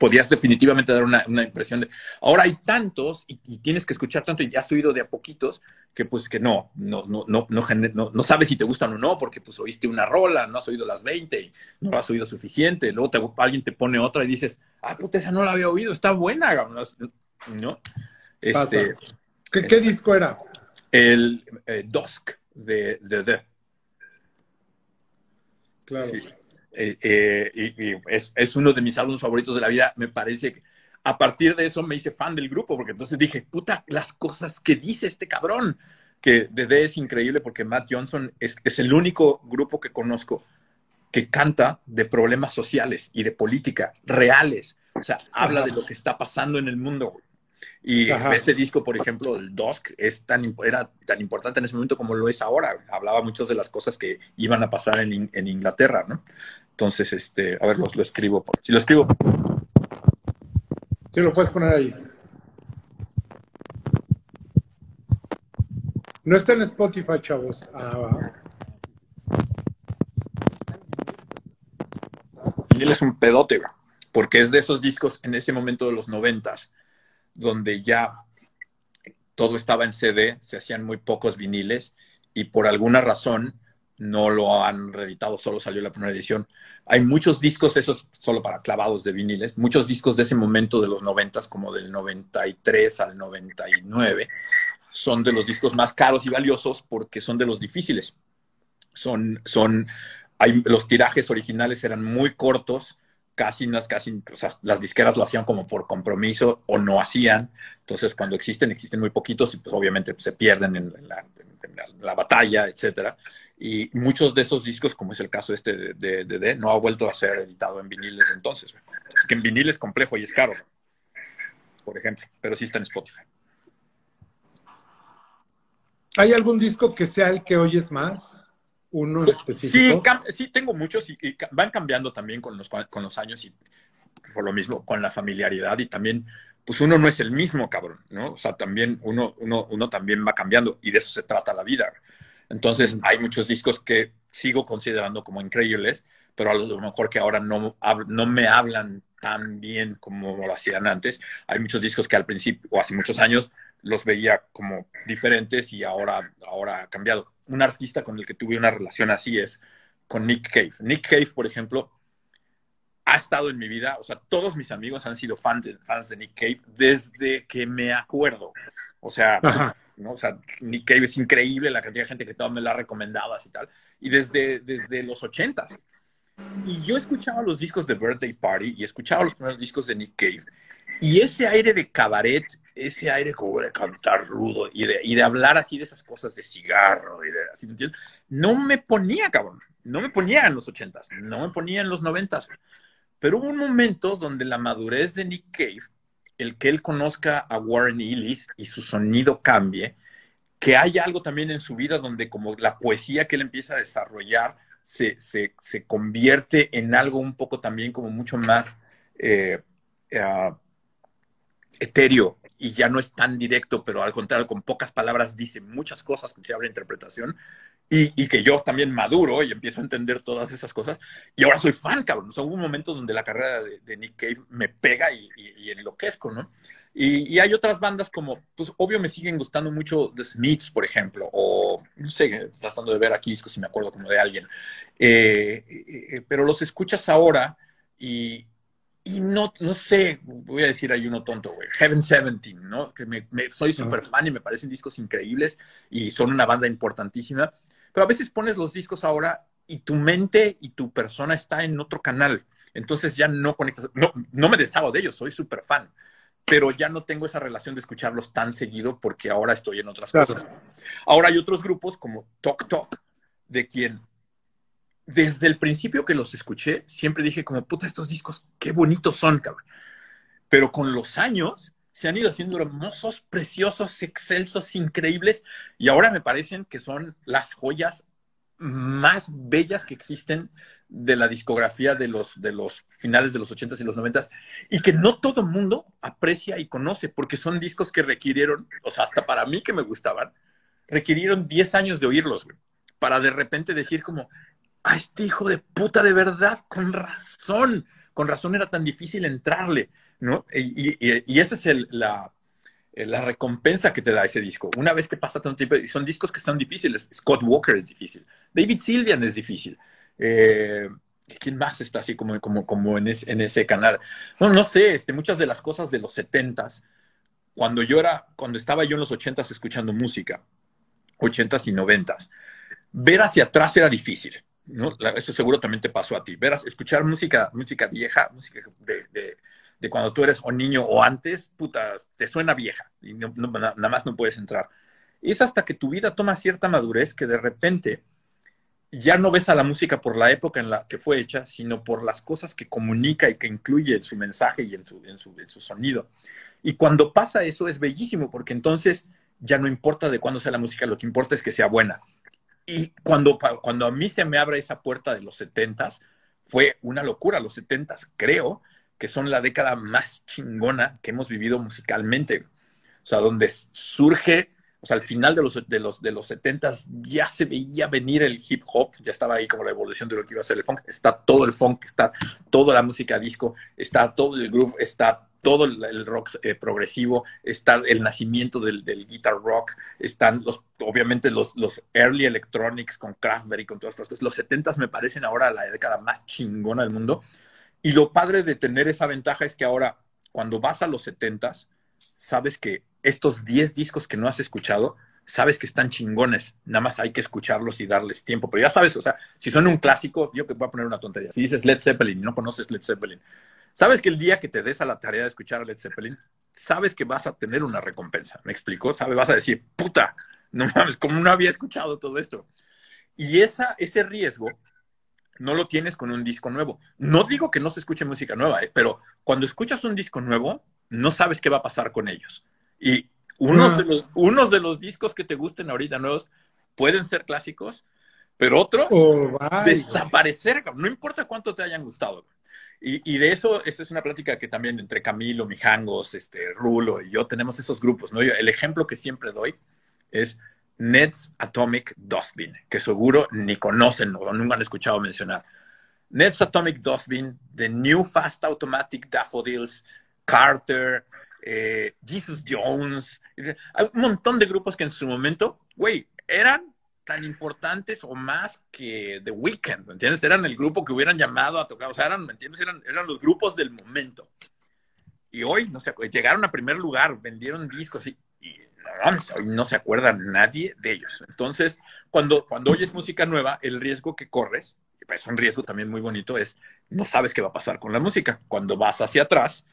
podías definitivamente dar una, impresión de, ahora hay tantos y, tienes que escuchar tanto y ya has oído de a poquitos que pues que no, no, no, no, no, no sabes si te gustan o no porque pues oíste una rola, no has oído las 20 y no has oído suficiente, luego alguien te pone otra y dices, ah, puta, esa no la había oído, está buena, ¿no? Este, ¿Qué, disco era? El eh, Dusk de The. Claro. Eh, eh, y, es, es, uno de mis álbumes favoritos de la vida. Me parece que a partir de eso me hice fan del grupo, porque entonces dije, puta, las cosas que dice este cabrón. Que de es increíble porque Matt Johnson es, es el único grupo que conozco que canta de problemas sociales y de política reales. O sea, habla de lo que está pasando en el mundo. Y ese disco, por ejemplo, el Dusk, es tan, era tan importante en ese momento como lo es ahora. Hablaba muchas de las cosas que iban a pasar en, en Inglaterra, ¿no? Entonces, este, a ver, lo, lo escribo. Si lo escribo. Sí, lo puedes poner ahí. No está en Spotify, chavos. Ah, y él es un pedote, porque es de esos discos en ese momento de los noventas donde ya todo estaba en CD, se hacían muy pocos viniles y por alguna razón no lo han reeditado, solo salió la primera edición. Hay muchos discos, esos solo para clavados de viniles, muchos discos de ese momento de los noventas, como del 93 al 99, son de los discos más caros y valiosos porque son de los difíciles. Son, son, hay, los tirajes originales eran muy cortos, casi, unas casi, o las disqueras lo hacían como por compromiso o no hacían. Entonces, cuando existen, existen muy poquitos y pues obviamente pues, se pierden en la, batalla, etcétera. Y muchos de esos discos, como es el caso este de, de, no ha vuelto a ser editado en viniles entonces. que en vinil es complejo y es caro, por ejemplo, pero sí está en Spotify. ¿Hay algún disco que sea el que oyes más? Uno específico? Sí, sí, tengo muchos y, van cambiando también con los, con los años y por lo mismo con la familiaridad y también, pues uno no es el mismo, cabrón, ¿no? O sea, también uno, uno, uno también va cambiando y de eso se trata la vida. Entonces, hay muchos discos que sigo considerando como increíbles, pero a lo mejor que ahora no, no me hablan tan bien como lo hacían antes. Hay muchos discos que al principio, o hace muchos años, los veía como diferentes y ahora, ahora ha cambiado un artista con el que tuve una relación así es con Nick Cave. Nick Cave, por ejemplo, ha estado en mi vida, o sea, todos mis amigos han sido fans de, fans de Nick Cave desde que me acuerdo. O sea, ¿no? O sea, Nick Cave es increíble, la cantidad de gente que todo me la ha recomendado y tal. Y desde, desde los ochentas. Y yo escuchaba los discos de Birthday Party y escuchaba los primeros discos de Nick Cave. Y ese aire de cabaret, ese aire como de cantar rudo y de, y de hablar así de esas cosas de cigarro y de así, ¿me entiendes? No me ponía, cabrón. No me ponía en los ochentas, no me ponía en los noventas. Pero hubo un momento donde la madurez de Nick Cave, el que él conozca a Warren Ellis y su sonido cambie, que hay algo también en su vida donde como la poesía que él empieza a desarrollar se, se, se convierte en algo un poco también como mucho más eh, uh, etéreo y ya no es tan directo, pero al contrario, con pocas palabras dice muchas cosas que se abre interpretación y, y, que yo también maduro y empiezo a entender todas esas cosas. Y ahora soy fan, cabrón. O sea, hubo un momento donde la carrera de, de Nick Cave me pega y, y, y enloquezco, ¿no? Y, hay otras bandas como, pues obvio me siguen gustando mucho The Smiths, por ejemplo, o no sé, tratando de ver aquí discos si me acuerdo como de alguien. Eh, eh, pero los escuchas ahora y, y no, no sé, voy a decir ahí uno tonto, güey, Heaven 17, ¿no? Que me, me soy súper fan y me parecen discos increíbles y son una banda importantísima, pero a veces pones los discos ahora y tu mente y tu persona está en otro canal, entonces ya no conectas, no, no me deshago de ellos, soy súper fan, pero ya no tengo esa relación de escucharlos tan seguido porque ahora estoy en otras claro. cosas. Ahora hay otros grupos como Talk Talk, de quien desde el principio que los escuché, siempre dije como, puta, estos discos, qué bonitos son, cabrón. Pero con los años se han ido haciendo hermosos, preciosos, excelsos, increíbles, y ahora me parecen que son las joyas más bellas que existen de la discografía de los, de los finales de los 80s y los 90s, y que no todo mundo aprecia y conoce, porque son discos que requirieron, o sea, hasta para mí que me gustaban, requirieron 10 años de oírlos, güey, para de repente decir como, a este hijo de puta de verdad, con razón, con razón era tan difícil entrarle, ¿no? Y, y, y esa es el, la, recompensa que te da ese disco. Una vez que pasa tanto tiempo, son discos que están difíciles. Scott Walker es difícil, David Sylvian es difícil. Eh, ¿Quién más está así como, en ese canal? No, no sé, este, muchas de las cosas de los setentas, cuando yo era, cuando estaba yo en los ochentas escuchando música, ochentas y noventas, ver hacia atrás era difícil ¿no? Eso seguro también te pasó a ti. Verás, escuchar música, música vieja, música de, de, cuando tú eres o niño o antes, puta, te suena vieja y no, no, nada más no puedes entrar. Es hasta que tu vida toma cierta madurez que de repente ya no ves a la música por la época en la que fue hecha, sino por las cosas que comunica y que incluye en su mensaje y en su, en su, en su sonido. Y cuando pasa eso es bellísimo, porque entonces ya no importa de cuándo sea la música, lo que importa es que sea buena. Y cuando, cuando a mí se me abre esa puerta de los setentas, fue una locura. Los setentas, creo que son la década más chingona que hemos vivido musicalmente. O sea, donde surge, o sea, al final de los, de los, de los 70 ya se veía venir el hip hop, ya estaba ahí como la evolución de lo que iba a ser el funk. Está todo el funk, está toda la música disco, está todo el groove, está todo el rock eh, progresivo, está el nacimiento del, del, guitar rock, están los, obviamente los, los early electronics con Kraftwerk y con todas estas cosas. Los 70s me parecen ahora la década más chingona del mundo. Y lo padre de tener esa ventaja es que ahora, cuando vas a los 70s, sabes que estos 10 discos que no has escuchado, sabes que están chingones, nada más hay que escucharlos y darles tiempo. Pero ya sabes, o sea, si son un clásico, yo que voy a poner una tontería. Si dices Led Zeppelin y no conoces Led Zeppelin, Sabes que el día que te des a la tarea de escuchar a Led Zeppelin, sabes que vas a tener una recompensa. ¿Me explico? ¿Sabes? Vas a decir, puta, no mames, como no había escuchado todo esto. Y esa, ese riesgo no lo tienes con un disco nuevo. No digo que no se escuche música nueva, ¿eh? pero cuando escuchas un disco nuevo, no sabes qué va a pasar con ellos. Y unos, de los, unos de los discos que te gusten ahorita nuevos pueden ser clásicos, pero otros oh, desaparecer, no importa cuánto te hayan gustado. Y, y, de eso, esta es una plática que también entre Camilo, Mijangos, este, Rulo y yo tenemos esos grupos, ¿no? Yo, el ejemplo que siempre doy es Nets Atomic Dustbin, que seguro ni conocen o nunca han escuchado mencionar. Nets Atomic Dustbin, The New Fast Automatic Daffodils, Carter, eh, Jesus Jones, hay un montón de grupos que en su momento, güey, eran tan importantes o más que The Weeknd, ¿me entiendes? Eran el grupo que hubieran llamado a tocar, o sea, eran, ¿me entiendes? Eran, eran los grupos del momento. Y hoy, no sé, llegaron a primer lugar, vendieron discos y, y hoy no se acuerda nadie de ellos. Entonces, cuando, cuando oyes música nueva, el riesgo que corres, pues es un riesgo también muy bonito, es no sabes qué va a pasar con la música. Cuando vas hacia atrás,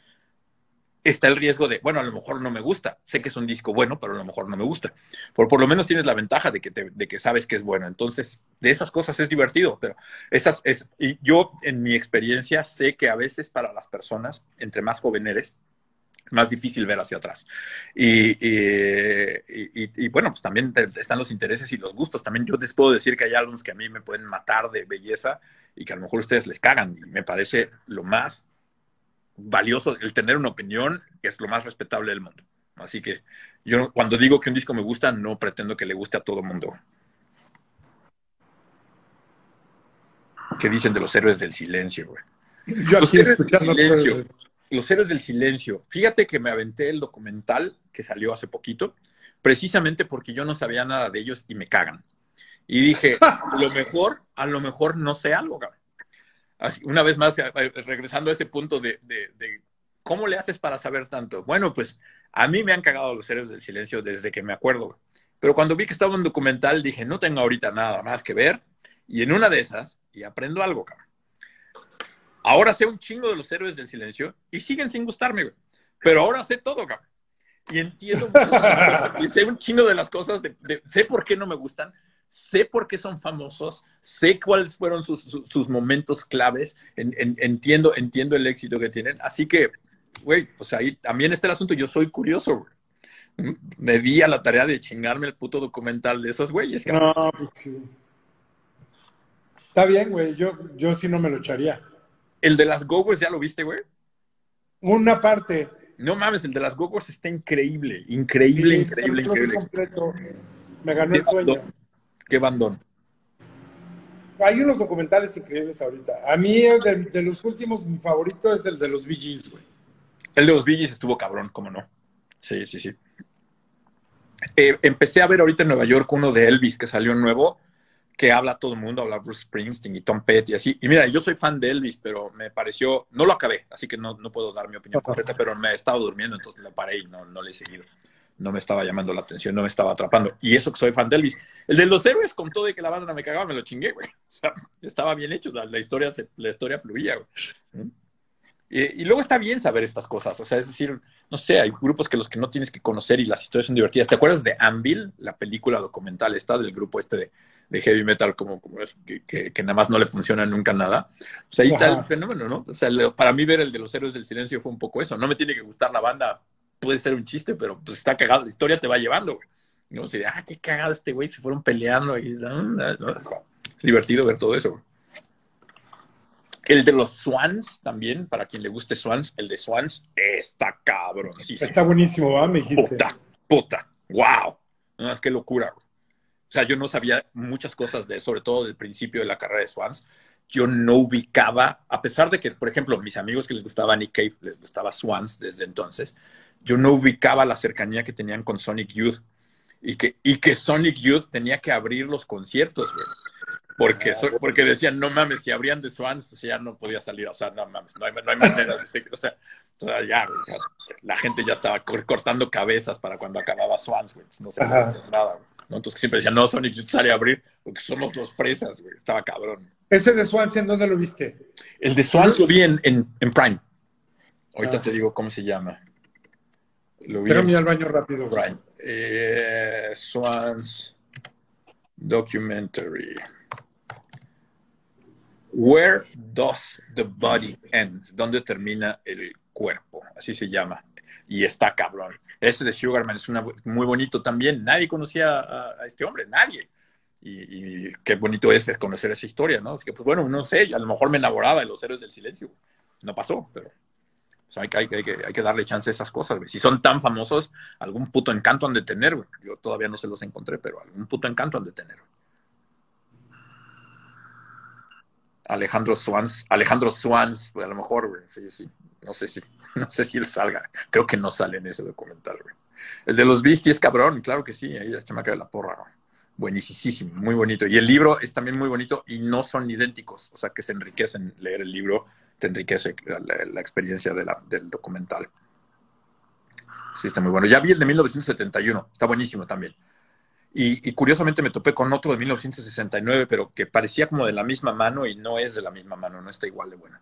está el riesgo de, bueno, a lo mejor no me gusta. Sé que es un disco bueno, pero a lo mejor no me gusta. Por, por lo menos tienes la ventaja de que, de que sabes que es bueno. Entonces, de esas cosas es divertido. Pero esas es, y yo, en mi experiencia, sé que a veces para las personas, entre más jóvenes eres, es más difícil ver hacia atrás. Y, y, y, bueno, pues también están los intereses y los gustos. También yo les puedo decir que hay álbumes que a mí me pueden matar de belleza y que a lo mejor ustedes les cagan. Y me parece lo más valioso el tener una opinión, es lo más respetable del mundo. Así que yo cuando digo que un disco me gusta, no pretendo que le guste a todo mundo. ¿Qué dicen de los héroes del silencio, güey? Yo los, héroes del silencio, los héroes del silencio. Fíjate que me aventé el documental que salió hace poquito, precisamente porque yo no sabía nada de ellos y me cagan. Y dije, a lo mejor, a lo mejor no sé algo, cabrón. Una vez más, regresando a ese punto de, de, de, cómo le haces para saber tanto. Bueno, pues a mí me han cagado los héroes del silencio desde que me acuerdo. Pero cuando vi que estaba un documental, dije, no tengo ahorita nada más que ver. Y en una de esas, y aprendo algo, cabrón. Ahora sé un chingo de los héroes del silencio y siguen sin gustarme, güey. Pero ahora sé todo, cabrón. Y entiendo, y sé un chingo de las cosas, de, de, sé por qué no me gustan, sé por qué son famosos, sé cuáles fueron sus, sus, sus momentos claves, en, en, entiendo, entiendo el éxito que tienen. Así que, güey, pues ahí también está el asunto. Yo soy curioso, güey. Me di a la tarea de chingarme el puto documental de esos güeyes. No, pues sí. Está bien, güey. Yo, yo sí no me lo echaría. El de las Gogos, ¿ya lo viste, güey? Una parte. No mames, el de las Gogos está increíble, increíble, sí, increíble, increíble. Completo. Me ganó el sueño. Qué bandón. Hay unos documentales increíbles ahorita. A mí, de, de, los últimos, mi favorito es el de los Gees, güey. El de los Gees estuvo cabrón, ¿cómo no? Sí, sí, sí. Eh, empecé a ver ahorita en Nueva York uno de Elvis que salió nuevo, que habla todo el mundo, habla Bruce Springsteen y Tom Petty y así. Y mira, yo soy fan de Elvis, pero me pareció, no lo acabé, así que no, no puedo dar mi opinión completa, pero me he estado durmiendo, entonces lo paré y no, no le he seguido no me estaba llamando la atención, no me estaba atrapando. Y eso que soy fan de Elvis. El de los héroes, con todo de que la banda no me cagaba, me lo chingué, güey. O sea, estaba bien hecho, la, la historia, se, la historia fluía, güey. Y, y, luego está bien saber estas cosas, o sea, es decir, no sé, hay grupos que los que no tienes que conocer y las historias son divertidas. ¿Te acuerdas de Anvil, la película documental esta del grupo este de, de heavy metal, como, como es, que, que, que, nada más no le funciona nunca nada? O sea, ahí Ajá. está el fenómeno, ¿no? O sea, para mí ver el de los héroes del silencio fue un poco eso. No me tiene que gustar la banda puede ser un chiste, pero pues está cagado, la historia te va llevando, güey. No sé, ah, qué cagado este güey, se fueron peleando. Y, no, no, no. Es divertido ver todo eso, güey. El de los Swans también, para quien le guste Swans, el de Swans está cabrón. Sí, está buenísimo, ¿va? Me dijiste. Puta, puta, wow. No, es que locura, güey. O sea, yo no sabía muchas cosas de, sobre todo del principio de la carrera de Swans. Yo no ubicaba, a pesar de que, por ejemplo, mis amigos que les gustaba Nick Cave, les gustaba Swans desde entonces, yo no ubicaba la cercanía que tenían con Sonic Youth y que, y que Sonic Youth tenía que abrir los conciertos, güey. Porque, so, porque decían, no mames, si abrían de Swans, ya no podía salir, o sea, no mames, no hay, no hay manera de seguir, o sea, o sea ya, o sea, la gente ya estaba cortando cabezas para cuando acababa Swans, güey, no se podía hacer nada, güey. ¿no? Entonces siempre decían, no, Sonic Youth sale a abrir porque somos los presas, güey, estaba cabrón. ¿Ese de Swans en dónde lo viste? El de Swans lo vi en, en, en Prime. Ahorita ah. te digo cómo se llama. Lo vi al baño rápido. Right. Eh, Swans Documentary. Where does the body end? ¿Dónde termina el cuerpo? Así se llama. Y está cabrón. Ese de Sugarman es una, muy bonito también. Nadie conocía a, a este hombre, nadie. Y, y, qué bonito es conocer esa historia, ¿no? Así que, pues bueno, no sé, a lo mejor me enamoraba de los héroes del silencio. No pasó, pero o sea, hay, hay, hay, que, hay, que, darle chance a esas cosas, güey. Si son tan famosos, algún puto encanto han de tener, güey. Yo todavía no se los encontré, pero algún puto encanto han de tener. Alejandro Swans, Alejandro Swans, pues a lo mejor, güey. Sí, sí. No sé si, no sé si él salga. Creo que no sale en ese documental, güey. El de los Beasties, cabrón, claro que sí. Ahí se me cae la porra, güey. buenísimo, muy bonito. Y el libro es también muy bonito y no son idénticos, o sea que se enriquecen. Leer el libro te enriquece la, experiencia de la, del documental. Sí, está muy bueno. Ya vi el de 1971, está buenísimo también. Y, curiosamente me topé con otro de 1969, pero que parecía como de la misma mano y no es de la misma mano, no está igual de bueno.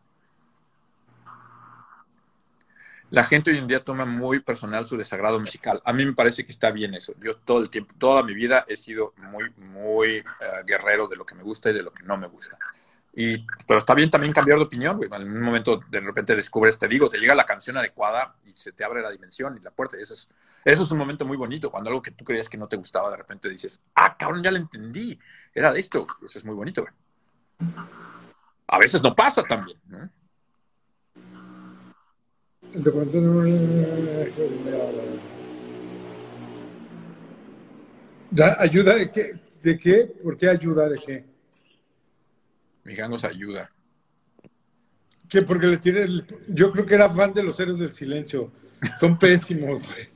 La gente hoy en día toma muy personal su desagrado musical. A mí me parece que está bien eso. Yo todo el tiempo, toda mi vida he sido muy, muy eh, guerrero de lo que me gusta y de lo que no me gusta. Y, pero está bien también cambiar de opinión, güey. En un momento de repente descubres, te digo, te llega la canción adecuada y se te abre la dimensión y la puerta. Y eso es, eso es un momento muy bonito. Cuando algo que tú creías que no te gustaba, de repente dices, ah, cabrón, ya lo entendí. Era de esto. Eso es muy bonito, güey. A veces no pasa también, ¿no? ¿Ayuda de qué? ¿De qué? ¿Por qué ayuda de qué? Nos ayuda. ¿Qué? Porque le tiene. Yo creo que era fan de los héroes del silencio. Son pésimos, güey.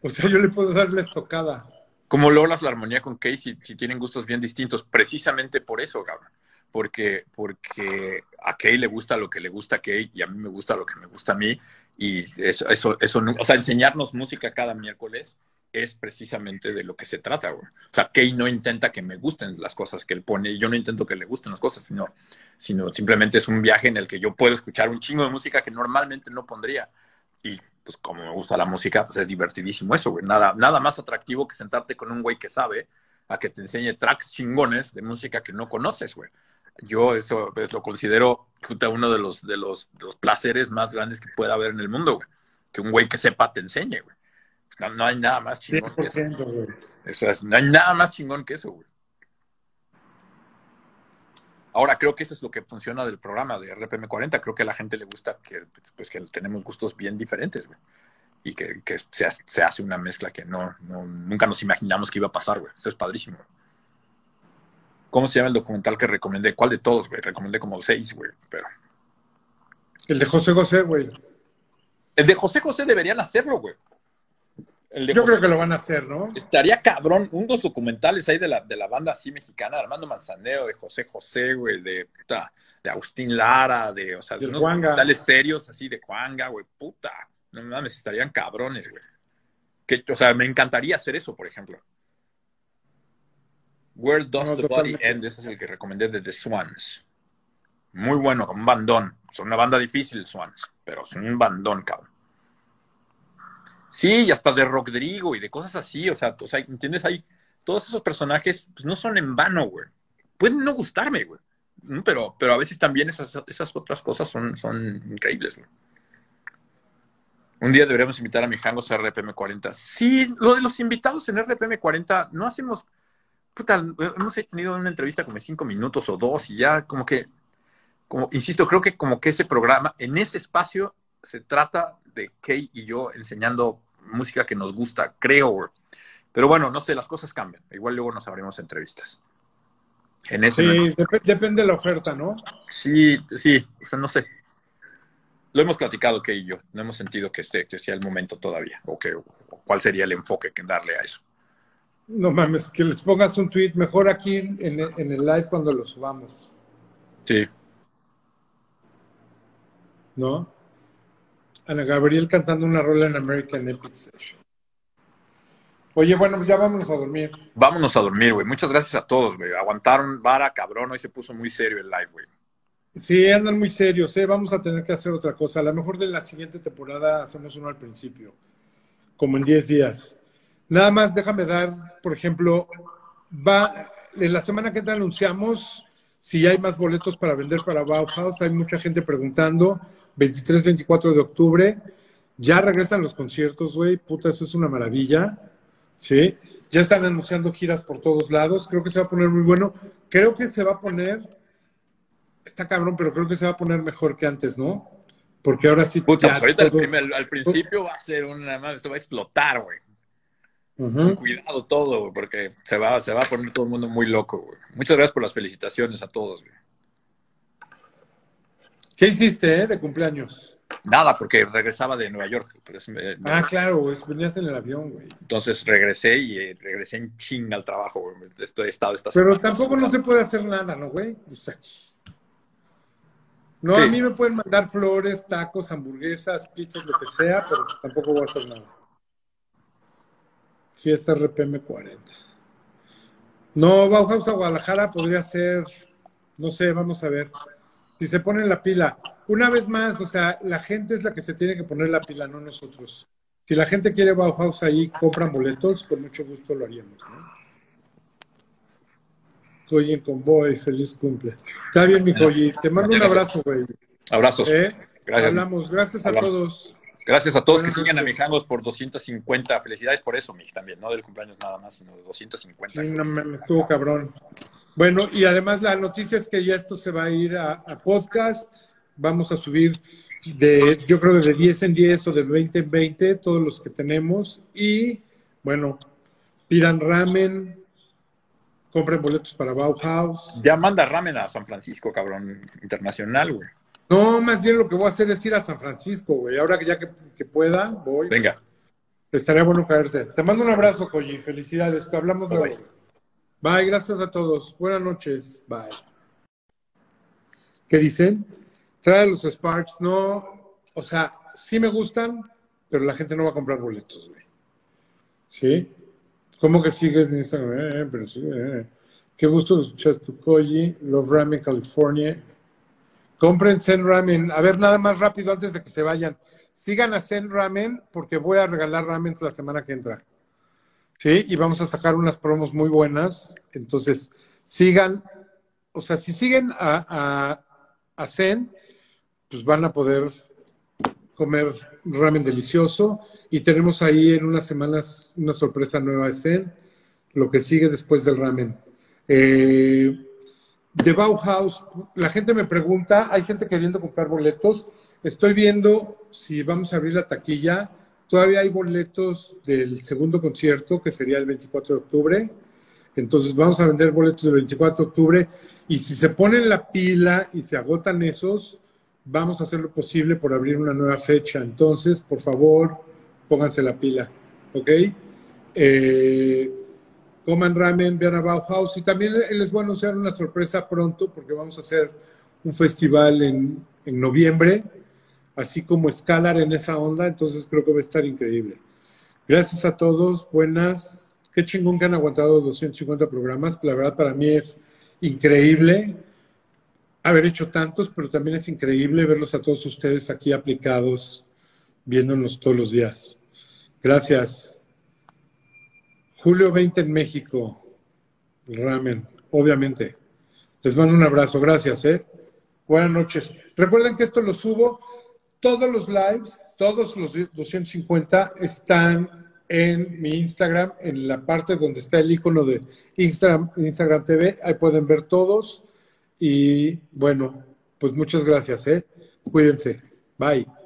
O sea, yo le puedo dar la estocada. Como logras la armonía con Casey si, tienen gustos bien distintos? Precisamente por eso, Gabra. Porque, porque a Kay le gusta lo que le gusta a Kay y a mí me gusta lo que me gusta a mí. Y eso, eso, eso o sea, enseñarnos música cada miércoles es precisamente de lo que se trata, güey. O sea, Kay no intenta que me gusten las cosas que él pone, y yo no intento que le gusten las cosas, sino, sino simplemente es un viaje en el que yo puedo escuchar un chingo de música que normalmente no pondría. Y pues como me gusta la música, pues es divertidísimo eso, güey. Nada, nada más atractivo que sentarte con un güey que sabe a que te enseñe tracks chingones de música que no conoces, güey. Yo eso pues, lo considero uno de los, de, los, de los placeres más grandes que pueda haber en el mundo, güey. Que un güey que sepa te enseñe, güey. No, hay nada más chingón que eso. no hay nada más chingón que eso, güey. Ahora creo que eso es lo que funciona del programa de RPM 40. Creo que a la gente le gusta que, pues, que tenemos gustos bien diferentes, güey. Y que, que se, se, hace una mezcla que no, no, nunca nos imaginamos que iba a pasar, güey. Eso es padrísimo. ¿Cómo se llama el documental que recomendé? ¿Cuál de todos, güey? Recomendé como seis, güey. Pero... El de José José, güey. El de José José deberían hacerlo, güey. Yo creo que lo van a hacer, ¿no? Estaría cabrón, unos documentales ahí de la, de la banda así mexicana, Armando Manzanero, de José José, güey, de puta, de Agustín Lara, de, o sea, de, unos documentales serios así de Juanga, güey, puta. No mames, estarían cabrones, güey. Que, o sea, me encantaría hacer eso, por ejemplo. Where Does the Body End? Ese es el que recomendé de The Swans. Muy bueno, un bandón. Son una banda difícil, Swans, pero son un bandón, cabrón. Sí, y hasta de Rodrigo y de cosas así, o sea, o sea, ¿entiendes? Hay todos esos personajes, pues no son en vano, güey. Pueden no gustarme, güey. Pero, pero a veces también esas, esas otras cosas son, son increíbles, güey. Un día deberíamos invitar a mi Jangos a RPM40. Sí, lo de los invitados en RPM40, no hacemos. Puta, hemos tenido una entrevista como cinco minutos o dos y ya, como que. Como, insisto, creo que como que ese programa, en ese espacio, se trata de Kay y yo enseñando música que nos gusta, creo. Pero bueno, no sé, las cosas cambian. Igual luego nos abrimos entrevistas. En ese sí, depende de la oferta, ¿no? Sí, sí, o sea, no sé. Lo hemos platicado que y yo, no hemos sentido que, esté, que sea el momento todavía, o, que, cuál sería el enfoque que darle a eso. No mames, que les pongas un tweet mejor aquí en, en el live cuando lo subamos. Sí. ¿No? Ana Gabriel cantando una rola en American Epic Session. Oye, bueno, ya vámonos a dormir. Vámonos a dormir, güey. Muchas gracias a todos, güey. Aguantaron vara, cabrón. Hoy se puso muy serio el live, güey. Sí, andan muy serios, ¿eh? Vamos a tener que hacer otra cosa. A lo mejor de la siguiente temporada hacemos uno al principio, como en 10 días. Nada más déjame dar, por ejemplo, va, en la semana que entra anunciamos si hay más boletos para vender para Bauhaus. Hay mucha gente preguntando. 23, 24 de octubre. Ya regresan los conciertos, güey. Puta, eso es una maravilla. Sí. Ya están anunciando giras por todos lados. Creo que se va a poner muy bueno. Creo que se va a poner. Está cabrón, pero creo que se va a poner mejor que antes, ¿no? Porque ahora sí. Puta, ahorita al principio va a ser una. Esto va a explotar, güey. Cuidado todo, porque se va, se va a poner todo el mundo muy loco, güey. Muchas gracias por las felicitaciones a todos, güey. ¿Qué hiciste, eh, de cumpleaños? Nada, porque regresaba de Nueva York. Ah, claro, venías en el avión, güey. Entonces regresé y eh, regresé en chinga al trabajo, güey. Estoy, estado esta Pero tampoco no se puede hacer nada, ¿no, güey? No, a mí me pueden mandar flores, tacos, hamburguesas, pizzas, lo que sea, pero tampoco voy a hacer nada. Fiesta RPM 40. No, Bauhaus a Guadalajara podría ser, no sé, vamos a ver. Si se pone la pila. Una vez más, o sea, la gente es la que se tiene que poner la pila, no nosotros. Si la gente quiere Bauhaus ahí, compran boletos, con mucho gusto lo haríamos, ¿no? Estoy en convoy, feliz cumple. Está bien, mi Coyi. Te mando un abrazo, güey. Abrazos. ¿Eh? Gracias. Hablamos. Gracias a todos. Gracias a todos que sigan a Mijangos por 250. Felicidades por eso, Mij, también. No del cumpleaños nada más, sino de 250. Sí, no, me estuvo cabrón. Bueno, y además la noticia es que ya esto se va a ir a, a podcast. Vamos a subir de, yo creo, de 10 en 10 o de 20 en 20, todos los que tenemos. Y bueno, pidan ramen, compren boletos para Bauhaus. Ya manda ramen a San Francisco, cabrón, internacional, güey. No, más bien lo que voy a hacer es ir a San Francisco, güey. Ahora que ya que, pueda, voy. Venga. Estaría bueno caerte. Te mando un abrazo, Coyi. Felicidades. Que hablamos luego. Bye, gracias a todos. Buenas noches. Bye. ¿Qué dicen? Trae los Sparks. No, o sea, sí me gustan, pero la gente no va a comprar boletos, güey. ¿Sí? ¿Cómo que sigues en Instagram? Eh, eh, eh. Qué gusto escuchar tu Koji, Love Ramen, California. Compren Zen Ramen. A ver, nada más rápido antes de que se vayan. Sigan a Zen Ramen porque voy a regalar ramen la semana que entra. ¿Sí? Y vamos a sacar unas promos muy buenas. Entonces, sigan. O sea, si siguen a, a, a Zen, pues van a poder comer ramen delicioso y tenemos ahí en unas semanas una sorpresa nueva de Zen, lo que sigue después del ramen. Eh, de Bauhaus, la gente me pregunta, hay gente queriendo comprar boletos, estoy viendo si vamos a abrir la taquilla, todavía hay boletos del segundo concierto, que sería el 24 de octubre, entonces vamos a vender boletos del 24 de octubre y si se ponen la pila y se agotan esos, vamos a hacer lo posible por abrir una nueva fecha. Entonces, por favor, pónganse la pila, ¿ok? Eh, coman ramen, vean a Bauhaus y también les voy a anunciar una sorpresa pronto porque vamos a hacer un festival en, en noviembre, así como Scalar en esa onda, entonces creo que va a estar increíble. Gracias a todos, buenas. Qué chingón que han aguantado 250 programas, la verdad para mí es increíble haber hecho tantos, pero también es increíble verlos a todos ustedes aquí aplicados, viéndonos todos los días. Gracias. Julio 20 en México. Ramen, obviamente. Les mando un abrazo. Gracias, ¿eh? Buenas noches. Recuerden que esto lo subo. Todos los lives, todos los 250 están en mi Instagram, en la parte donde está el icono de Instagram, Instagram TV. Ahí pueden ver todos. Y bueno, pues muchas gracias, ¿eh? Cuídense. Bye.